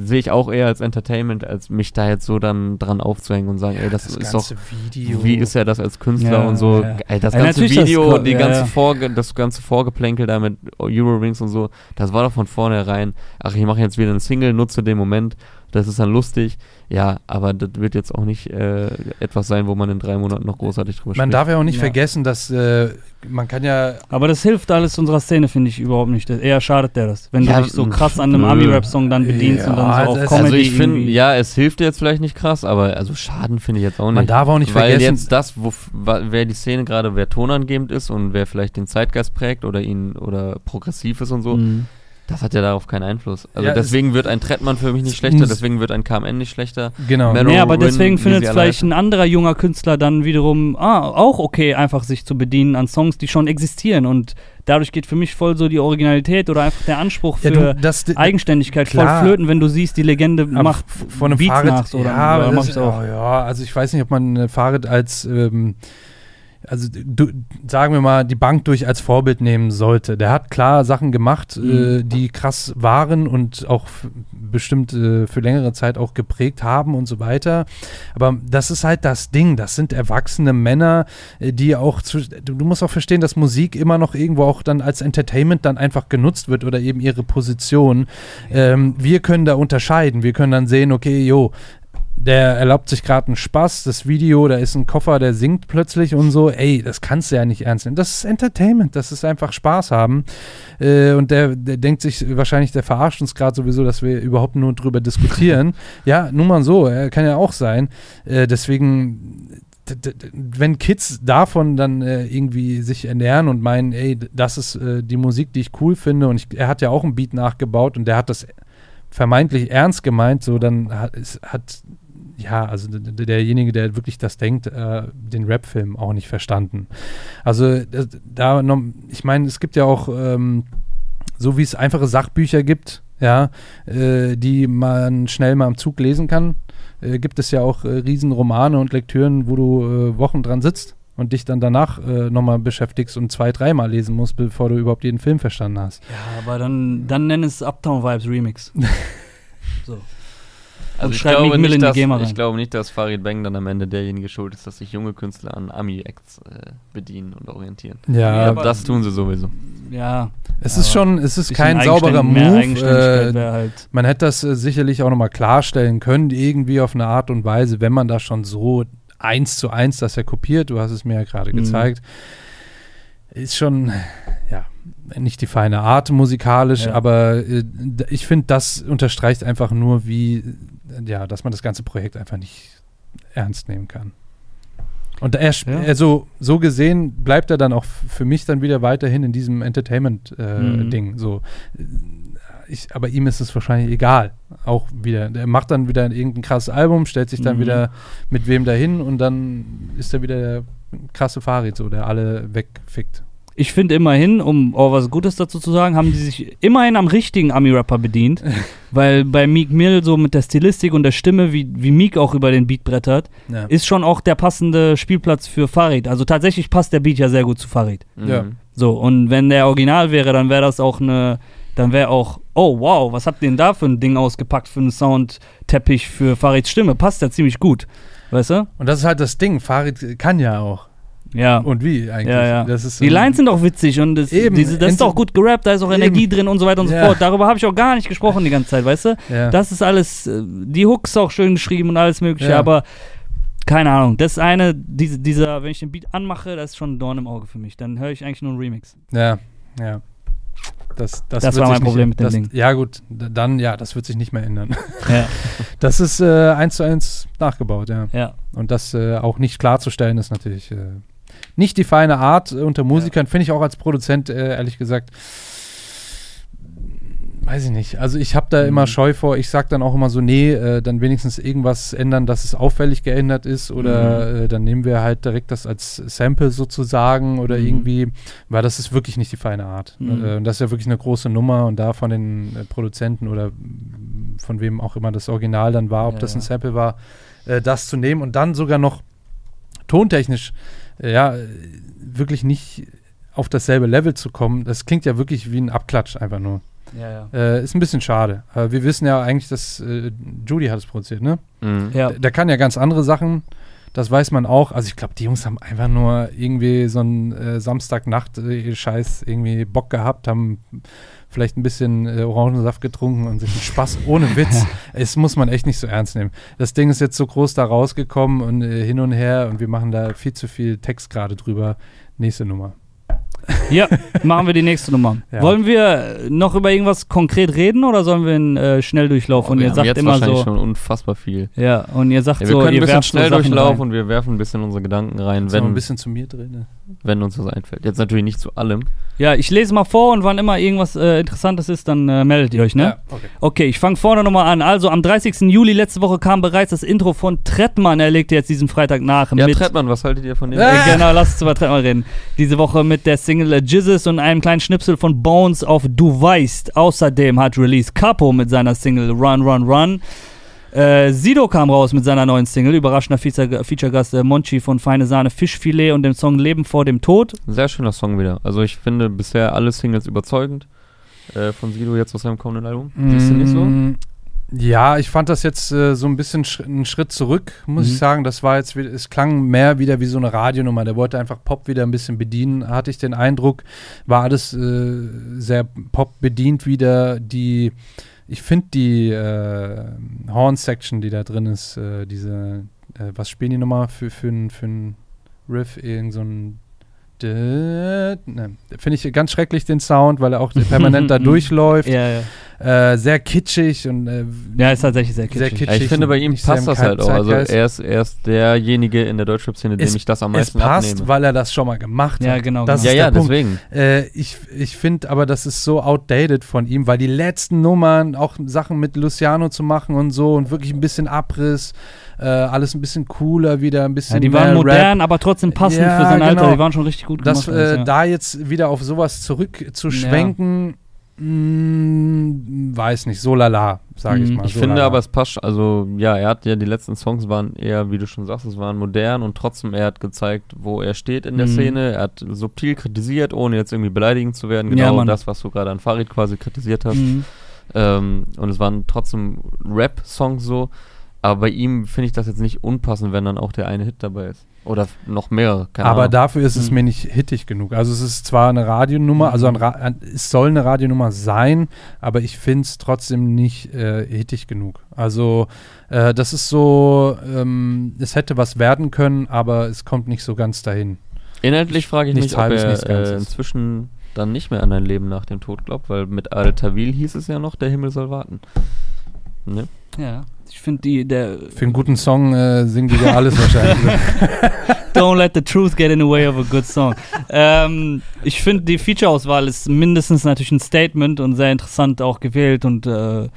Sehe ich auch eher als Entertainment, als mich da jetzt so dann dran aufzuhängen und sagen, ey, das, ist doch, Video. wie ist er das als Künstler Ja, und so. ja. Ey, das Ja, ganze das Video, Ko- die ja, ganze ja. Vorge das ganze Vorgeplänkel da mit Eurowings und so, das war doch von vornherein, ach, ich mache jetzt wieder einen Single, nutze den Moment, das ist dann lustig. Ja, aber das wird jetzt auch nicht äh, etwas sein, wo man in drei Monaten noch großartig drüber Man spricht. darf ja auch nicht Ja. vergessen, dass äh, man kann ja Aber das hilft alles unserer Szene, finde ich überhaupt nicht. Das- Eher schadet der das. Wenn Ja, du dich so krass an einem. Ami-Rap-Song dann bedienst Ja, und dann so also auf Comedy also ich finde, ja, es hilft jetzt vielleicht nicht krass, aber also Schaden finde ich jetzt auch nicht. Man darf auch nicht Weil vergessen- jetzt das, wo, wer die Szene gerade, wer tonangebend ist und wer vielleicht den Zeitgeist prägt oder ihn oder progressiv ist und so, Mhm. Das hat ja darauf keinen Einfluss. Also Ja, es- deswegen wird ein Trettmann für mich nicht schlechter, deswegen wird ein KMN nicht schlechter. genau. Mellow- Nee, aber Rin, deswegen findet es vielleicht ein anderer junger Künstler dann wiederum ah, auch okay, einfach sich zu bedienen an Songs, die schon existieren. Und dadurch geht für mich voll so die Originalität oder einfach der Anspruch Ja, für du, das, Eigenständigkeit Klar. voll flöten, wenn du siehst, die Legende Aber macht von einem Beats Fahrrad, nach. So, ja, oder das, auch. oh, ja, also ich weiß nicht, ob man Fahrrad als, ähm, also du, sagen wir mal, die Bank durch als Vorbild nehmen sollte. Der hat klar Sachen gemacht, Mhm. äh, die krass waren und auch bestimmt äh, für längere Zeit auch geprägt haben und so weiter. Aber das ist halt das Ding. Das sind erwachsene Männer, äh, die auch, zu, du, du musst auch verstehen, dass Musik immer noch irgendwo auch dann als Entertainment dann einfach genutzt wird oder eben ihre Position. Ähm, wir können da unterscheiden. Wir können dann sehen, okay, jo, der erlaubt sich gerade einen Spaß, das Video, da ist ein Koffer, der singt plötzlich und so. Ey, das kannst du ja nicht ernst nehmen. Das ist Entertainment, das ist einfach Spaß haben. Äh, und der, der denkt sich wahrscheinlich, der verarscht uns gerade sowieso, dass wir überhaupt nur drüber diskutieren. ja, nun mal so, kann ja auch sein. Äh, deswegen wenn Kids davon dann äh, irgendwie sich ernähren und meinen, ey, das ist äh, die Musik, die ich cool finde und ich, er hat ja auch ein Beat nachgebaut und der hat das vermeintlich ernst gemeint, so dann hat, es hat ja, also derjenige, der wirklich das denkt, äh, den Rap-Film auch nicht verstanden. Also das, da, noch, ich meine, es gibt ja auch ähm, so wie es einfache Sachbücher gibt, ja, äh, die man schnell mal am Zug lesen kann, äh, gibt es ja auch äh, Riesenromane und Lektüren, wo du äh, Wochen dran sitzt und dich dann danach äh, nochmal beschäftigst und zwei, dreimal lesen musst, bevor du überhaupt jeden Film verstanden hast. Ja, aber dann, dann nenn es Uptown Vibes Remix. so. Also Und ich schreib glaube, nicht, in die dass, GEMA rein. ich glaube nicht, dass Farid Bang dann am Ende derjenige schuld ist, dass sich junge Künstler an Ami-Acts äh, bedienen und orientieren. Ja, glaube, das tun sie sowieso. Ja. Es ist schon, es ist kein sauberer Move. Äh, halt. man hätte das äh, sicherlich auch nochmal klarstellen können, irgendwie auf eine Art und Weise, wenn man das schon so eins zu eins das ja kopiert, du hast es mir ja gerade Mhm. gezeigt, ist schon, ja, nicht die feine Art musikalisch, Ja. aber äh, ich finde, das unterstreicht einfach nur, wie, ja, dass man das ganze Projekt einfach nicht ernst nehmen kann. Und er, Ja. also so gesehen bleibt er dann auch für mich dann wieder weiterhin in diesem Entertainment-Ding. Mhm. so, Äh, ich, aber ihm ist es wahrscheinlich egal. Auch wieder. Der macht dann wieder irgendein krasses Album, stellt sich dann Mhm. wieder mit wem dahin und dann ist er wieder der krasse Farid, so, der alle wegfickt. Ich finde immerhin, um auch was Gutes dazu zu sagen, haben die sich immerhin am richtigen Ami-Rapper bedient. weil bei Meek Mill so mit der Stilistik und der Stimme, wie, wie Meek auch über den Beat brettert, Ja. ist schon auch der passende Spielplatz für Farid. Also tatsächlich passt der Beat ja sehr gut zu Farid. Ja. Mhm. So, und wenn der Original wäre, dann wäre das auch eine, dann wäre auch, oh wow, was habt ihr denn da für ein Ding ausgepackt für einen Soundteppich für Farids Stimme? Passt ja ziemlich gut. Weißt du? Und das ist halt das Ding. Farid kann ja auch. Ja. Und wie eigentlich? ja, ja. Das ist, die Lines sind auch witzig und das, Eben, diese, das ist auch gut gerappt, da ist auch Eben. Energie drin und so weiter und Ja. so fort. Darüber habe ich auch gar nicht gesprochen die ganze Zeit, weißt du? Ja. Das ist alles, äh, die Hooks auch schön geschrieben und alles mögliche, Ja. aber keine Ahnung. Das eine, diese, dieser, wenn ich den Beat anmache, das ist schon ein Dorn im Auge für mich. Dann höre ich eigentlich nur einen Remix. ja, ja. Das, das, Das war mein Problem nicht, mit dem das, Ding. Ja, gut, dann, ja, das wird sich nicht mehr ändern. Ja, Das ist äh, eins zu eins nachgebaut, ja. ja. Und das äh, auch nicht klarzustellen, ist natürlich äh, nicht die feine Art unter Musikern. Finde ich auch als Produzent, äh, ehrlich gesagt, weiß ich nicht. Also ich habe da Mhm. immer Scheu vor. Ich sage dann auch immer so, nee, äh, dann wenigstens irgendwas ändern, dass es auffällig geändert ist. Oder Mhm. äh, dann nehmen wir halt direkt das als Sample sozusagen oder Mhm. irgendwie, weil das ist wirklich nicht die feine Art. Mhm. Äh, und das ist ja wirklich eine große Nummer und da von den äh, Produzenten oder von wem auch immer das Original dann war, ob Ja, das ein ja. Sample war, äh, das zu nehmen und dann sogar noch tontechnisch, ja, äh, wirklich nicht auf dasselbe Level zu kommen, das klingt ja wirklich wie ein Abklatsch einfach nur. Ja, ja. Äh, ist ein bisschen schade. Aber wir wissen ja eigentlich, dass äh, Judy hat es produziert, ne? Mhm. ja. Der, der kann ja ganz andere Sachen. Das weiß man auch. Also ich glaube, die Jungs haben einfach nur irgendwie so einen äh, Samstagnacht-Scheiß irgendwie Bock gehabt, haben vielleicht ein bisschen äh, Orangensaft getrunken und sich einen Spaß ohne Witz. Es muss man echt nicht so ernst nehmen. Das Ding ist jetzt so groß da rausgekommen und äh, hin und her und wir machen da viel zu viel Text gerade drüber. Nächste Nummer. Ja, machen wir die nächste Nummer. Ja. Wollen wir noch über irgendwas konkret reden oder sollen wir einen äh, Schnelldurchlauf? und wir ihr sagt jetzt immer wahrscheinlich so. schon unfassbar viel. Ja, und ihr sagt Ja, wir so, können ein ihr bisschen werft so schnell Sachen durchlaufen rein. und wir werfen ein bisschen unsere Gedanken rein, So ein wenn, bisschen zu mir drin. ne? Wenn uns was einfällt. Jetzt natürlich nicht zu allem. Ja, ich lese mal vor und wann immer irgendwas äh, Interessantes ist, dann äh, meldet ihr euch, ne? Ja, okay. Okay, ich fange vorne nochmal an. Also am 30. Juli letzte Woche kam bereits das Intro von Trettmann. Er legte jetzt diesen Freitag nach. Ja, mit, Trettmann, was haltet ihr von dem? Äh, Äh, Genau, lass uns über Trettmann reden. Diese Woche mit der Single äh, Jizzes und einem kleinen Schnipsel von Bones auf Du weißt. Außerdem hat Release Capo mit seiner Single Run, Run, Run. Äh, Sido kam raus mit seiner neuen Single. Überraschender Feature- Feature-Gast äh, Monchi von Feine Sahne Fischfilet und dem Song Leben vor dem Tod. Sehr schöner Song wieder. Also ich finde bisher alle Singles überzeugend. Äh, von Sido jetzt aus seinem kommenden Album. Siehst du nicht so? Mm, Ja, ich fand das jetzt äh, so ein bisschen sch einen Schritt zurück, muss Mhm. ich sagen. Das war jetzt, wie- es klang mehr wieder wie so eine Radionummer. Der wollte einfach Pop wieder ein bisschen bedienen, hatte ich den Eindruck. War alles äh, sehr Pop bedient wieder. Die, ich finde die äh, Horn-Section, die da drin ist, äh, diese, äh, was spielen die nochmal für, für, ein- für ein Riff? Irgend so ein Ne, Finde ich ganz schrecklich den Sound, weil er auch permanent da durchläuft. Ja, ja. Äh, sehr kitschig und äh, Ja, ist tatsächlich sehr kitschig. Sehr kitschig. Ja, ich finde, bei ihm passt das halt auch. Also er ist, er ist derjenige in der Deutschrap-Szene, dem Es- ich das am es meisten passt, abnehme. weil er das schon mal gemacht Ja, hat. genau, Das genau. ja, ist der ja, Punkt. deswegen. Äh, ich ich finde aber, das ist so outdated von ihm, weil die letzten Nummern, auch Sachen mit Luciano zu machen und so und wirklich ein bisschen Abriss, äh, alles ein bisschen cooler wieder, ein bisschen Ja, die mehr waren Rap. modern, aber trotzdem passend Ja, für sein Alter. genau. Die waren schon richtig gut Das, gemacht. äh, ja. da jetzt wieder auf sowas zurückzuschwenken, mh, weiß nicht, so lala, sage ich Mhm. mal. Ich so finde lala. aber, es passt, also ja, er hat ja, die letzten Songs waren eher, wie du schon sagst, es waren modern und trotzdem, er hat gezeigt, wo er steht in der Mhm. Szene. Er hat subtil kritisiert, ohne jetzt irgendwie beleidigend zu werden. Ja, Genau Mann. das, was du gerade an Farid quasi kritisiert hast. Mhm. Ähm, und es waren trotzdem Rap-Songs so. Aber bei ihm finde ich das jetzt nicht unpassend, wenn dann auch der eine Hit dabei ist. Oder noch mehrere. Keine aber Ahnung. dafür ist es Mhm. mir nicht hittig genug. Also es ist zwar eine Radionummer, also ein Ra ein, es soll eine Radionummer sein, aber ich finde es trotzdem nicht äh, hittig genug. Also äh, das ist so, ähm, es hätte was werden können, aber es kommt nicht so ganz dahin. Inhaltlich frage ich Nichts mich, ob Halbes, nichts er äh, inzwischen dann nicht mehr an ein Leben nach dem Tod glaubt, weil mit Adel Tawil hieß es ja noch, der Himmel soll warten. Ne? Ja, ich finde die, der Für einen guten Song äh, singen die ja alles wahrscheinlich. Don't let the truth get in the way of a good song. ähm, ich finde, die Feature-Auswahl ist mindestens natürlich ein Statement und sehr interessant auch gewählt und äh,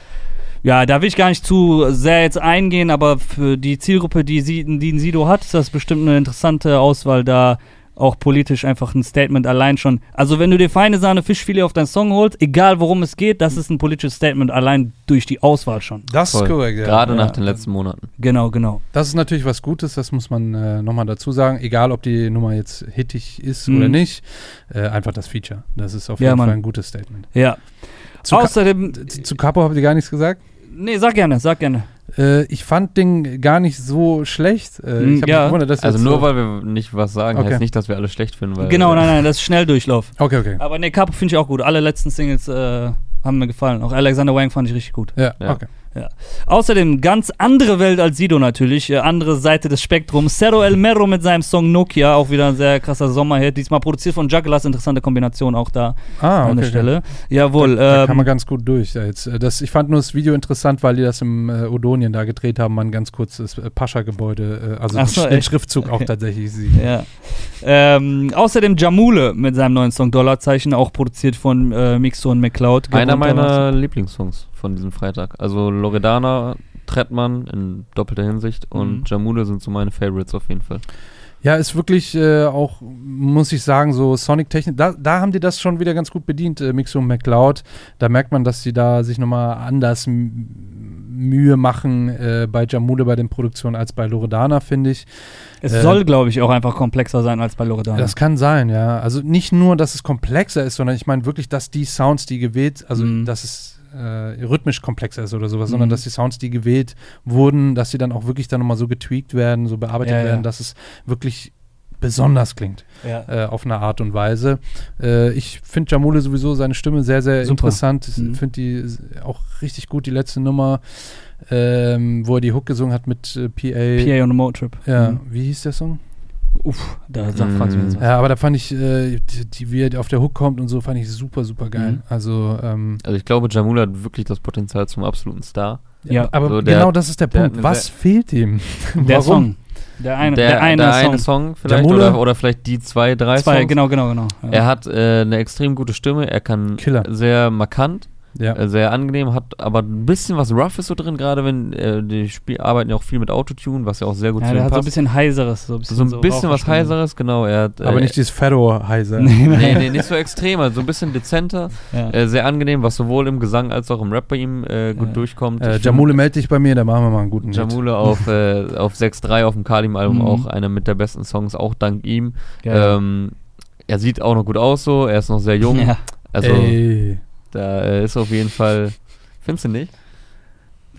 ja, da will ich gar nicht zu sehr jetzt eingehen, aber für die Zielgruppe, die, sie, die ein Sido hat, ist das bestimmt eine interessante Auswahl, da auch politisch einfach ein Statement allein schon. Also wenn du dir feine Sahne Fischfilet auf deinen Song holst, egal worum es geht, das ist ein politisches Statement allein durch die Auswahl schon. Das Voll. ist korrekt, ja. Gerade Ja. nach den letzten Monaten. Genau, genau. Das ist natürlich was Gutes, das muss man äh, nochmal dazu sagen. Egal, ob die Nummer jetzt hittig ist Mhm. oder nicht. Äh, einfach das Feature. Das ist auf Ja, jeden Mann. Fall ein gutes Statement. Ja. Zu, Ka Außerdem, zu, zu Capo habt ihr gar nichts gesagt? nee, sag gerne, sag gerne. Äh, ich fand den gar nicht so schlecht. Äh, ich habe ja. mich gewundert, dass Also nur so weil wir nicht was sagen, Okay. heißt nicht, dass wir alle schlecht finden. Weil, Genau, nein, nein, das ist Schnelldurchlauf. Okay, okay. Aber ne, Capo finde ich auch gut. Alle letzten Singles äh, haben mir gefallen. Auch Alexander Wang fand ich richtig gut. Ja, Ja. okay. Ja. Außerdem ganz andere Welt als Sido natürlich, äh, andere Seite des Spektrums. Cerro El Mero mit seinem Song Nokia, auch wieder ein sehr krasser Sommerhit. Diesmal produziert von Jugglers, interessante Kombination auch da Ah, an der Stelle. Jawohl. Da, da ähm, kann man ganz gut durch. Jetzt. Äh, Das, ich fand nur das Video interessant, weil die das im äh, Odonien da gedreht haben, man ganz kurz das äh, Pascha-Gebäude, äh, also Ach so, den echt? Schriftzug auch Okay. tatsächlich sieht. Ja. Ähm, außerdem Jamule mit seinem neuen Song Dollarzeichen, auch produziert von äh, Mixo und McCloud. Einer meiner Lieblingssongs von diesem Freitag. Also Loredana, Trettmann in doppelter Hinsicht und Mhm. Jamule sind so meine Favorites auf jeden Fall. Ja, ist wirklich äh, auch, muss ich sagen, so Sonic-Technik, da, da haben die das schon wieder ganz gut bedient, äh, Mixo und McCloud. Da merkt man, dass sie da sich nochmal anders Mühe machen äh, bei Jamule bei den Produktionen als bei Loredana, finde ich. Es Äh, soll, glaube ich, auch einfach komplexer sein als bei Loredana. Das kann sein, ja. Also nicht nur, dass es komplexer ist, sondern ich meine wirklich, dass die Sounds, die gewählt, also Mhm. dass es äh, rhythmisch komplexer ist oder sowas, Mhm. sondern dass die Sounds, die gewählt wurden, dass sie dann auch wirklich dann nochmal so getweakt werden, so bearbeitet Ja, ja. werden, dass es wirklich besonders klingt ja. äh, auf eine Art und Weise. Äh, ich finde Jamule sowieso seine Stimme sehr, sehr Super. interessant. Ich Mhm. finde die auch richtig gut, die letzte Nummer, ähm, wo er die Hook gesungen hat mit äh, PA. PA on a Motrip. Ja, Mhm. wie hieß der Song? Uff, da du mich jetzt was. Ja, aber da fand ich, äh, die, die, wie er auf der Hook kommt und so, fand ich super, super geil. Mhm. Also, ähm, Also ich glaube, Jamule hat wirklich das Potenzial zum absoluten Star. Ja. aber So, der- genau das ist der der Punkt. eine Was fehlt ihm? Der Song. Der eine, der, der, eine Song. vielleicht Jamule? oder, oder vielleicht die zwei, drei Zwei, Songs. genau, genau, genau. Ja. Er hat äh, eine extrem gute Stimme, er kann Killer. sehr markant, Ja. äh, sehr angenehm, hat aber ein bisschen was Roughes so drin, gerade wenn äh, die Spiel arbeiten ja auch viel mit Autotune, was ja auch sehr gut ja, zu ihm hat so ein passt. bisschen heiseres. So ein bisschen, so ein bisschen was heiseres, genau. Er hat, aber äh, nicht dieses Ferro-Heiser. Nee, nee, nee, nicht so extrem, also so ein bisschen dezenter, Ja. äh, sehr angenehm, was sowohl im Gesang als auch im Rap bei ihm äh, gut Ja. durchkommt. Äh, Jamule, melde dich bei mir, da machen wir mal einen guten find Hit. Jamule auf, äh, auf 6.3 auf dem Kalim-Album Mhm. auch einer mit der besten Songs, auch dank ihm. Ja. Ähm, er sieht auch noch gut aus so, er ist noch sehr jung. ja. Also Ey. Da äh, ist auf jeden Fall, findest du nicht?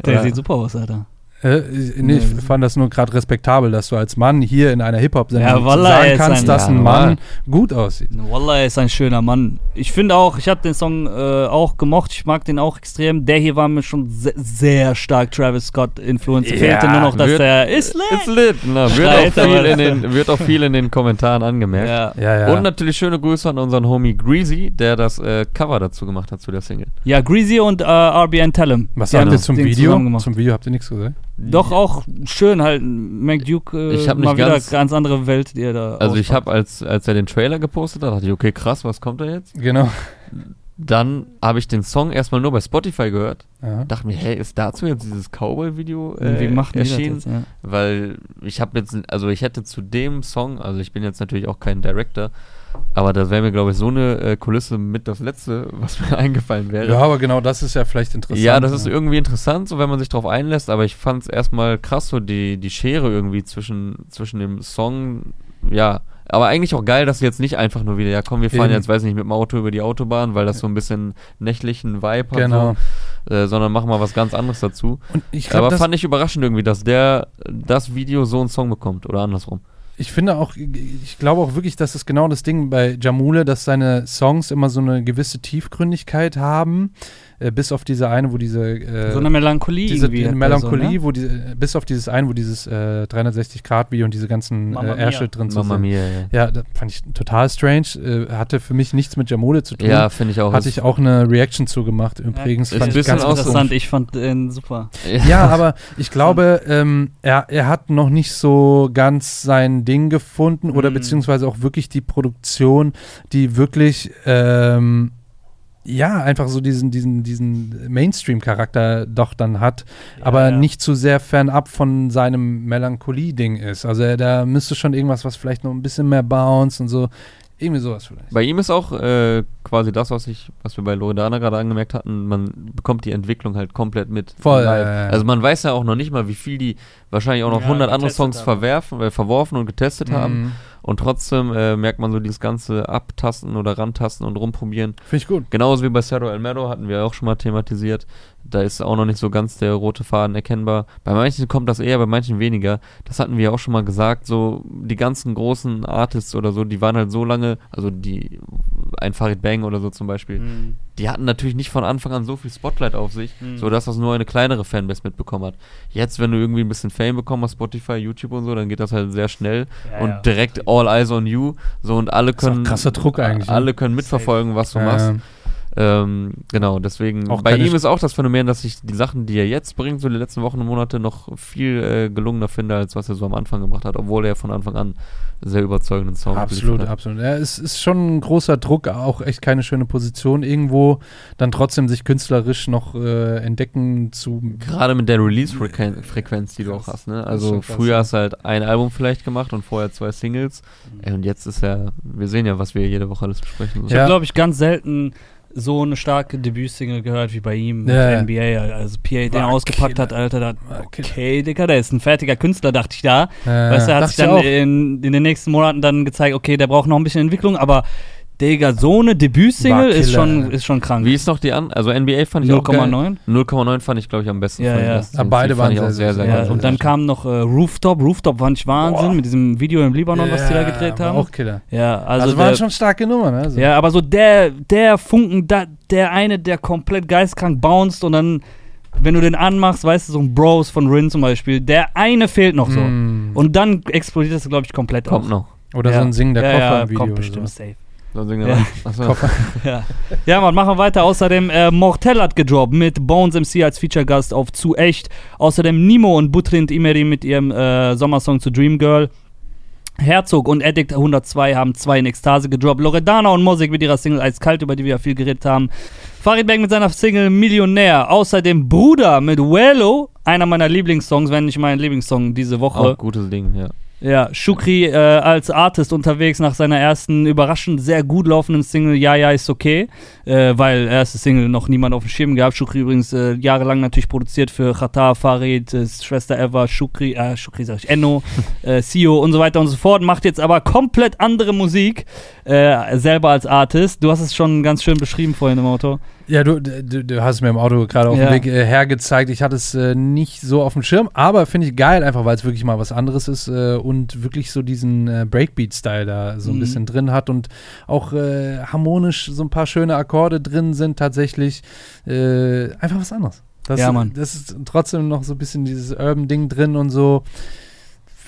Der Ja. sieht super aus, Alter. Äh, nee, ich fand das nur gerade respektabel, dass du als Mann hier in einer Hip-Hop-Sendung Ja, Wallah, sagen ist kannst, ein- dass ein Ja, Mann normal. gut aussieht. Wallah, er ist ein schöner Mann. Ich finde auch, ich habe den Song äh, auch gemocht. Ich mag den auch extrem. Der hier war mir schon se sehr stark Travis Scott Influence. Ja, Fehlte nur noch, dass wird- er ist Ist lit, na, wird, auch viel in den, wird auch viel in den Kommentaren angemerkt. Ja. Ja, ja. Und natürlich schöne Grüße an unseren Homie Greasy, der das äh, Cover dazu gemacht hat zu der Single. ja, Greasy und äh, RBN Tellem. Was haben ihr zum Video? Zum Video habt ihr nichts gesagt? Doch auch schön halt. McDuke, äh, Ich hab nicht mal wieder ganz- ganz andere Welt, die er da Also ich auspackt. habe, als, als er den Trailer gepostet hat, dachte ich, okay, krass, was kommt da jetzt? Genau. Dann habe ich den Song erstmal nur bei Spotify gehört. Ja. Dachte mir, hey, ist dazu jetzt dieses Cowboy-Video Wie äh, die das erschienen? jetzt? Ja. Weil ich habe jetzt, also ich hätte zu dem Song, also ich bin jetzt natürlich auch kein Director, aber das wäre mir, glaube ich, so eine äh, Kulisse mit das Letzte, was mir eingefallen wäre. ja, aber genau das ist ja vielleicht interessant. Ja, das ist irgendwie interessant, so wenn man sich drauf einlässt, aber ich fand es erstmal krass, so die, die Schere irgendwie zwischen, zwischen dem Song, ja, aber eigentlich auch geil, dass sie jetzt nicht einfach nur wieder, ja komm, wir fahren Eben. jetzt, weiß nicht, mit dem Auto über die Autobahn, weil das so ein bisschen nächtlichen Vibe hat, Genau. so, äh, sondern machen mal was ganz anderes dazu. Ich glaube, aber fand ich überraschend irgendwie, dass der das Video so einen Song bekommt oder andersrum. Ich finde auch, ich glaube auch wirklich, dass es genau das Ding bei Jamule, dass seine Songs immer so eine gewisse Tiefgründigkeit haben, äh, bis auf diese eine, wo diese äh, So eine Melancholie diese der Melancholie, so, ne? wo die, äh, bis auf dieses eine, wo dieses äh, 360 Grad Video und diese ganzen Mamma äh. Ärsche drin Mama sind. Mia, ja. Ja, das fand ich total strange. Äh, hatte für mich nichts mit Jamule zu tun. Ja, finde ich auch. hatte ich auch eine Reaction zugemacht. Übrigens ist fand ein ich bisschen ganz. Interessant, ich fand den super. Ja, aber ich glaube, ähm, er, er hat noch nicht so ganz sein Ding gefunden oder Mhm. beziehungsweise auch wirklich die Produktion, die wirklich ähm, ja einfach so diesen, diesen, diesen Mainstream-Charakter doch dann hat, aber ja. nicht zu sehr fernab von seinem Melancholie-Ding ist. Also er, da müsste schon irgendwas, was vielleicht noch ein bisschen mehr bounce und so. Irgendwie sowas vielleicht. Bei ihm ist auch äh, quasi das, was ich, was wir bei Loredana gerade angemerkt hatten, man bekommt die Entwicklung halt komplett mit. Voll, ja, ja, ja. Also man weiß ja auch noch nicht mal, wie viel die wahrscheinlich auch noch Ja, 100 andere Songs haben. verwerfen, äh, verworfen und getestet haben. Und trotzdem äh, merkt man so dieses ganze Abtasten oder Rantasten und rumprobieren. Finde ich gut. Genauso wie bei Cerro El Mero hatten wir auch schon mal thematisiert. Da ist auch noch nicht so ganz der rote Faden erkennbar. Bei manchen kommt das eher, bei manchen weniger. Das hatten wir auch schon mal gesagt. So die ganzen großen Artists oder so, die waren halt so lange, also die ein Farid Bang oder so zum Beispiel, Mhm. die hatten natürlich nicht von Anfang an so viel Spotlight auf sich, Mhm. so dass das nur eine kleinere Fanbase mitbekommen hat. Jetzt, wenn du irgendwie ein bisschen Fame bekommen hast, Spotify, YouTube und so, dann geht das halt sehr schnell Ja, und ja. direkt all eyes on you, so und alle können krasser Druck eigentlich, ne? alle können mitverfolgen, was du machst. Ähm, genau, deswegen, Auch bei ihm ist auch das Phänomen, dass ich die Sachen, die er jetzt bringt, so die letzten Wochen und Monate, noch viel äh, gelungener finde, als was er so am Anfang gemacht hat, obwohl er von Anfang an sehr überzeugenden Sound Absolut, hat. absolut. Ja, es ist schon ein großer Druck, auch echt keine schöne Position irgendwo, dann trotzdem sich künstlerisch noch äh, entdecken zu. Gerade mit der Release-Frequenz, die du auch hast, ne? Also früher hast du halt ein Album vielleicht gemacht und vorher zwei Singles. Ey, und jetzt ist ja, wir sehen ja, was wir jede Woche alles besprechen. Ich Ja. habe, glaube ich, ganz selten so eine starke Debütsingle gehört wie bei ihm mit Ja, ja. NBA. Also PA, den er ausgepackt hat, Alter, da, okay, Digga, der ist ein fertiger Künstler, dachte ich da. Äh, weißt du, er hat sich ich dann in, in den nächsten Monaten dann gezeigt, okay, der braucht noch ein bisschen Entwicklung, aber Digga, so eine Debütsingle ist schon, ist schon krank. Wie ist noch die an? Also NBA fand ich auch geil. 0,9? 0,9 fand ich, glaube ich, am besten. Ja, ja. Ja, Songs. beide waren ich auch sehr, sehr, sehr, Ja, geil. und dann kam noch äh, Rooftop. Rooftop fand ich Wahnsinn Boah. mit diesem Video im Libanon, was die da gedreht war haben. Auch Killer. Ja, also, Also, waren der, schon starke Nummern? Also, Ja, aber so der, der Funken, da, der eine, der komplett geistkrank bounced und dann, wenn du den anmachst, weißt du, so ein Bros von Rin zum Beispiel, der eine fehlt noch so. Mm. Und dann explodiert das, glaube ich, komplett Kommt auch. noch. Oder ja. so ein singender ja, Koffer ja, im Video. kommt bestimmt so. safe. Ja. ja. ja, man, machen wir weiter. Außerdem äh, Mortel hat gedroppt mit Bones MC als Feature-Gast auf Zu Echt. Außerdem Nimo und Butrint Imeri mit ihrem äh, Sommersong zu Dream Girl. Herzog und Addict 102 haben zwei in Ekstase gedroppt. Loredana und Mosik mit ihrer Single Eiskalt, über die wir ja viel geredet haben. Farid Bang mit seiner Single Millionär. Außerdem Bruder mit Wello, einer meiner Lieblingssongs, wenn nicht mein Lieblingssong diese Woche. Auch gutes Ding, ja. Ja, Shukri äh, als Artist unterwegs nach seiner ersten überraschend sehr gut laufenden Single Ja, ja, ist okay, äh, weil erste Single noch niemand auf dem Schirm gehabt. Shukri übrigens äh, jahrelang natürlich produziert für Khatar, Farid, äh, Schwester Eva, Shukri, äh, Shukri sag ich, Enno, äh, Sio und so weiter und so fort. Macht jetzt aber komplett andere Musik, äh, selber als Artist. Du hast es schon ganz schön beschrieben vorhin im Auto. Ja, du, du, du hast es mir im Auto gerade auf Ja. dem Weg äh, hergezeigt. Ich hatte es äh, nicht so auf dem Schirm, aber finde ich geil, einfach weil es wirklich mal was anderes ist äh, und wirklich so diesen äh, Breakbeat-Style da so ein Mhm. bisschen drin hat und auch harmonisch so ein paar schöne Akkorde drin sind tatsächlich. Einfach was anderes. Das, Ja, Mann. Das ist trotzdem noch so ein bisschen dieses Urban-Ding drin und so.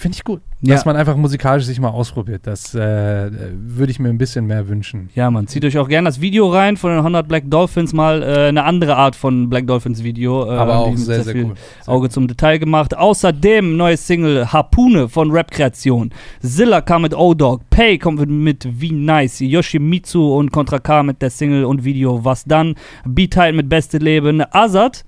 Finde ich gut. Ja. Dass man einfach musikalisch sich mal ausprobiert. Das äh, würde ich mir ein bisschen mehr wünschen. Ja, man, zieht euch auch gerne das Video rein von den 100 Black Dolphins, mal äh, eine andere Art von Black Dolphins Video. Äh, Aber auch sehr, sehr viel cool. Sehr Auge zum Detail gemacht. Außerdem neue Single Harpune von Rap Kreation. Zilla kam mit O-Dog. Pay kommt mit, Wie Nice. Yoshimitsu und Contra K mit der Single und Video Was dann. B-Tide mit Beste Leben. Azad.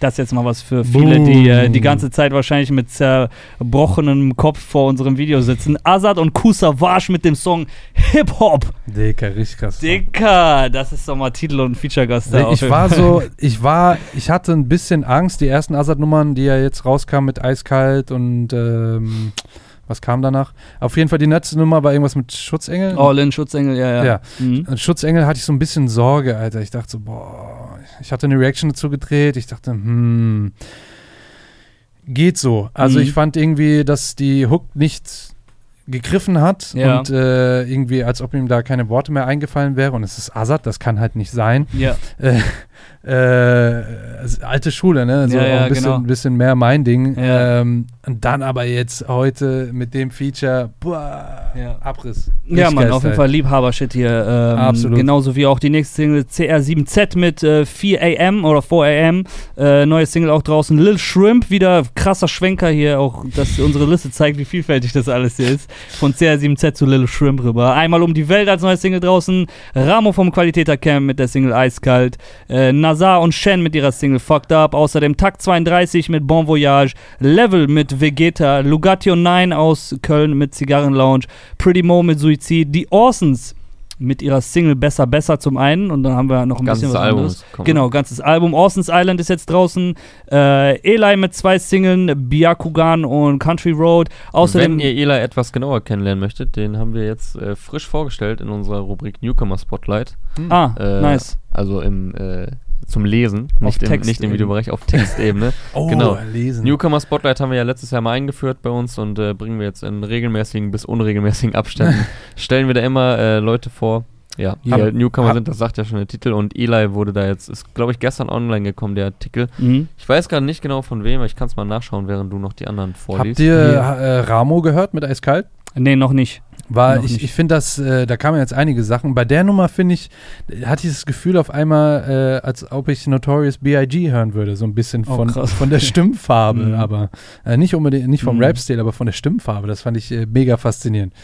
Das jetzt mal was für viele, die äh, die ganze Zeit wahrscheinlich mit zerbrochenem Kopf vor unserem Video sitzen. Azad und Kusa Wasch mit dem Song Hip Hop. Dicker, richtig krass. Dicker, das ist doch mal Titel und Feature-Gast da. Ich war so, ich war, ich hatte ein bisschen Angst, die ersten Assad-Nummern, die ja jetzt rauskamen mit Eiskalt und ähm, was kam danach? Auf jeden Fall die letzte Nummer war irgendwas mit Schutzengel. All-in Schutzengel, ja, ja. Ja. Mhm. Schutzengel hatte ich so ein bisschen Sorge, Alter. Ich dachte so, boah, ich hatte eine Reaction dazu gedreht. Ich dachte, hm, geht so. Also Mhm. ich fand irgendwie, dass die Hook nicht gegriffen hat Ja. und äh, irgendwie, als ob ihm da keine Worte mehr eingefallen wäre. Und es ist Azad, das kann halt nicht sein. Ja. Äh, äh, also alte Schule, ne? So Ja, ja, ein bisschen, genau. bisschen mehr mein Ding. Ja. Ähm, und dann aber jetzt heute mit dem Feature, boah, Ja. Abriss. Ja, Richtig geil auf jeden. Fall Liebhaber-Shit hier. Ähm, Absolut. Genauso wie auch die nächste Single CR7Z mit äh, 4 AM oder 4 AM. Äh, neue Single auch draußen. Lil Shrimp, wieder krasser Schwenker hier, auch dass unsere Liste zeigt, wie vielfältig das alles hier ist. Von CR7Z zu Lil Shrimp rüber. Einmal um die Welt als neue Single draußen. Ramo vom Qualitäter Camp mit der Single Eiskalt. Äh, Nazar und Shen mit ihrer Single Fucked Up. Außerdem Takt 32 mit Bon Voyage. Level mit Vegeta. Lugatio 9 aus Köln mit Zigarren Lounge. Pretty Mo mit Suizid. Die Orsons mit ihrer Single Besser Besser zum einen. Und dann haben wir noch ein Ganzes bisschen was Album anderes. Genau, ganzes Album. Orson's Island ist jetzt draußen. Äh, Eli mit zwei Singlen, Byakugan und Country Road. Außerdem. Wenn ihr Eli etwas genauer kennenlernen möchtet, den haben wir jetzt äh, frisch vorgestellt in unserer Rubrik Newcomer Spotlight. ah, Äh, nice. Also im äh, zum Lesen, Auf nicht im, nicht im. Videobereich, auf Textebene. Oh, genau. lesen. Newcomer Spotlight haben wir ja letztes Jahr mal eingeführt bei uns und äh, bringen wir jetzt in regelmäßigen bis unregelmäßigen Abständen. Stellen wir da immer äh, Leute vor, Ja, die halt Newcomer hab- sind, das sagt ja schon der Titel. Und Eli wurde da jetzt, ist glaube ich gestern online gekommen, der Artikel. Mhm. Ich weiß gar nicht genau von wem, aber ich kann es mal nachschauen, während du noch die anderen vorliest. Habt ihr äh, Ramo gehört mit Eiskalt? Nee, noch nicht. Weil Noch ich, ich finde das, äh, da kamen jetzt einige Sachen. Bei der Nummer finde ich, hatte ich das Gefühl auf einmal, äh, als ob ich Notorious B.I.G. hören würde, so ein bisschen Oh, von, krass. von der Stimmfarbe, Mhm. aber äh, nicht unbedingt, nicht vom Mhm. Rap-Stil, aber von der Stimmfarbe. Das fand ich äh, mega faszinierend.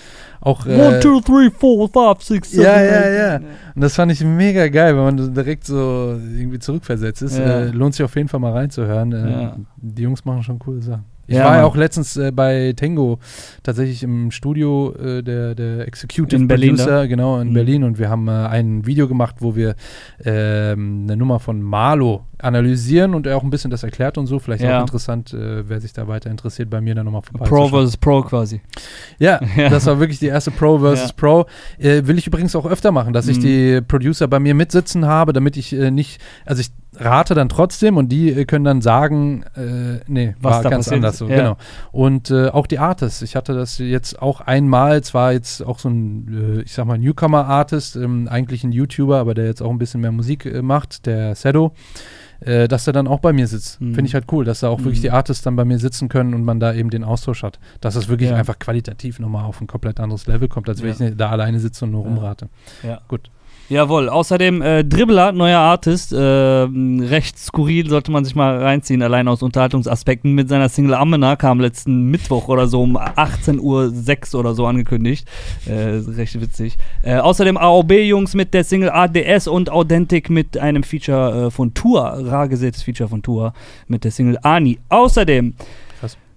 Auch, One, äh, two, three, four, five, six, seven, Ja, ja, ja. und das fand ich mega geil, wenn man direkt so irgendwie zurückversetzt ist. Ja. Äh, lohnt sich auf jeden Fall mal reinzuhören. Äh, Ja. Die Jungs machen schon coole Sachen. Ich Ja, war ja auch letztens äh, bei Tango tatsächlich im Studio äh, der, der Executive In Berlin, Producer, genau, in Mhm. Berlin. Und wir haben äh, ein Video gemacht, wo wir ähm, eine Nummer von Marlo analysieren und er auch ein bisschen das erklärt und so. Vielleicht Ja. auch interessant, äh, wer sich da weiter interessiert, bei mir dann nochmal vorbei. Pro versus Pro quasi. Ja, Ja. das war wirklich die erste Pro versus. Pro. Äh, will ich übrigens auch öfter machen, dass ich Mhm. die Producer bei mir mitsitzen habe, damit ich äh, nicht, also ich rate dann trotzdem und die äh, können dann sagen, äh, nee, Was war da ganz passiert anders so, Ja. genau. Und äh, auch die Artists. Ich hatte das jetzt auch einmal, zwar jetzt auch so ein, äh, ich sag mal, Newcomer-Artist, ähm, eigentlich ein YouTuber, aber der jetzt auch ein bisschen mehr Musik äh, macht, der Sedo. Äh, dass er dann auch bei mir sitzt. Mhm. Finde ich halt cool, dass da auch wirklich Mhm. die Artists dann bei mir sitzen können und man da eben den Austausch hat. Dass es wirklich Ja. einfach qualitativ nochmal auf ein komplett anderes Level kommt, als wenn Ja. ich da alleine sitze und nur Ja. rumrate. Ja. Gut. Jawohl. Außerdem äh, Dribbler, neuer Artist, äh, recht skurril, sollte man sich mal reinziehen, allein aus Unterhaltungsaspekten. Mit seiner Single Amena kam letzten Mittwoch oder so um 18.06 Uhr oder so angekündigt. Äh, recht witzig. Äh, außerdem AOB-Jungs mit der Single ADS und Authentic mit einem Feature äh, von Tour, rar gesätes Feature von Tour mit der Single Ani. Außerdem.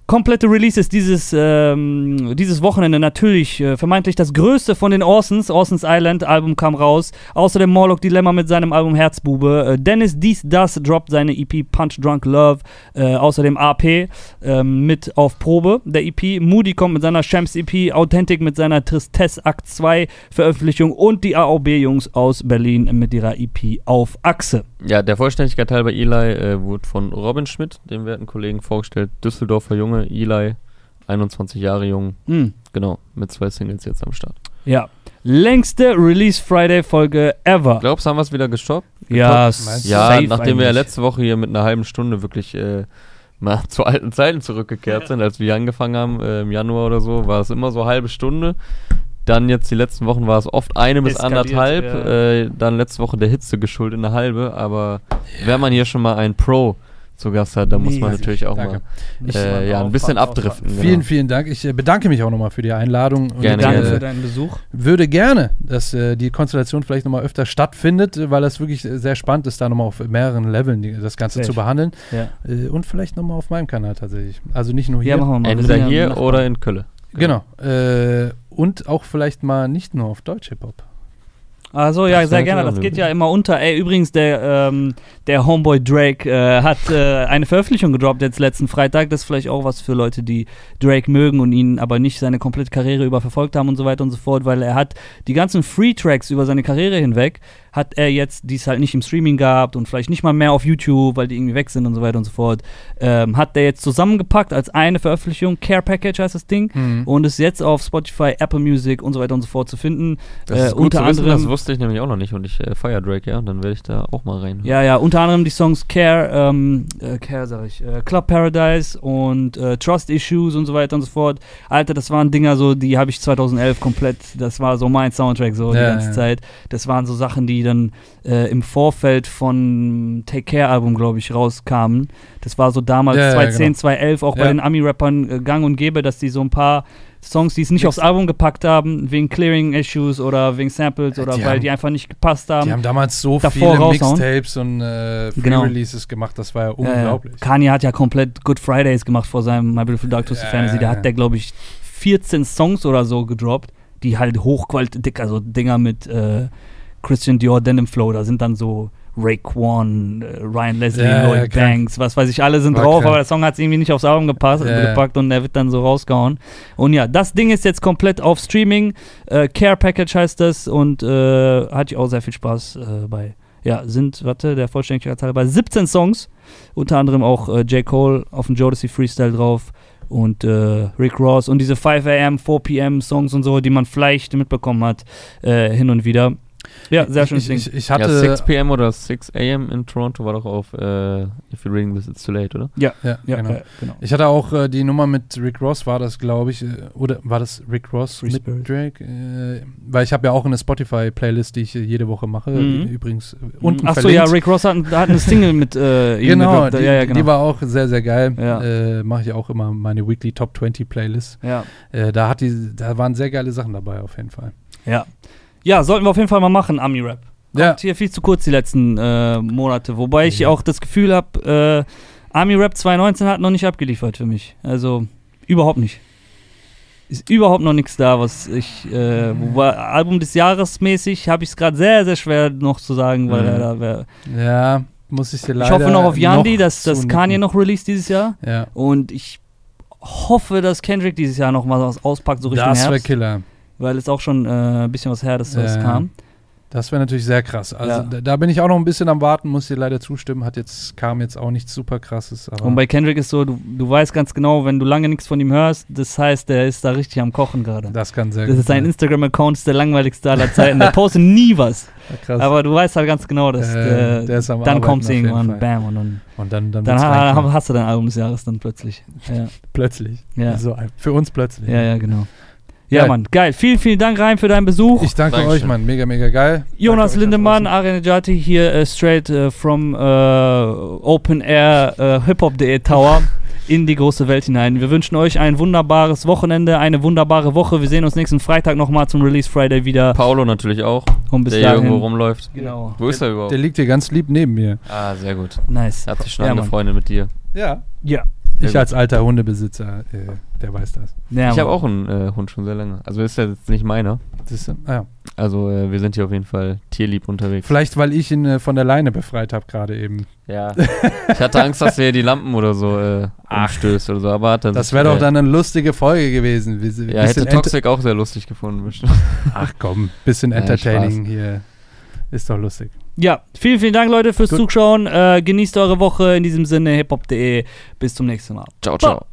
Komplette Releases dieses, ähm, dieses Wochenende natürlich äh, vermeintlich das größte von den Orsons. Orsons Island Album kam raus. Außerdem Morlock Dilemma mit seinem Album Herzbube. Äh, Dennis Dies Das droppt seine EP Punch Drunk Love. Äh, außerdem AP ähm, mit auf Probe der EP. Moody kommt mit seiner Shams EP. Authentic mit seiner Tristesse Akt 2 Veröffentlichung. Und die AOB-Jungs aus Berlin mit ihrer EP auf Achse. Ja, der Vollständigkeit halber Eli äh, wurde von Robin Schmidt, dem werten Kollegen, vorgestellt. Düsseldorfer Junge, Eli, 21 Jahre jung, Hm. genau, mit zwei Singles jetzt am Start. Ja. Längste Release Friday Folge ever. Glaubst du, haben wir es wieder gestoppt? Ja? Ja, nachdem wir ja eigentlich. letzte Woche hier mit einer halben Stunde wirklich äh, mal zu alten Zeiten zurückgekehrt sind, als wir hier angefangen haben äh, im Januar oder so, war es immer so halbe Stunde. Dann jetzt die letzten Wochen war es oft eine bis Eskaliert, anderthalb. ja. Äh, dann letzte Woche der Hitze geschuldet eine halbe. Aber wenn man hier schon mal einen Pro zu Gast hat, dann muss man natürlich auch Danke. mal Ich- äh, ja, ein bisschen abdriften. Vielen, genau. vielen Dank. Ich äh, bedanke mich auch nochmal für die Einladung und Gerne, Danke gerne. für deinen Besuch. würde gerne, dass äh, die Konstellation vielleicht nochmal öfter stattfindet, äh, weil das wirklich äh, sehr spannend ist, da nochmal auf mehreren Leveln die, das Ganze Safe. zu behandeln. Ja, Äh, und vielleicht nochmal auf meinem Kanal tatsächlich. Also nicht nur hier. ja machen wir mal. Entweder ja hier oder in Kölle. Genau. Äh, und auch vielleicht mal nicht nur auf Deutsch Hip-Hop. Also ja, sehr gerne. Das geht ja immer unter. Ey, übrigens, der, ähm, der Homeboy Drake äh, hat äh, eine Veröffentlichung gedroppt jetzt letzten Freitag. Das ist vielleicht auch was für Leute, die Drake mögen und ihn aber nicht seine komplette Karriere über verfolgt haben und so weiter und so fort, weil er hat die ganzen Free-Tracks über seine Karriere hinweg, hat er jetzt, die es halt nicht im Streaming gab und vielleicht nicht mal mehr auf YouTube, weil die irgendwie weg sind und so weiter und so fort, ähm, hat der jetzt zusammengepackt als eine Veröffentlichung. Care Package heißt das Ding. Und ist jetzt auf Spotify, Apple Music und so weiter und so fort zu finden. Das Äh, unter zu wissen, anderem- das wusste ich nämlich auch noch nicht und ich äh, feier Drake, ja, dann werde ich da auch mal rein. Ja, ja, unter anderem die Songs Care, ähm, äh, Care sag ich, äh, Club Paradise und äh, Trust Issues und so weiter und so fort. Alter, das waren Dinger so, die habe ich 2011 komplett, das war so mein Soundtrack so die Ja, ganze ja. Zeit. Das waren so Sachen, die dann äh, im Vorfeld von Take Care Album, glaube ich, rauskamen. Das war so damals Ja, ja, 2010, genau. 2011 auch bei Ja. den Ami-Rappern äh, gang und gäbe, dass die so ein paar Songs, die es nicht aufs Album gepackt haben, wegen Clearing Issues oder wegen Samples Ja, oder die weil haben- die einfach nicht gepasst haben. Die haben damals so viele. Mixtapes und äh, Genau. Free-Releases gemacht, das war ja Ja, unglaublich. Ja. Kanye hat ja komplett Good Fridays gemacht vor seinem My Beautiful Dark Twisted Ja, Fantasy. Da ja, ja. hat der, glaube ich, 14 Songs oder so gedroppt, die halt hochqualitativ, also Dinger mit äh, Christian Dior Denim Flow. Da sind dann so Raekwon, äh, Ryan Leslie, Ja, ja, Lloyd krank. Banks, was weiß ich, alle sind War drauf, krank. aber der Song hat es irgendwie nicht aufs Album gepasst, Ja, ja. gepackt und der wird dann so rausgehauen. Und ja, das Ding ist jetzt komplett auf Streaming. Äh, Care Package heißt das und äh, hatte ich auch sehr viel Spaß äh, bei. Ja, sind, warte, der Vollständigkeit halber 17 Songs. Unter anderem auch äh, J. Cole auf dem Jodeci Freestyle drauf und äh, Rick Ross und diese 5 am, 4 pm Songs und so, die man vielleicht mitbekommen hat, äh, hin und wieder. Ja, sehr schönes ich, Ding. ich, ich ja, hatte. 6 p.m. oder 6 a.m. in Toronto war doch auf äh, If You're Reading This It's Too Late, oder? ja, ja, ja, genau. äh, genau. Ich hatte auch äh, die Nummer mit Rick Ross, war das, glaube ich, äh, oder war das Rick Ross Free mit Spirit. Drake? Äh, weil ich habe ja auch eine Spotify-Playlist, die ich äh, jede Woche mache, Mhm. übrigens äh, unten Achso, verlinkt. ja, Rick Ross hat, hat eine Single mit äh, ihm Genau, die, ja, ja, genau. die war auch sehr, sehr geil. Ja. Äh, Mache ich auch immer meine Weekly Top 20 Playlist. ja. Äh, da, hat die, da waren sehr geile Sachen dabei, auf jeden Fall. ja. Ja, sollten wir auf jeden Fall mal machen, Ami-Rap. Ja, Kommt hier viel zu kurz die letzten äh, Monate. Wobei ich Ja. auch das Gefühl habe, äh, Army Rap 2019 hat noch nicht abgeliefert für mich. Also überhaupt nicht. Ist überhaupt noch nichts da, was ich, äh, wobei Album des Jahres mäßig habe ich es gerade sehr, sehr schwer noch zu sagen, weil er da wär, ja, muss ich dir Ich leider hoffe noch auf Yandi, dass, dass. Kanye noch released dieses Jahr. Ja, Und ich hoffe, dass Kendrick dieses Jahr noch mal was auspackt, so Richtung das wäre. Killer. Weil es auch schon äh, ein bisschen was her, dass das Ja. kam. Das wäre natürlich sehr krass. Also Ja. da, da bin ich auch noch ein bisschen am Warten, muss dir leider zustimmen. Hat jetzt, kam jetzt auch nichts super krasses. Und bei Kendrick ist so, du, du weißt ganz genau, wenn du lange nichts von ihm hörst, das heißt, der ist da richtig am Kochen gerade. das kann sehr Das ist sein. Instagram-Account, ist der langweiligste aller Zeiten. Der postet nie was. Krass. Aber du weißt halt ganz genau, dass Äh, der, der dann Arbeiten kommt jeden irgendwann, bam, und dann, Und dann, dann, dann ha, hast du dein Album des Jahres dann plötzlich. Ja, plötzlich. ja, Also für uns plötzlich. ja, ja genau. Ja, Geil. Mann, geil. Vielen, vielen Dank, Rein, für deinen Besuch. Ich danke Dankeschön. euch, Mann. Mega, mega geil. Jonas Danke Lindemann, draußen. Arya Nejati hier äh, straight äh, from äh, Open Air hiphop.de Tower in die große Welt hinein. Wir wünschen euch ein wunderbares Wochenende, eine wunderbare Woche. Wir sehen uns nächsten Freitag nochmal zum Release Friday wieder. Paulo natürlich auch, Und bis der hier dahin. irgendwo rumläuft. Genau. Wo ist er überhaupt? Der liegt hier ganz lieb neben mir. ah, sehr gut. Nice. Hat sich schon Ja, Mann. angefreundet mit dir. Ja. Ja. Sehr Ich gut. als alter Hundebesitzer, äh, der weiß das. ja ich habe auch einen äh, Hund schon sehr lange. Also ist ja jetzt nicht meiner. ist, ah, ja. Also äh, wir sind hier auf jeden Fall tierlieb unterwegs. Vielleicht, weil ich ihn äh, von der Leine befreit habe gerade eben. Ja. ich hatte Angst, dass er die Lampen oder so äh, umstößt oder so. Aber hat er Das wäre doch äh, dann eine lustige Folge gewesen. Wie, Ja, hätte Toxic auch sehr lustig gefunden. bestimmt. Ach komm, bisschen entertaining hier. Ist doch lustig. Ja, vielen, vielen Dank, Leute, fürs Gut. Zuschauen. Äh, genießt eure Woche. In diesem Sinne, hiphop.de. Bis zum nächsten Mal. ciao, ciao.